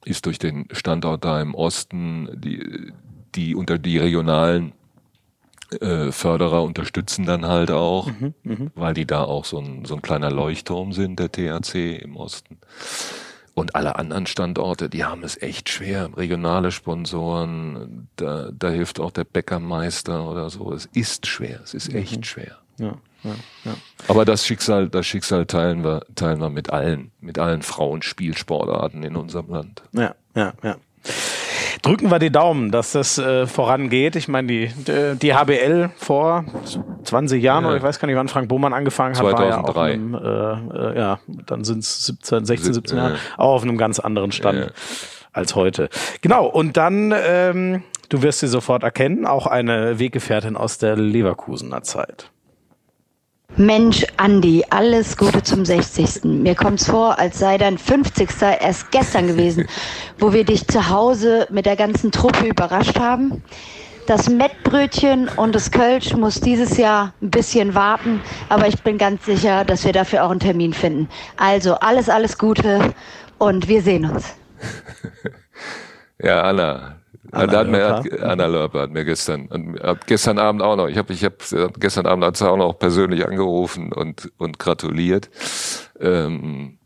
ist durch den Standort da im Osten, die, die unter die regionalen äh, Förderer unterstützen dann halt auch, mhm, mh. weil die da auch so ein, so ein kleiner Leuchtturm sind, der THC im Osten. Und alle anderen Standorte, die haben es echt schwer. Regionale Sponsoren, da, da hilft auch der Bäckermeister oder so. Es ist schwer, es ist echt mhm. schwer. Ja, ja, ja. Aber das Schicksal, das Schicksal teilen wir, teilen wir mit allen, mit allen Frauenspielsportarten in unserem Land. Ja, ja, ja. Drücken wir die Daumen, dass das äh, vorangeht. Ich meine, die, die HBL vor 20 Jahren, ja. oder ich weiß gar nicht, wann Frank Bohmann angefangen hat, 2003. war ja einem, äh, äh, ja, dann sind es 17, 16, 17 Jahre, auch auf einem ganz anderen Stand als heute. Genau, und dann, ähm, du wirst sie sofort erkennen, auch eine Weggefährtin aus der Leverkusener Zeit. Mensch, Andi, alles Gute zum 60. Mir kommt's vor, als sei dein 50. erst gestern gewesen, wo wir dich zu Hause mit der ganzen Truppe überrascht haben. Das Mettbrötchen und das Kölsch muss dieses Jahr ein bisschen warten, aber ich bin ganz sicher, dass wir dafür auch einen Termin finden. Also alles, alles Gute und wir sehen uns. ja, Anna, Anna, hat mir, hat, Anna Lörper hat mir gestern, hat gestern Abend auch noch, ich habe ich hab, gestern Abend hat sie auch noch persönlich angerufen und, und gratuliert. Ähm,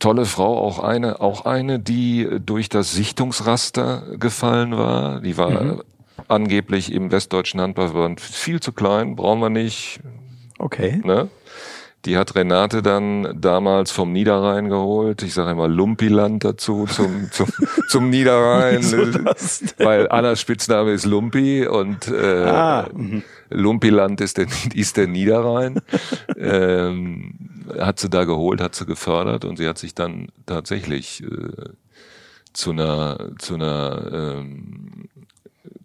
tolle Frau, auch eine, auch eine, die durch das Sichtungsraster gefallen war. Die war mhm. angeblich im Westdeutschen Handballverband viel zu klein, brauchen wir nicht. Okay. Ne? Die hat Renate dann damals vom Niederrhein geholt. Ich sage immer Lumpiland dazu zum, zum, zum Niederrhein. weil Annas Spitzname ist Lumpi und äh, ah, mhm. Lumpiland ist der, ist der Niederrhein. ähm, hat sie da geholt, hat sie gefördert und sie hat sich dann tatsächlich äh, zu einer, zu einer ähm,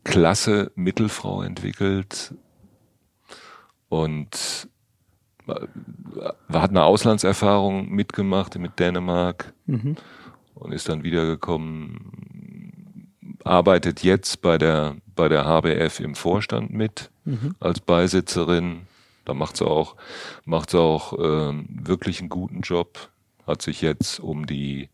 Klasse Mittelfrau entwickelt und hat eine Auslandserfahrung mitgemacht mit Dänemark mhm. und ist dann wiedergekommen, arbeitet jetzt bei der, bei der HBF im Vorstand mit mhm. als Beisitzerin. Da macht sie auch, macht sie auch ähm, wirklich einen guten Job. Hat sich jetzt um die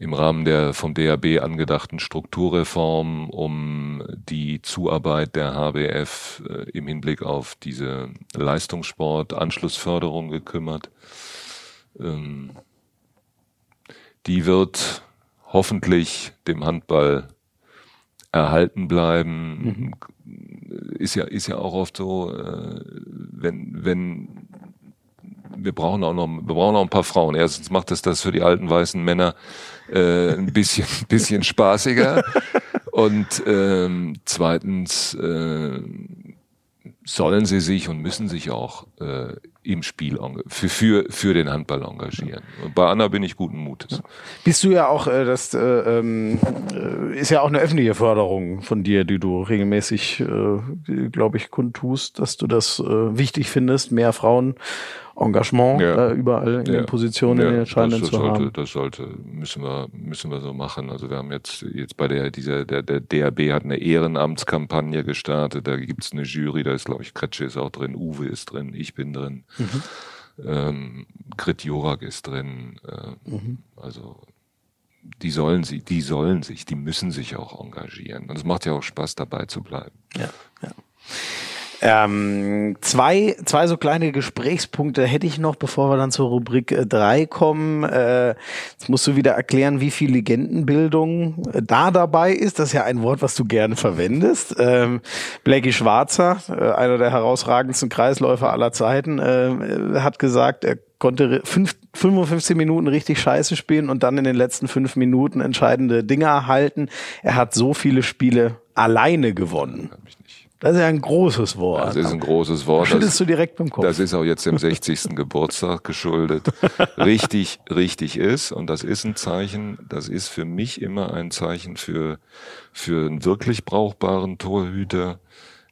im Rahmen der vom DAB angedachten Strukturreform um die Zuarbeit der HBF äh, im Hinblick auf diese Leistungssport, Anschlussförderung gekümmert. Ähm, die wird hoffentlich dem Handball erhalten bleiben. Mhm. Ist ja, ist ja auch oft so, äh, wenn, wenn wir brauchen auch noch, wir brauchen auch ein paar Frauen. Erstens macht es das für die alten weißen Männer äh, ein bisschen, bisschen spaßiger. Und ähm, zweitens äh, sollen sie sich und müssen sich auch äh, im Spiel für, für, für den Handball engagieren. Und bei Anna bin ich guten Mutes. Bist du ja auch, äh, das äh, ähm, äh, ist ja auch eine öffentliche Förderung von dir, die du regelmäßig, äh, glaube ich, kundtust, dass du das äh, wichtig findest, mehr Frauen Engagement ja. äh, überall in ja. den Positionen, ja. in den entscheidenden das, das zu sollte, haben. Das sollte, müssen wir, müssen wir so machen. Also wir haben jetzt, jetzt bei der, dieser, der, der DRB hat eine Ehrenamtskampagne gestartet, da gibt's eine Jury, da ist, glaube ich, Kretsche ist auch drin, Uwe ist drin, ich bin drin, mhm. ähm, Grit Jorak ist drin, äh, mhm. also die sollen sie, die sollen sich, die müssen sich auch engagieren. Und es macht ja auch Spaß, dabei zu bleiben. Ja, ja. Ähm, zwei, zwei so kleine Gesprächspunkte hätte ich noch, bevor wir dann zur Rubrik äh, drei kommen. Äh, jetzt musst du wieder erklären, wie viel Legendenbildung äh, da dabei ist. Das ist ja ein Wort, was du gerne verwendest. Ähm, Blackie Schwarzer, äh, einer der herausragendsten Kreisläufer aller Zeiten, äh, hat gesagt, er konnte fünf, 55 Minuten richtig scheiße spielen und dann in den letzten fünf Minuten entscheidende Dinge erhalten. Er hat so viele Spiele alleine gewonnen. Das ist ja ein großes Wort. Das ist ein großes Wort. Schüttelst du direkt beim Kopf. Das ist auch jetzt dem 60. Geburtstag geschuldet. Richtig, richtig ist. Und das ist ein Zeichen, das ist für mich immer ein Zeichen für, für einen wirklich brauchbaren Torhüter.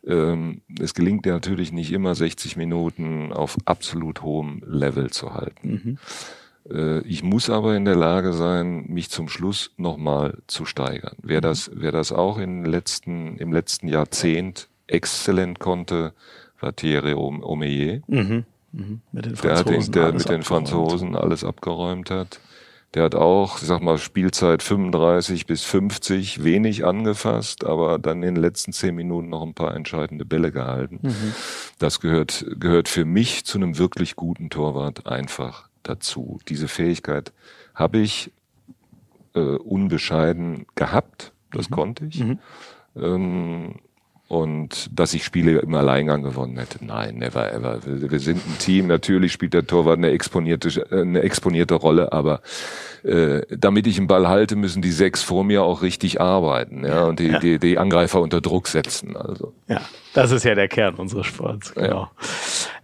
Ähm, es gelingt dir natürlich nicht immer 60 Minuten auf absolut hohem Level zu halten. Mhm. Äh, ich muss aber in der Lage sein, mich zum Schluss nochmal zu steigern. Wer mhm. das, wer das auch im letzten, im letzten Jahrzehnt exzellent konnte, war Thierry Omeyer. Mhm. Mhm. Mit den Franzosen der, den, der mit den Franzosen alles abgeräumt hat. Der hat auch, ich sag mal, Spielzeit 35 bis 50 wenig angefasst, aber dann in den letzten zehn Minuten noch ein paar entscheidende Bälle gehalten. Mhm. Das gehört, gehört für mich zu einem wirklich guten Torwart einfach dazu. Diese Fähigkeit habe ich äh, unbescheiden gehabt. Das mhm. konnte ich. Mhm. Ähm, und dass ich Spiele im Alleingang gewonnen hätte. Nein, never ever. Wir, sind ein Team. Natürlich spielt der Torwart eine exponierte, eine exponierte Rolle, aber äh, damit ich einen Ball halte, müssen die sechs vor mir auch richtig arbeiten ja, und die, ja. die, die Angreifer unter Druck setzen. Also. Ja, das ist ja der Kern unseres Sports. Genau.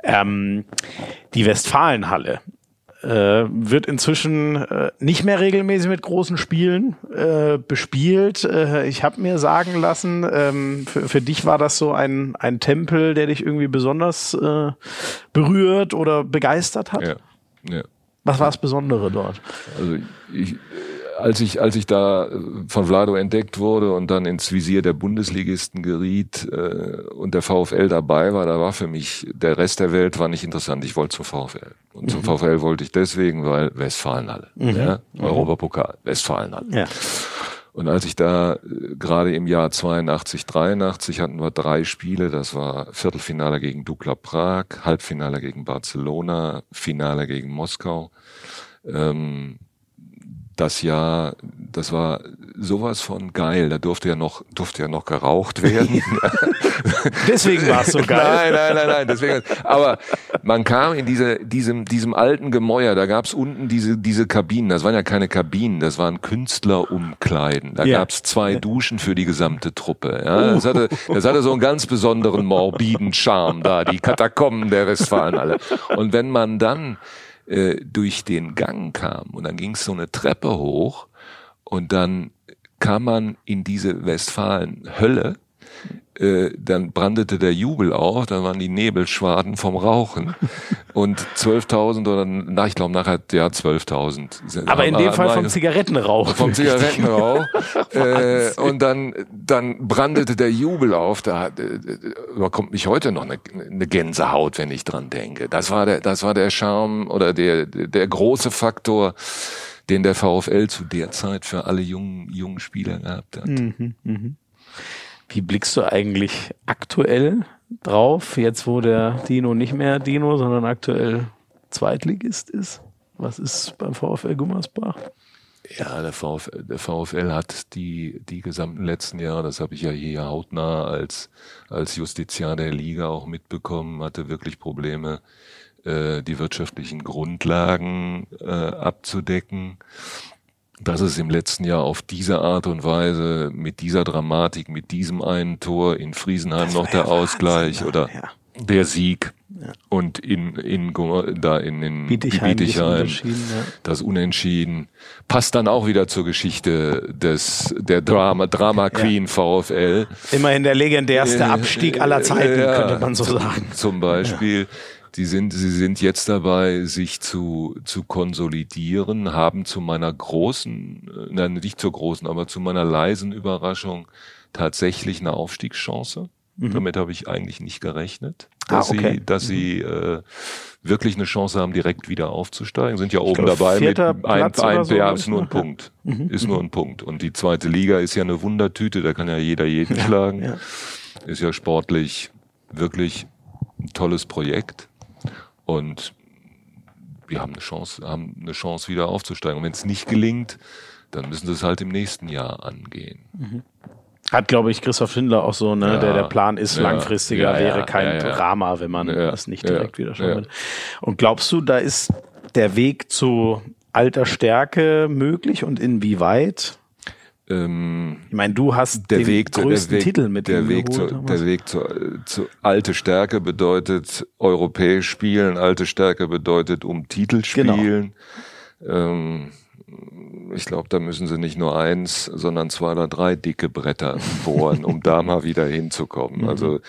Ja. Ähm, die Westfalenhalle äh, wird inzwischen äh, nicht mehr regelmäßig mit großen Spielen äh, bespielt. Äh, ich habe mir sagen lassen, ähm, für, für dich war das so ein, ein Tempel, der dich irgendwie besonders äh, berührt oder begeistert hat? Ja. ja. Was war das Besondere dort? Also ich, als ich, als ich da äh, von Vlado entdeckt wurde und dann ins Visier der Bundesligisten geriet äh, und der VfL dabei war, da war für mich der Rest der Welt war nicht interessant. Ich wollte zum VfL. Und zum mhm. VfL wollte ich deswegen, weil Westfalenhalle, mhm. ja, mhm. Europapokal, Westfalenhalle. Ja. Und als ich da äh, gerade im Jahr 82, 83 hatten wir drei Spiele. Das war Viertelfinale gegen Dukla Prag, Halbfinale gegen Barcelona, Finale gegen Moskau. Ähm, das Jahr, das war sowas von geil. Da durfte ja noch, durfte ja noch geraucht werden. deswegen war es so geil. Nein, nein, nein, nein. Deswegen. Aber man kam in diese, diesem, diesem alten Gemäuer. Da gab's unten diese, diese Kabinen. Das waren ja keine Kabinen. Das waren Künstlerumkleiden. Da ja. gab's zwei Duschen für die gesamte Truppe. Ja, das hatte, das hatte so einen ganz besonderen morbiden Charme da. Die Katakomben der Westfalen alle. Und wenn man dann äh, durch den Gang kam. Und dann ging es so eine Treppe hoch und dann kam man in diese Westfalen-Hölle dann brandete der Jubel auch, dann waren die Nebelschwaden vom Rauchen und 12.000 oder na, ich glaube nachher ja 12.000. Aber in dem Fall vom Zigarettenrauch. Vom Zigarettenrauch äh, und dann dann brandete der Jubel auf. Da äh, überkommt mich heute noch eine, eine Gänsehaut, wenn ich dran denke. Das war der das war der Charme oder der der große Faktor den der VfL zu der Zeit für alle jungen jungen Spieler gehabt hat. Mhm, mh. Wie blickst du eigentlich aktuell drauf, jetzt wo der Dino nicht mehr Dino, sondern aktuell Zweitligist ist? Was ist beim VfL Gummersbach? Ja, der VfL, der VfL hat die, die gesamten letzten Jahre, das habe ich ja hier hautnah als, als Justiziar der Liga auch mitbekommen, hatte wirklich Probleme, äh, die wirtschaftlichen Grundlagen äh, abzudecken dass es im letzten Jahr auf diese Art und Weise, mit dieser Dramatik, mit diesem einen Tor in Friesenheim noch der Ausgleich Wahnsinn, oder ja. der Sieg ja. und in, in, da in, in Bietigheim, Bietigheim ja. das Unentschieden passt dann auch wieder zur Geschichte des der Drama Drama Queen VfL. Immerhin der legendärste Abstieg aller Zeiten, könnte man so sagen. Zum Beispiel. Die sind, sie sind jetzt dabei, sich zu, zu konsolidieren, haben zu meiner großen, äh, nein, nicht zur großen, aber zu meiner leisen Überraschung tatsächlich eine Aufstiegschance. Mhm. Damit habe ich eigentlich nicht gerechnet, ah, dass ah, okay. sie, dass mhm. sie äh, wirklich eine Chance haben, direkt wieder aufzusteigen. Sind ja oben glaub, dabei mit ein, ein so, ja, ist nur ein Punkt. Mhm. Ist nur ein Punkt. Und die zweite Liga ist ja eine Wundertüte, da kann ja jeder jeden ja, schlagen. Ja. Ist ja sportlich wirklich ein tolles Projekt. Und wir haben eine Chance, haben eine Chance wieder aufzusteigen. Und wenn es nicht gelingt, dann müssen sie es halt im nächsten Jahr angehen. Mhm. Hat, glaube ich, Christoph Schindler auch so, ne? Ja, der, der Plan ist ja, langfristiger, ja, wäre kein Drama, wenn man das nicht direkt wieder schauen würde. Und glaubst du, da ist der Weg zu alter Stärke möglich und inwieweit? Ähm, ich meine, du hast der den Weg, größten der Weg, Titel mit der Weg geholt, zu, Der Weg zu, zu alte Stärke bedeutet europäisch spielen, alte Stärke bedeutet um Titel genau. spielen. Genau. Ähm, ich glaube, da müssen sie nicht nur eins, sondern zwei oder drei dicke Bretter bohren, um da mal wieder hinzukommen. Mhm. Also äh,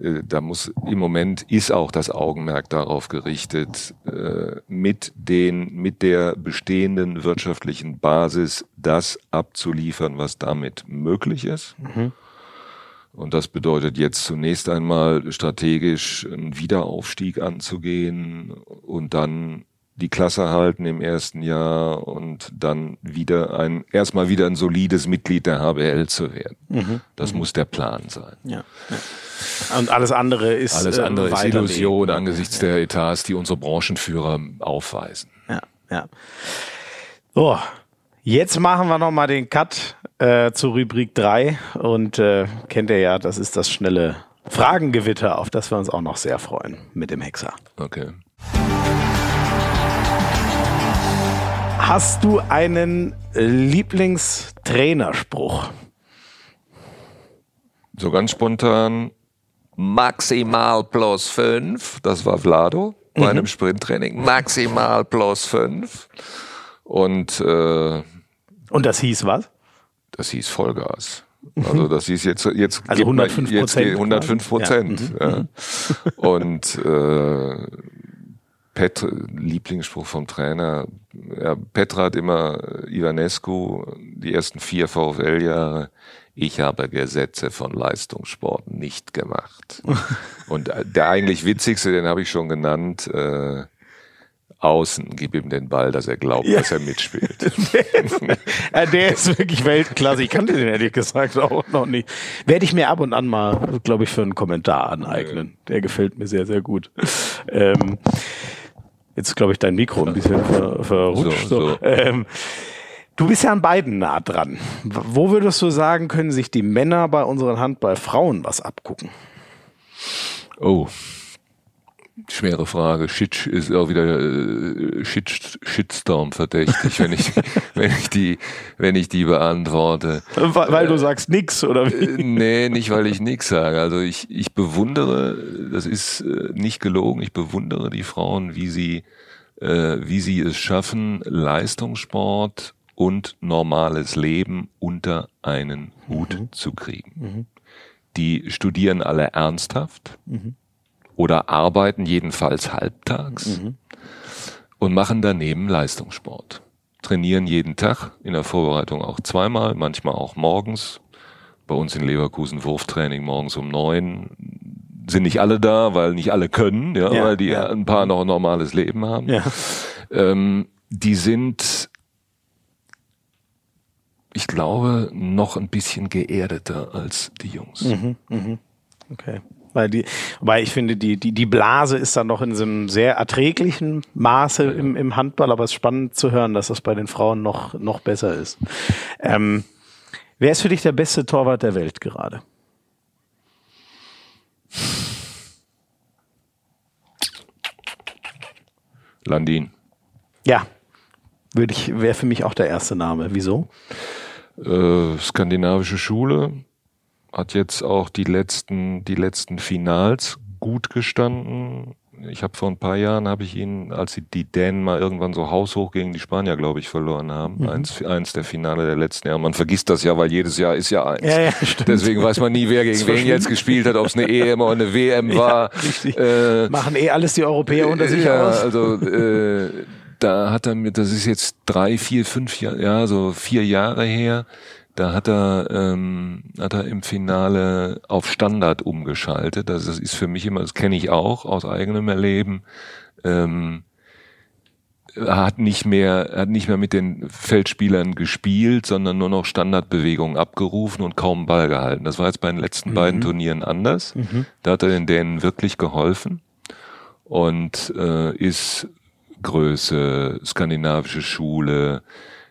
da muss im Moment ist auch das Augenmerk darauf gerichtet, äh, mit den, mit der bestehenden wirtschaftlichen Basis das abzuliefern, was damit möglich ist. Mhm. Und das bedeutet jetzt zunächst einmal strategisch einen Wiederaufstieg anzugehen und dann die Klasse halten im ersten Jahr und dann wieder ein, erstmal wieder ein solides Mitglied der HBL zu werden. Mhm. Das mhm. muss der Plan sein. Ja. ja. Und alles andere ist alles andere äh, ist Illusion angesichts der Etats, die unsere Branchenführer aufweisen. Ja, ja. So, jetzt machen wir noch mal den Cut äh, zu Rubrik 3 und äh, kennt ihr ja, das ist das schnelle Fragengewitter, auf das wir uns auch noch sehr freuen mit dem Hexer. Okay. Hast du einen Lieblingstrainerspruch? So ganz spontan maximal plus fünf. Das war Vlado bei mhm. einem Sprinttraining. Maximal plus fünf. Und, äh, Und das hieß was? Das hieß Vollgas. Also das hieß jetzt jetzt also 105 Prozent. 105 Prozent. Ja. Mhm. Ja. Und äh, Petr, Lieblingsspruch vom Trainer. Ja, Petra hat immer Ivanescu die ersten vier VfL-Jahre. Ich habe Gesetze von Leistungssport nicht gemacht. Und der eigentlich witzigste, den habe ich schon genannt. Äh, außen, gib ihm den Ball, dass er glaubt, ja. dass er mitspielt. der, der ist wirklich Weltklasse. Ich kannte den ehrlich gesagt auch noch nicht. Werde ich mir ab und an mal, glaube ich, für einen Kommentar aneignen. Der gefällt mir sehr, sehr gut. Ähm, jetzt glaube ich dein Mikro ein bisschen ver, verrutscht. So, so. Ähm, du bist ja an beiden nah dran. Wo würdest du sagen, können sich die Männer bei unseren Handballfrauen was abgucken? Oh, Schwere Frage. Shit ist auch wieder äh, Shit, Shitstorm verdächtig, wenn ich, wenn ich die, wenn ich die beantworte. Weil, weil du äh, sagst nix, oder wie? Äh, nee, nicht weil ich nix sage. Also ich, ich bewundere, das ist äh, nicht gelogen, ich bewundere die Frauen, wie sie, äh, wie sie es schaffen, Leistungssport und normales Leben unter einen Hut mhm. zu kriegen. Mhm. Die studieren alle ernsthaft. Mhm oder arbeiten jedenfalls halbtags mhm. und machen daneben Leistungssport. Trainieren jeden Tag, in der Vorbereitung auch zweimal, manchmal auch morgens. Bei uns in Leverkusen Wurftraining morgens um neun. Sind nicht alle da, weil nicht alle können, ja, ja weil die ja. ein paar noch ein normales Leben haben. Ja. Ähm, die sind, ich glaube, noch ein bisschen geerdeter als die Jungs. Mhm, mh. Okay. Weil, die, weil ich finde, die, die, die Blase ist dann noch in so einem sehr erträglichen Maße im, im Handball, aber es ist spannend zu hören, dass das bei den Frauen noch, noch besser ist. Ähm, wer ist für dich der beste Torwart der Welt gerade? Landin. Ja, würde ich, wäre für mich auch der erste Name. Wieso? Äh, skandinavische Schule, hat jetzt auch die letzten, die letzten Finals gut gestanden. Ich habe vor ein paar Jahren habe ich ihn, als sie die Dänen mal irgendwann so haushoch gegen die Spanier, glaube ich, verloren haben. Mhm. Eins, eins der Finale der letzten Jahre. Man vergisst das ja, weil jedes Jahr ist ja eins. Ja, ja, Deswegen weiß man nie, wer gegen wen jetzt gespielt hat, ob es eine EM oder eine WM war. Ja, äh, Machen eh alles die Europäer unter sich ja, aus. Also äh, da hat er mir, das ist jetzt drei, vier, fünf Jahre, ja, so vier Jahre her da hat er, ähm, hat er im Finale auf Standard umgeschaltet. Das ist für mich immer, das kenne ich auch aus eigenem Erleben. Ähm, er hat nicht mehr, hat nicht mehr mit den Feldspielern gespielt, sondern nur noch Standardbewegungen abgerufen und kaum Ball gehalten. Das war jetzt bei den letzten mhm. beiden Turnieren anders. Mhm. Da hat er den Dänen wirklich geholfen und äh, ist Größe, skandinavische Schule,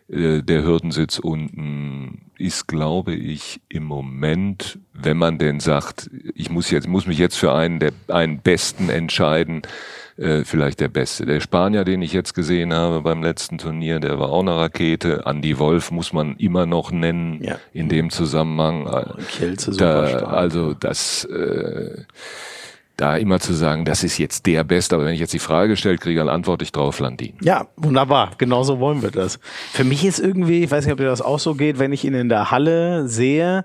äh, der Hürdensitz unten ist, glaube ich, im Moment, wenn man denn sagt, ich muss jetzt, muss mich jetzt für einen der einen Besten entscheiden, äh, vielleicht der Beste. Der Spanier, den ich jetzt gesehen habe beim letzten Turnier, der war auch eine Rakete. Andy Wolf muss man immer noch nennen ja. in dem Zusammenhang. Kielze da. Also das äh, da immer zu sagen, das ist jetzt der Beste, aber wenn ich jetzt die Frage gestellt kriege, dann antworte ich drauf Landin. Ja, wunderbar. Genauso wollen wir das. Für mich ist irgendwie, ich weiß nicht, ob dir das auch so geht, wenn ich ihn in der Halle sehe,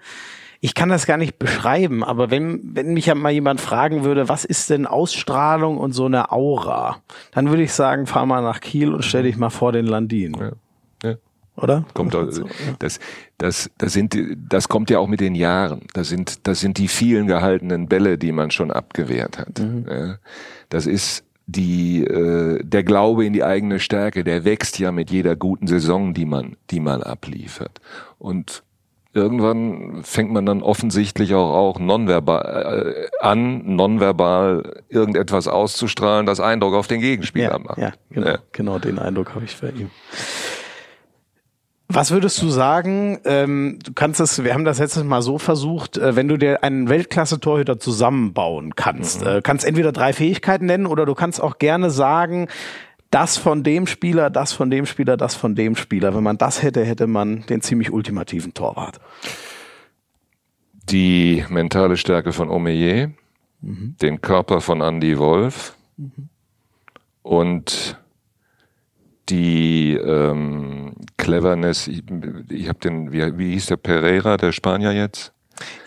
ich kann das gar nicht beschreiben, aber wenn, wenn mich ja mal jemand fragen würde, was ist denn Ausstrahlung und so eine Aura, dann würde ich sagen, fahr mal nach Kiel und stell dich mal vor den Landin. Ja oder? Kommt das, das, das, das sind, das kommt ja auch mit den Jahren. Das sind, das sind die vielen gehaltenen Bälle, die man schon abgewehrt hat. Mhm. Das ist die, äh, der Glaube in die eigene Stärke, der wächst ja mit jeder guten Saison, die man, die man abliefert. Und irgendwann fängt man dann offensichtlich auch, auch nonverbal äh, an, nonverbal irgendetwas auszustrahlen, das Eindruck auf den Gegenspieler ja, macht. Ja, genau, ja. genau den Eindruck habe ich für ihn. Was würdest du sagen? Ähm, du kannst es, wir haben das letztes Mal so versucht, äh, wenn du dir einen Weltklasse-Torhüter zusammenbauen kannst, mhm. äh, kannst entweder drei Fähigkeiten nennen oder du kannst auch gerne sagen, das von dem Spieler, das von dem Spieler, das von dem Spieler. Wenn man das hätte, hätte man den ziemlich ultimativen Torwart. Die mentale Stärke von Omeyer, mhm. den Körper von Andy Wolf mhm. und die ähm, Cleverness, ich, ich habe den, wie, wie hieß der Pereira, der Spanier jetzt?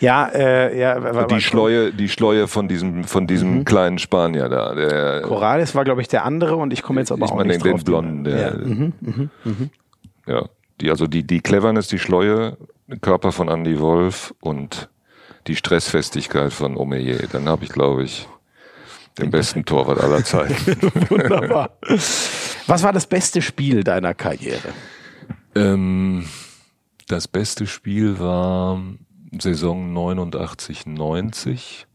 Ja, äh, ja. wa- wa- Die Schleue, die Schleue von diesem, von diesem kleinen Spanier da. Der, Corrales war, glaube ich, der andere und ich komme jetzt aber ich auch meine nicht den, drauf. den Blonden, der, Ja. Mhm. ja. Die, also die, die Cleverness, die Schleue, Körper von Andy Wolf und die Stressfestigkeit von Omeyer. Dann habe ich, glaube ich, den besten Torwart aller Zeiten. Wunderbar. Was war das beste Spiel deiner Karriere? Ähm, das beste Spiel war Saison 89, 90.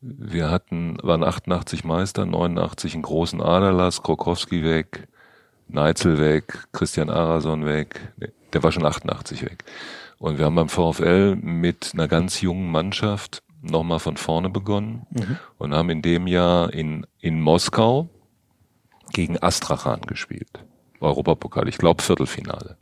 Wir hatten, waren 88 Meister, 89 einen großen Aderlass, Krokowski weg, Neitzel weg, Christian Arason weg. Nee, der war schon 88 weg. Und wir haben beim VfL mit einer ganz jungen Mannschaft nochmal von vorne begonnen und haben in dem Jahr in, in Moskau gegen Astrachan gespielt. Europapokal, ich glaube Viertelfinale.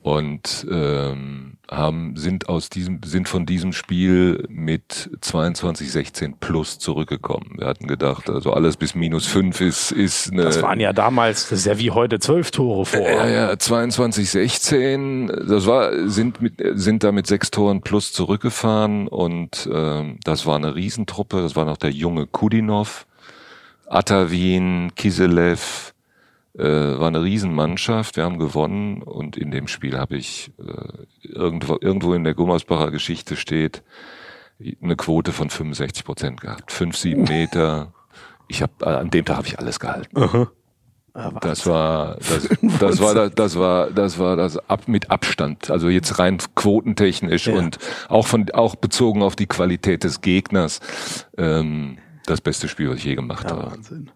Und ähm, haben, sind aus diesem, sind von diesem Spiel mit 22-16 plus zurückgekommen. Wir hatten gedacht, also alles bis minus fünf ist, ist eine. Das waren ja damals, das ist ja wie heute zwölf Tore vor. Ja, ja, 22, 16, das war, sind mit, sind da mit sechs Toren plus zurückgefahren und ähm, das war eine Riesentruppe, das war noch der junge Kudinov, Atavin, Kiselev, äh, war eine Riesenmannschaft, wir haben gewonnen und in dem Spiel habe ich äh, irgendwo, irgendwo in der Gummersbacher Geschichte steht, eine Quote von 65 Prozent gehabt. Fünf, sieben Meter. Ich habe an dem Tag habe ich alles gehalten. Das war das, das war das, das war das war das ab mit Abstand. Also jetzt rein quotentechnisch Ja. und auch von auch bezogen auf die Qualität des Gegners ähm, das beste Spiel, was ich je gemacht habe. Wahnsinn.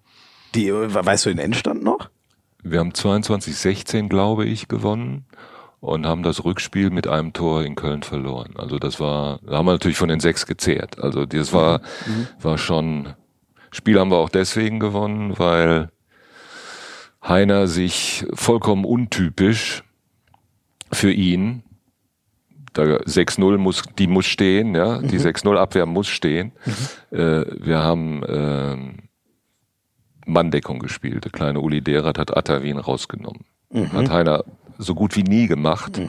Die, weißt du den Endstand noch? Wir haben 22-16, glaube ich, gewonnen und haben das Rückspiel mit einem Tor in Köln verloren. Also das war, da haben wir natürlich von den sechs gezehrt. Also das war, war schon, Spiel haben wir auch deswegen gewonnen, weil Heiner sich vollkommen untypisch für ihn, da 6-0 muss, die muss stehen, ja, die 6-0 Abwehr muss stehen. Äh, wir haben, ähm, Manndeckung gespielt. Der kleine Uli Derath hat Atavin rausgenommen. Hat Heiner so gut wie nie gemacht.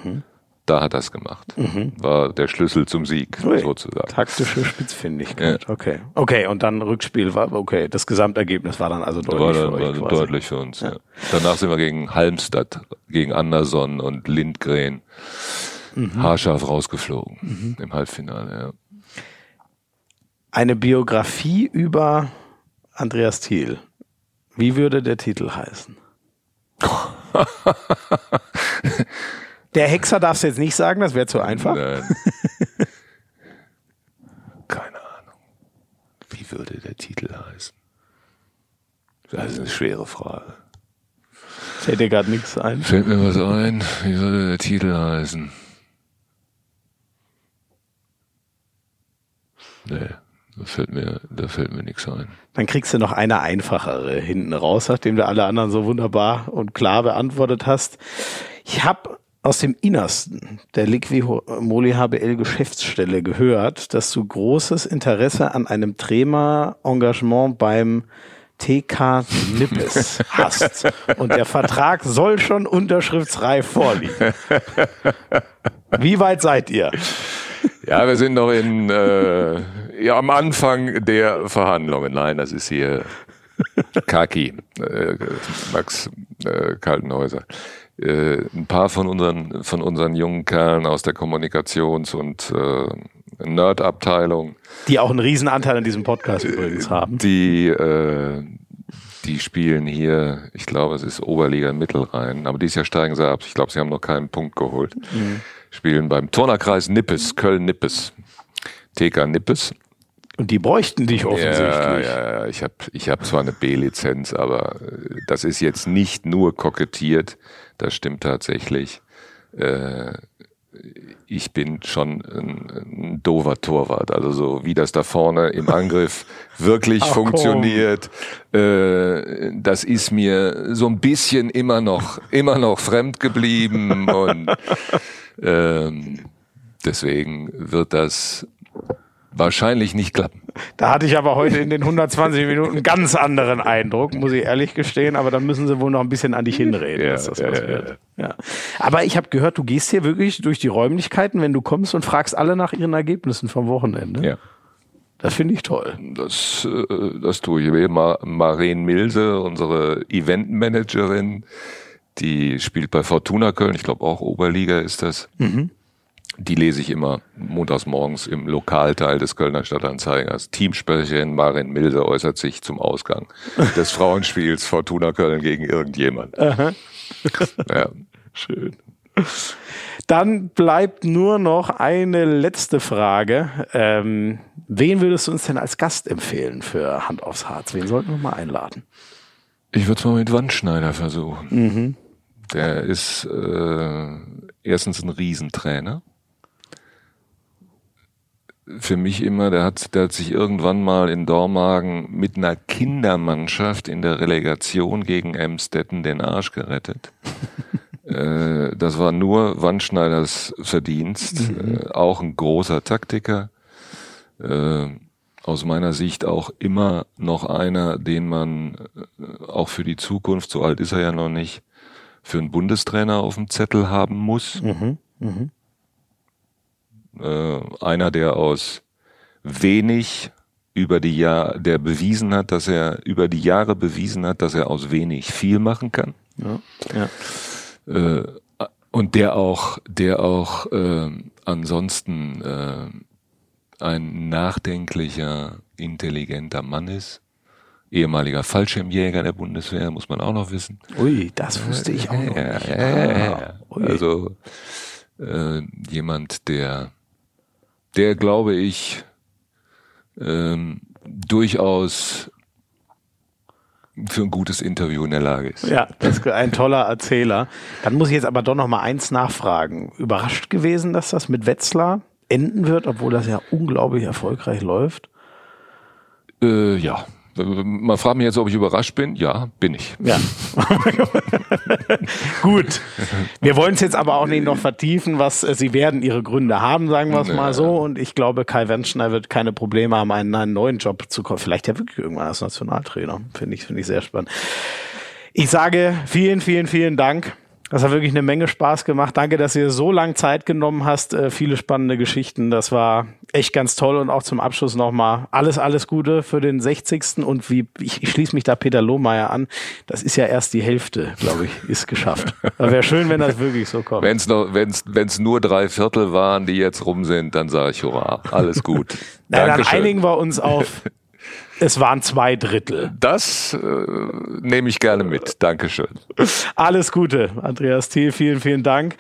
Da hat er es gemacht. War der Schlüssel zum Sieg, Ui, sozusagen. Taktische Spitzfindigkeit. Okay. Okay, und dann Rückspiel war, okay, das Gesamtergebnis war dann also War, deutlich dann, für war euch quasi. deutlich für uns. Ja. Danach sind wir gegen Halmstad, gegen Anderson und Lindgren haarscharf rausgeflogen im Halbfinale. Ja. Eine Biografie über Andreas Thiel. Wie würde der Titel heißen? der Hexer darfst du jetzt nicht sagen, das wäre zu einfach. Nein. Keine Ahnung. Wie würde der Titel heißen? Das ist eine schwere Frage. Fällt dir gerade nichts ein. Fällt mir was ein? Wie würde der Titel heißen? Nee, da fällt mir, da fällt mir nichts ein. Dann kriegst du noch eine einfachere hinten raus, nachdem du alle anderen so wunderbar und klar beantwortet hast. Ich habe aus dem Innersten der Liqui Moly HBL Geschäftsstelle gehört, dass du großes Interesse an einem Trema-Engagement beim TK Nippes hast. Und der Vertrag soll schon unterschriftsreif vorliegen. Wie weit seid ihr? Ja, wir sind noch in, äh, ja, am Anfang der Verhandlungen. Nein, das ist hier Kaki, äh, Max äh, Kaltenhäuser. Äh, ein paar von unseren, von unseren jungen Kerlen aus der Kommunikations- und äh, Nerd-Abteilung, Die auch einen riesen Anteil an diesem Podcast übrigens haben. die, äh, die spielen hier, ich glaube, es ist Oberliga Mittelrhein, aber dieses Jahr steigen sie ab. Ich glaube, sie haben noch keinen Punkt geholt. Spielen beim Turnerkreis Nippes, Köln-Nippes. TK Nippes. Und die bräuchten dich Ja, offensichtlich. ja, ja. Ich habe ich hab zwar eine B-Lizenz, aber äh, das ist jetzt nicht nur kokettiert. Das stimmt tatsächlich. Äh, ich bin schon ein, ein dover Torwart. Also so wie das da vorne im Angriff wirklich Ach, funktioniert, äh, das ist mir so ein bisschen immer noch, immer noch fremd geblieben und ähm, deswegen wird das wahrscheinlich nicht klappen. Da hatte ich aber heute in den 120 Minuten einen ganz anderen Eindruck, muss ich ehrlich gestehen. Aber dann müssen sie wohl noch ein bisschen an dich hinreden, Ja, dass das was ja, wird. Ja. Aber ich habe gehört, du gehst hier wirklich durch die Räumlichkeiten, wenn du kommst und fragst alle nach ihren Ergebnissen vom Wochenende. Ja. Das finde ich toll. Das, äh, das tue ich. Wir Ma Maren Milse, unsere Eventmanagerin, die spielt bei Fortuna Köln, ich glaube auch Oberliga ist das. Die lese ich immer montags morgens im Lokalteil des Kölner Stadtanzeigers. Teamsprecherin Maren Milse äußert sich zum Ausgang des Frauenspiels Fortuna Köln gegen irgendjemand. ja. Schön. Dann bleibt nur noch eine letzte Frage. Ähm, wen würdest du uns denn als Gast empfehlen für Hand aufs Harz? Wen sollten wir mal einladen? Ich würde es mal mit Wandschneider versuchen. Der ist äh, erstens ein Riesentrainer. Für mich immer, der hat, der hat sich irgendwann mal in Dormagen mit einer Kindermannschaft in der Relegation gegen Emstetten den Arsch gerettet. äh, das war nur Wandschneiders Verdienst. Äh, auch ein großer Taktiker. Äh, aus meiner Sicht auch immer noch einer, den man äh, auch für die Zukunft, so alt ist er ja noch nicht, für einen Bundestrainer auf dem Zettel haben muss. Äh, einer, der aus wenig über die Jahre, der bewiesen hat, dass er über die Jahre bewiesen hat, dass er aus wenig viel machen kann. Ja. ja. Äh, und der auch, der auch äh, ansonsten äh, ein nachdenklicher, intelligenter Mann ist. Ehemaliger Fallschirmjäger der Bundeswehr, muss man auch noch wissen. Ui, das wusste ich auch noch Ja, nicht. ja, ja. Ah. Also äh, jemand, der, der glaube ich ähm, durchaus für ein gutes Interview in der Lage ist. Ja, das ist ein toller Erzähler. Dann muss ich jetzt aber doch noch mal eins nachfragen. Überrascht gewesen, dass das mit Wetzlar enden wird, obwohl das ja unglaublich erfolgreich läuft? Äh, ja. Man fragt mich jetzt, ob ich überrascht bin. Ja, bin ich. Ja. Gut. Wir wollen es jetzt aber auch nicht noch vertiefen, was äh, sie werden ihre Gründe haben, sagen wir es mal so. Und ich glaube, Kai Wendschner wird keine Probleme haben, einen, einen neuen Job zu kommen. Vielleicht ja wirklich irgendwann als Nationaltrainer. Finde ich, finde ich sehr spannend. Ich sage vielen, vielen, vielen Dank. Das hat wirklich eine Menge Spaß gemacht. Danke, dass ihr so lange Zeit genommen hast. Äh, viele spannende Geschichten. Das war echt ganz toll. Und auch zum Abschluss nochmal alles, alles Gute für den 60. Und wie, ich, ich schließe mich da Peter Lohmeier an. Das ist ja erst die Hälfte, glaube ich, ist geschafft. Wäre schön, wenn das wirklich so kommt. Wenn es wenn's, wenn's nur drei Viertel waren, die jetzt rum sind, dann sage ich Hurra. Alles gut. Na, dann einigen wir uns auf, es waren zwei Drittel. Das äh, nehme ich gerne mit. Dankeschön. Alles Gute, Andreas Thiel. Vielen, vielen Dank.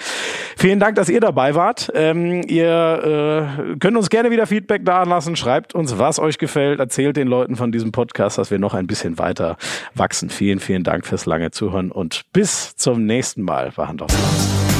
Vielen Dank, dass ihr dabei wart. Ähm, ihr äh, könnt uns gerne wieder Feedback da lassen. Schreibt uns, was euch gefällt. Erzählt den Leuten von diesem Podcast, dass wir noch ein bisschen weiter wachsen. Vielen, vielen Dank fürs lange Zuhören und bis zum nächsten Mal bei Hand aufs Herz.